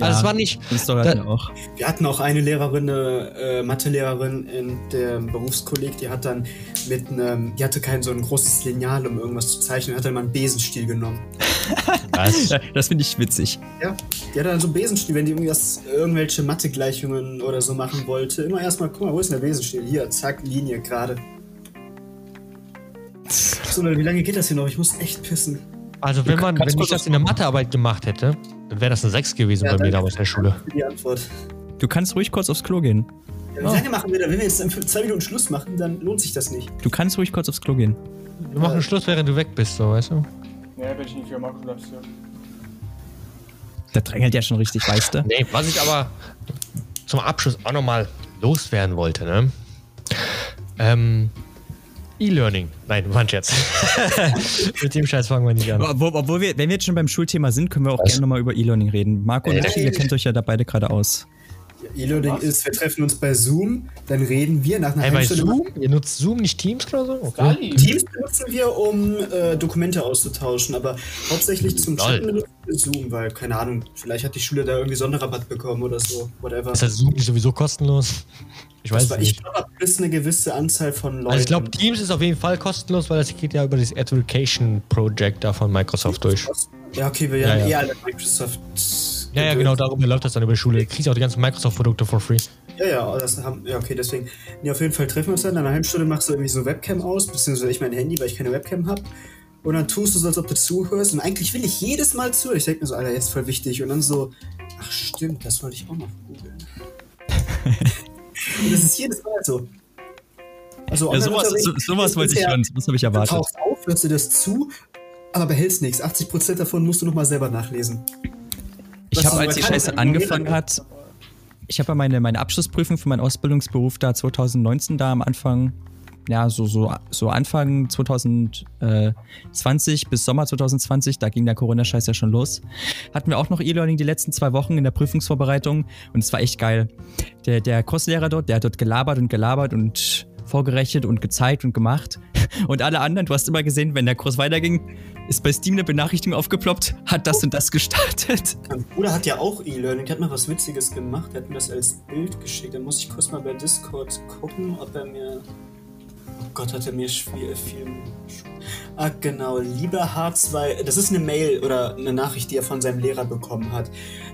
Also es war nicht, Das Story Da- hatten wir auch. Wir hatten auch eine Lehrerin, eine äh, Mathelehrerin in dem Berufskolleg, die hat dann mit einem, die hatte kein so ein großes Lineal, um irgendwas zu zeichnen, hat dann mal einen Besenstiel genommen. (laughs) was? Ja, das finde ich witzig. Ja, die hat dann so einen Besenstiel, wenn die irgendwas, irgendwelche Mathegleichungen oder so machen wollte. Immer erstmal, guck mal, wo ist denn der Besenstiel? Hier, zack, Linie gerade. So, wie lange geht das hier noch? Ich muss echt pissen. Also wenn man, wenn ich das in der Mathearbeit gemacht hätte, dann wäre das eine 6 gewesen Ja, bei mir damals in der Schule. Für die Antwort. Du kannst ruhig kurz aufs Klo gehen. Ja, wie lange machen wir da? Wenn wir jetzt in zwei Minuten Schluss machen, dann lohnt sich das nicht. Du kannst ruhig kurz aufs Klo gehen. Wir machen Schluss, während du weg bist, so, weißt du? Ne, bin ich nicht für Marco, du bleibst hier. Der drängelt ja schon richtig, weißt du? (laughs) Nee, was ich aber zum Abschluss auch nochmal loswerden wollte, ne? Ähm, E-Learning. Nein, war ein Scherz. Mit dem Scheiß fangen wir nicht an. Obwohl, obwohl wir, wenn wir jetzt schon beim Schulthema sind, können wir auch Was? gerne nochmal über E-Learning reden. Marco und Michi, ihr kennt euch ja da beide gerade aus. E-Learning ist, wir treffen uns bei Zoom, dann reden wir nach einer Hey, Stunde. Zoom? Ihr nutzt Zoom, nicht Teams oder so? Okay. Teams benutzen wir, um äh, Dokumente auszutauschen, aber hauptsächlich zum. Chatten benutzen wir Zoom, weil, keine Ahnung, vielleicht hat die Schule da irgendwie Sonderrabatt bekommen oder so, whatever. Ist das Zoom nicht sowieso kostenlos? Ich weiß Das es war, ich nicht. glaube, ab bis eine gewisse Anzahl von Leuten. Also ich glaube, Teams ist auf jeden Fall kostenlos, weil das geht ja über das Education Project da von Microsoft durch. Ja, okay, wir Ja, haben ja. eher alle Microsoft. Ja, ja, genau, darüber läuft das dann über die Schule. Du kriegst auch die ganzen Microsoft-Produkte for free. Ja, ja, das haben, ja, okay, deswegen. Nee, auf jeden Fall treffen wir uns dann. Nach einer halben Stunde machst du irgendwie so Webcam aus, beziehungsweise ich mein Handy, weil ich keine Webcam habe. Und dann tust du so, als ob du zuhörst. Und eigentlich will ich jedes Mal zuhören. Ich denke mir so, Alter, jetzt voll wichtig. Und dann so, ach stimmt, das wollte ich auch noch googeln. (laughs) Und das ist jedes Mal so. Also, Ja, sowas, so, sowas wollte ich schon, sowas habe ich Du erwartet. tauchst auf, hörst dir das zu, aber behältst nichts. 80% davon musst du nochmal selber nachlesen. Ich habe, als die Scheiße angefangen hat, ich habe ja meine, meine Abschlussprüfung für meinen Ausbildungsberuf da 2019 da am Anfang, ja, so, so, so Anfang 2020 bis Sommer 2020, da ging der Corona-Scheiß ja schon los. Hatten wir auch noch E-Learning die letzten zwei Wochen in der Prüfungsvorbereitung und es war echt geil. Der, der Kurslehrer dort, der hat dort gelabert und gelabert und vorgerechnet und gezeigt und gemacht. (laughs) Und alle anderen, du hast immer gesehen, wenn der Kurs weiterging, ist bei Steam eine Benachrichtigung aufgeploppt, hat das und das gestartet. Mein Bruder hat ja auch E-Learning, der hat mal was Witziges gemacht, der hat mir das als Bild geschickt. Da muss ich kurz mal bei Discord gucken, ob er mir. Oh Gott, hat er mir viel. viel ah, genau, lieber H2. Das ist eine Mail oder eine Nachricht, die er von seinem Lehrer bekommen hat.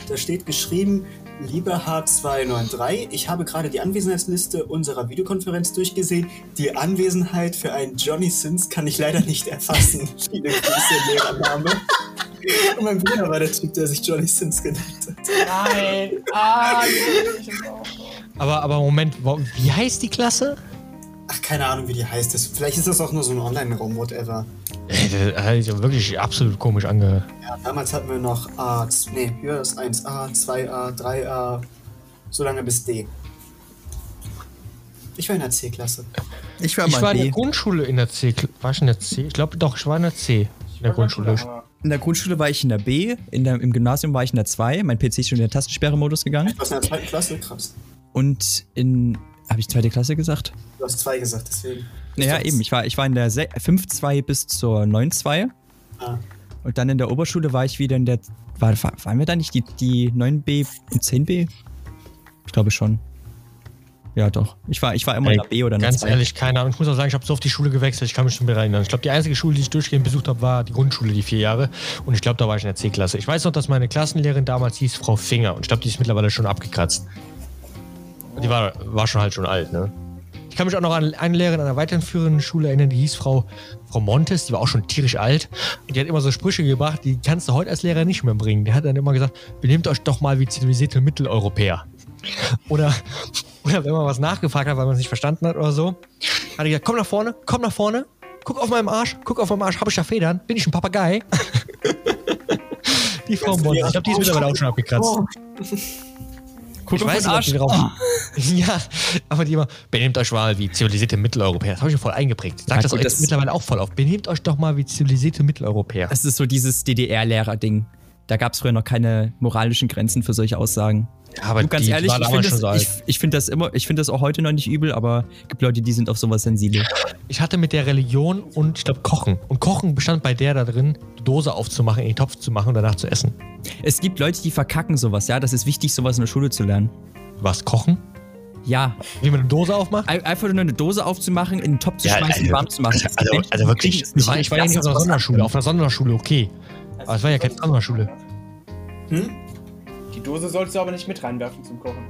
Da steht geschrieben: Lieber H293, ich habe gerade die Anwesenheitsliste unserer Videokonferenz durchgesehen. Die Anwesenheit für einen Johnny Sins kann ich leider nicht erfassen. (laughs) Viele Grüße, Lehrername. Und mein Bruder war der Typ, der sich Johnny Sins genannt hat. Nein. Ah. Aber, aber Moment, wie heißt die Klasse? Ach, keine Ahnung, wie die heißt. Das, vielleicht ist das auch nur so ein Online-Raum, whatever. Ey, Das hat sich wirklich absolut komisch angehört. Ja, damals hatten wir noch A, nee, hier ist 1A, 2A, 3A, so lange bis D. Ich war in der C-Klasse. Ich war Ich war in der Grundschule in der C. War ich in der C? Ich glaube doch, ich war in der C. In der Grundschule. In der Grundschule war ich in der B, in der, im Gymnasium war ich in der 2, mein PC ist schon in den Tastensperre-Modus gegangen. Du warst in der zweiten Klasse? Krass. Und in. Habe ich zweite Klasse gesagt? Du hast zwei gesagt, deswegen. Naja, eben. Ich war, ich war in der 5-2 bis zur 9-2. Ah. Und dann in der Oberschule war ich wieder in der. War, waren wir da nicht die, die 9b und 10b? Ich glaube schon. Ja, doch. Ich war, ich war immer in der B oder in der Ganz 2. ehrlich, keine Ahnung. Ich muss auch sagen, ich habe so oft die Schule gewechselt, ich kann mich schon mehr erinnern. Ich glaube, die einzige Schule, die ich durchgehend besucht habe, war die Grundschule, die vier Jahre. Und ich glaube, da war ich in der C-Klasse. Ich weiß noch, dass meine Klassenlehrerin damals hieß Frau Finger. Und ich glaube, die ist mittlerweile schon abgekratzt. Die war, war schon halt schon alt, ne? Ich kann mich auch noch an eine Lehrerin einer weiterführenden Schule erinnern, die hieß Frau, Frau Montes, die war auch schon tierisch alt. Und die hat immer so Sprüche gebracht, die kannst du heute als Lehrer nicht mehr bringen. Die hat dann immer gesagt, benehmt euch doch mal wie zivilisierte Mitteleuropäer. Oder, oder wenn man was nachgefragt hat, weil man es nicht verstanden hat oder so, hat er gesagt, komm nach vorne, komm nach vorne, guck auf meinem Arsch, guck auf meinem Arsch, habe ich da Federn? Bin ich ein Papagei? (laughs) die Frau Montes, ich glaube, die ist mittlerweile auch schon abgekratzt. Guck Ich weiß nicht, Arsch. die drauf. (laughs) Ja, aber die immer, benehmt euch mal wie zivilisierte Mitteleuropäer. Das habe ich schon voll eingeprägt. Sag Ja, das das- mittlerweile auch voll auf. Benehmt euch doch mal wie zivilisierte Mitteleuropäer. Das ist so dieses DDR-Lehrer-Ding. Da gab es früher noch keine moralischen Grenzen für solche Aussagen. Ja, aber du, ganz die ehrlich, ich damals finde so das, alt. ich, ich find das immer, ich finde das auch heute noch nicht übel, aber es gibt Leute, die sind auf sowas sensibel. Ich hatte mit der Religion und ich glaube Kochen. Und Kochen bestand bei der da drin, die Dose aufzumachen, in den Topf zu machen und danach zu essen. Es gibt Leute, die verkacken sowas, ja. Das ist wichtig, sowas in der Schule zu lernen. Was? Kochen? Ja, Wie man eine Dose aufmacht? ein- einfach nur eine Dose aufzumachen, in den Topf zu Ja, schmeißen, also- warm zu machen. Also, also, also wirklich, ich war, ich war ja nicht auf einer Sonderschule. Auf einer Sonderschule, okay. Aber es war ja keine Sonderschule. Hm? Die Dose sollst du aber nicht mit reinwerfen zum Kochen.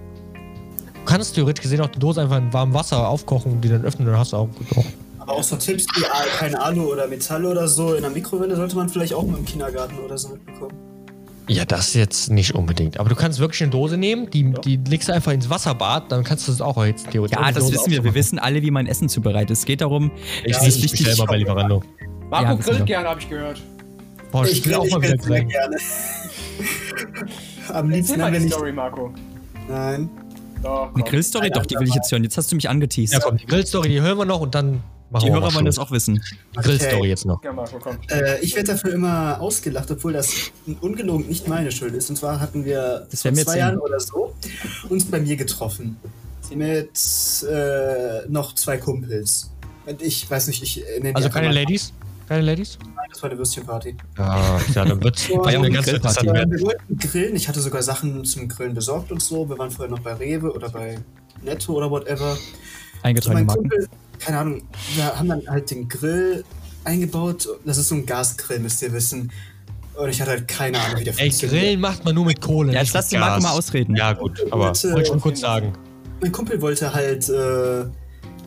Du kannst theoretisch gesehen auch die Dose einfach in warmem Wasser aufkochen und die dann öffnen, dann hast du auch gekocht. Aber auch so Tipps wie ah, keine Alu oder Metall oder so in der Mikrowelle sollte man vielleicht auch mal im Kindergarten oder so mitbekommen. Ja, das jetzt nicht unbedingt. Aber du kannst wirklich eine Dose nehmen, die, die legst du einfach ins Wasserbad, dann kannst du es auch jetzt theoretisch. Ja, das Dose wissen wir. Wir wissen alle, wie man Essen zubereitet. Es geht darum, Ich Ja, ja, ich ich bestell mal bei Lieferando. Marco Ja, grillt gerne, habe ich gehört. Boah, ich, will grill- auch mal wieder grillen. gerne. (laughs) Am liebsten mal haben wir die nicht. Story, Marco. Nein. Doch, eine. Grillstory, doch, die will ich jetzt hören. Jetzt hast du mich angeteased. Ja, komm, die Grillstory, die hören wir noch und dann machen die wir Hörer mal wollen das auch wissen. Die Grillstory jetzt noch. Ja, Marco, komm. Äh, ich werde dafür immer ausgelacht, obwohl das ungelogen nicht meine Schuld ist. Und zwar hatten wir Das vor zwei erzählen. Jahren oder so uns bei mir getroffen. Mit äh, noch zwei Kumpels. Und ich weiß nicht, ich nenne die Also keine Ladies? Keine Ladies? Nein, das war eine Würstchenparty. (laughs) Ja, ja dann wird's Ja, eine eine ganz Grillparty. interessant werden. wir wollten grillen. Ich hatte sogar Sachen zum Grillen besorgt und so. Wir waren vorher noch bei Rewe oder bei Netto oder whatever. Eingetragene Marken. Kumpel, keine Ahnung, wir haben dann halt den Grill eingebaut. Das ist so ein Gasgrill, müsst ihr wissen. Und ich hatte halt keine Ahnung, wie der Ey, Grillen macht man nur mit Kohle. Ja, jetzt lass Marco Gas. mal ausreden. Ja, gut, aber wollte ich schon kurz sagen. Mein Kumpel wollte halt, äh,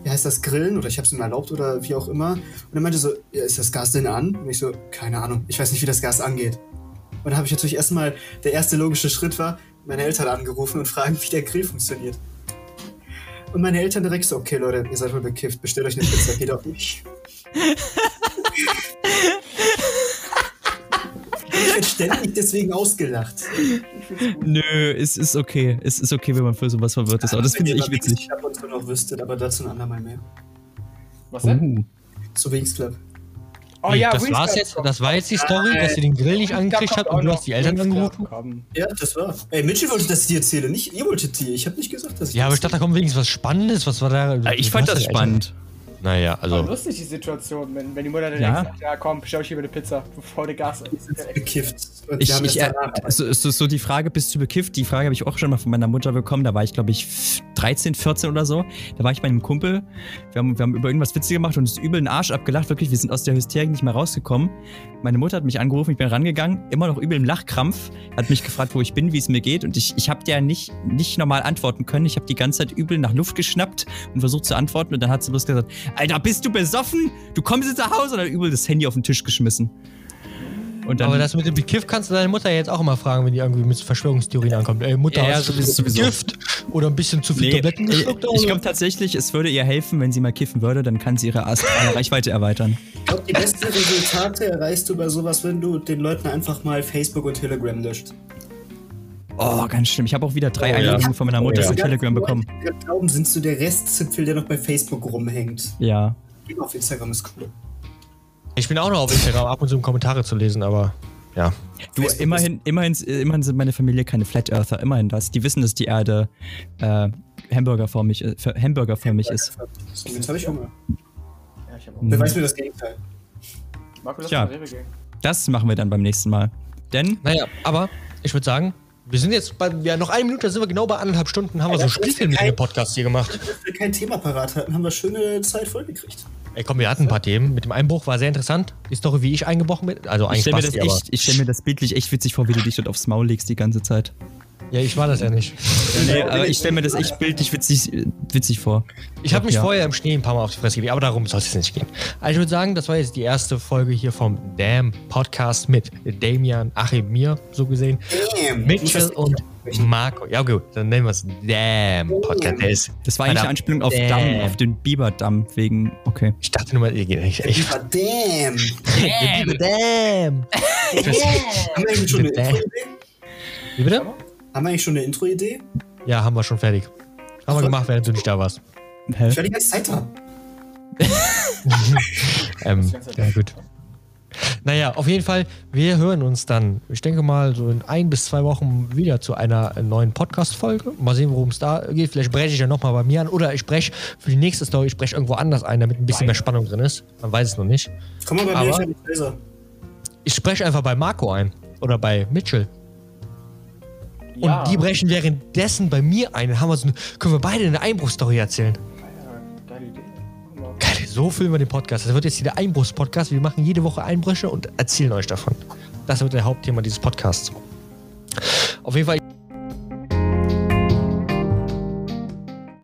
heißt das, grillen oder ich hab's ihm erlaubt oder wie auch immer. Und er meinte so, ja, ist das Gas denn an? Und ich so, keine Ahnung, ich weiß nicht, wie das Gas angeht. Und dann habe ich natürlich erstmal, der erste logische Schritt war, meine Eltern angerufen und fragen, wie der Grill funktioniert. Und meine Eltern direkt so, okay Leute, ihr seid wohl bekifft, bestellt euch eine Pizza, geht auf mich. (laughs) ich werde ständig deswegen ausgelacht. Nö, es ist okay. Es ist okay, wenn man für sowas verwirrt ist. Aber das finde ich witzig. Club und so noch wüsstet, aber dazu ein andermal mehr. Was denn? Uh. So Wings Club. Oh ja, das Wings war's Club jetzt? kommt. Das war jetzt die Story, dass ihr den Grill nicht angekriegt habt und du hast die Eltern angerufen? Ja, das war. Ey, Mitchell wollte, dass ich dir erzähle, nicht ihr wolltet die. Ich habe nicht gesagt, dass ich Ja, aber ich dachte, da kommt wenigstens was Spannendes. Was war da? Ich fand das spannend. Eltern- Naja, War also. lustig die Situation, wenn, wenn die Mutter dann Ja. sagt, ja komm, bestell euch hier eine Pizza, bevor der Gas ist. bekifft. Und Ich, ich, äh, danach. so, so, so die Frage, bist du bekifft? Die Frage habe ich auch schon mal von meiner Mutter bekommen. Da war ich, glaube ich, 13, 14 oder so. Da war ich bei einem Kumpel. Wir haben, wir haben über irgendwas Witze gemacht und uns übel den Arsch abgelacht. Wirklich, wir sind aus der Hysterie nicht mehr rausgekommen. Meine Mutter hat mich angerufen, ich bin rangegangen, immer noch übel im Lachkrampf. Hat mich gefragt, wo ich bin, wie es mir geht. Und ich, ich habe der nicht, nicht normal antworten können. Ich habe die ganze Zeit übel nach Luft geschnappt und versucht zu antworten. Und dann hat sie bloß gesagt, Alter, bist du besoffen? Du kommst jetzt nach Hause? Und dann übel das Handy auf den Tisch geschmissen. Und dann, Aber das mit dem Bekiff kannst du deine Mutter jetzt auch immer fragen, wenn die irgendwie mit Verschwörungstheorien ankommt. Ey, Mutter, Ja, hast du sowieso, sowieso. Gift oder ein bisschen zu viel Nee, Tabletten ich, geschluckt? ich oder? glaube tatsächlich, es würde ihr helfen, wenn sie mal kiffen würde, dann kann sie ihre astrale Reichweite erweitern. Ich glaube, die besten Resultate erreichst du bei sowas, wenn du den Leuten einfach mal Facebook und Telegram löscht. Oh, ganz schlimm. Ich habe auch wieder drei Oh, ja. Einladungen von meiner Mutter Oh, ja. auf Telegram bekommen. Glauben, sind so der Restzipfel, der noch bei Facebook rumhängt. Ja. Geh auf Instagram ist cool. Ich bin auch noch auf Instagram, ab und zu um Kommentare zu lesen, aber ja. Du, Facebook immerhin, immerhin, immerhin sind meine Familie keine Flat Earther. Immerhin das. Die wissen, dass die Erde äh, hamburgerförmig, äh, für- hamburgerförmig ist. Jetzt habe ich Hunger. Ja, ich hab auch. Mhm. Beweis mir das Gegenteil. Marco, lass Tja. mal Rewe gehen. Das machen wir dann beim nächsten Mal. Denn Naja, aber ich würde sagen, wir sind jetzt bei, ja, noch eine Minute, da sind wir genau bei anderthalb Stunden, haben wir so einen Spielfilm Podcast hier gemacht. Dass wir kein Thema parat hatten, haben wir schöne Zeit vollgekriegt. Ey, komm, wir hatten ein paar Themen. Mit dem Einbruch war sehr interessant. Die Story, wie ich eingebrochen bin. Also ich eigentlich stelle mir, das echt- ich stell mir das bildlich echt witzig vor, wie du dich dort aufs Maul legst die ganze Zeit. Ja, ich war das ja nicht. Nee, aber ich stelle mir das echt bildlich witzig, witzig vor. Ich habe mich Ja. vorher im Schnee ein paar Mal auf die Fresse gegeben, aber darum soll es jetzt nicht gehen. Also ich würde sagen, das war jetzt die erste Folge hier vom Damn Podcast mit Damian, Achim, mir, so gesehen. Damn. Mitchell und Marco. Ja, gut, dann nennen wir es Damn Podcast. Ist Das war eigentlich eine Anspielung auf damn. Damm, auf den Biberdamm, wegen. Okay. Ich dachte nur mal, ihr geht nicht. Ich, Ah, Damn. Damn. Damn. Haben wir eigentlich schon eine Damn. Intro-Idee? Wie bitte? Haben wir eigentlich schon eine Intro-Idee? Ja, haben wir schon fertig. Haben wir gemacht, während du nicht da warst. Hä? Ich werde die ganze Zeit da. (laughs) Ähm, ja, gut. Naja, auf jeden Fall, wir hören uns dann, ich denke mal, so in ein bis zwei Wochen wieder zu einer neuen Podcast-Folge. Mal sehen, worum es da geht. Vielleicht breche ich ja nochmal bei mir an oder ich breche für die nächste Story, ich breche irgendwo anders ein, damit ein bisschen mehr Spannung drin ist. Man weiß es noch nicht. Komm mal bei mir, Aber- ich hab nicht leiser. Ich spreche einfach bei Marco ein oder bei Mitchell. Und Ja. die brechen währenddessen bei mir ein. Dann haben wir so eine, können wir beide eine Einbruchsstory erzählen. Ja, geile Idee. Geil, so füllen wir den Podcast. Das wird jetzt hier der Einbruchspodcast. Wir machen jede Woche Einbrüche und erzählen euch davon. Das wird der Hauptthema dieses Podcasts. Auf jeden Fall.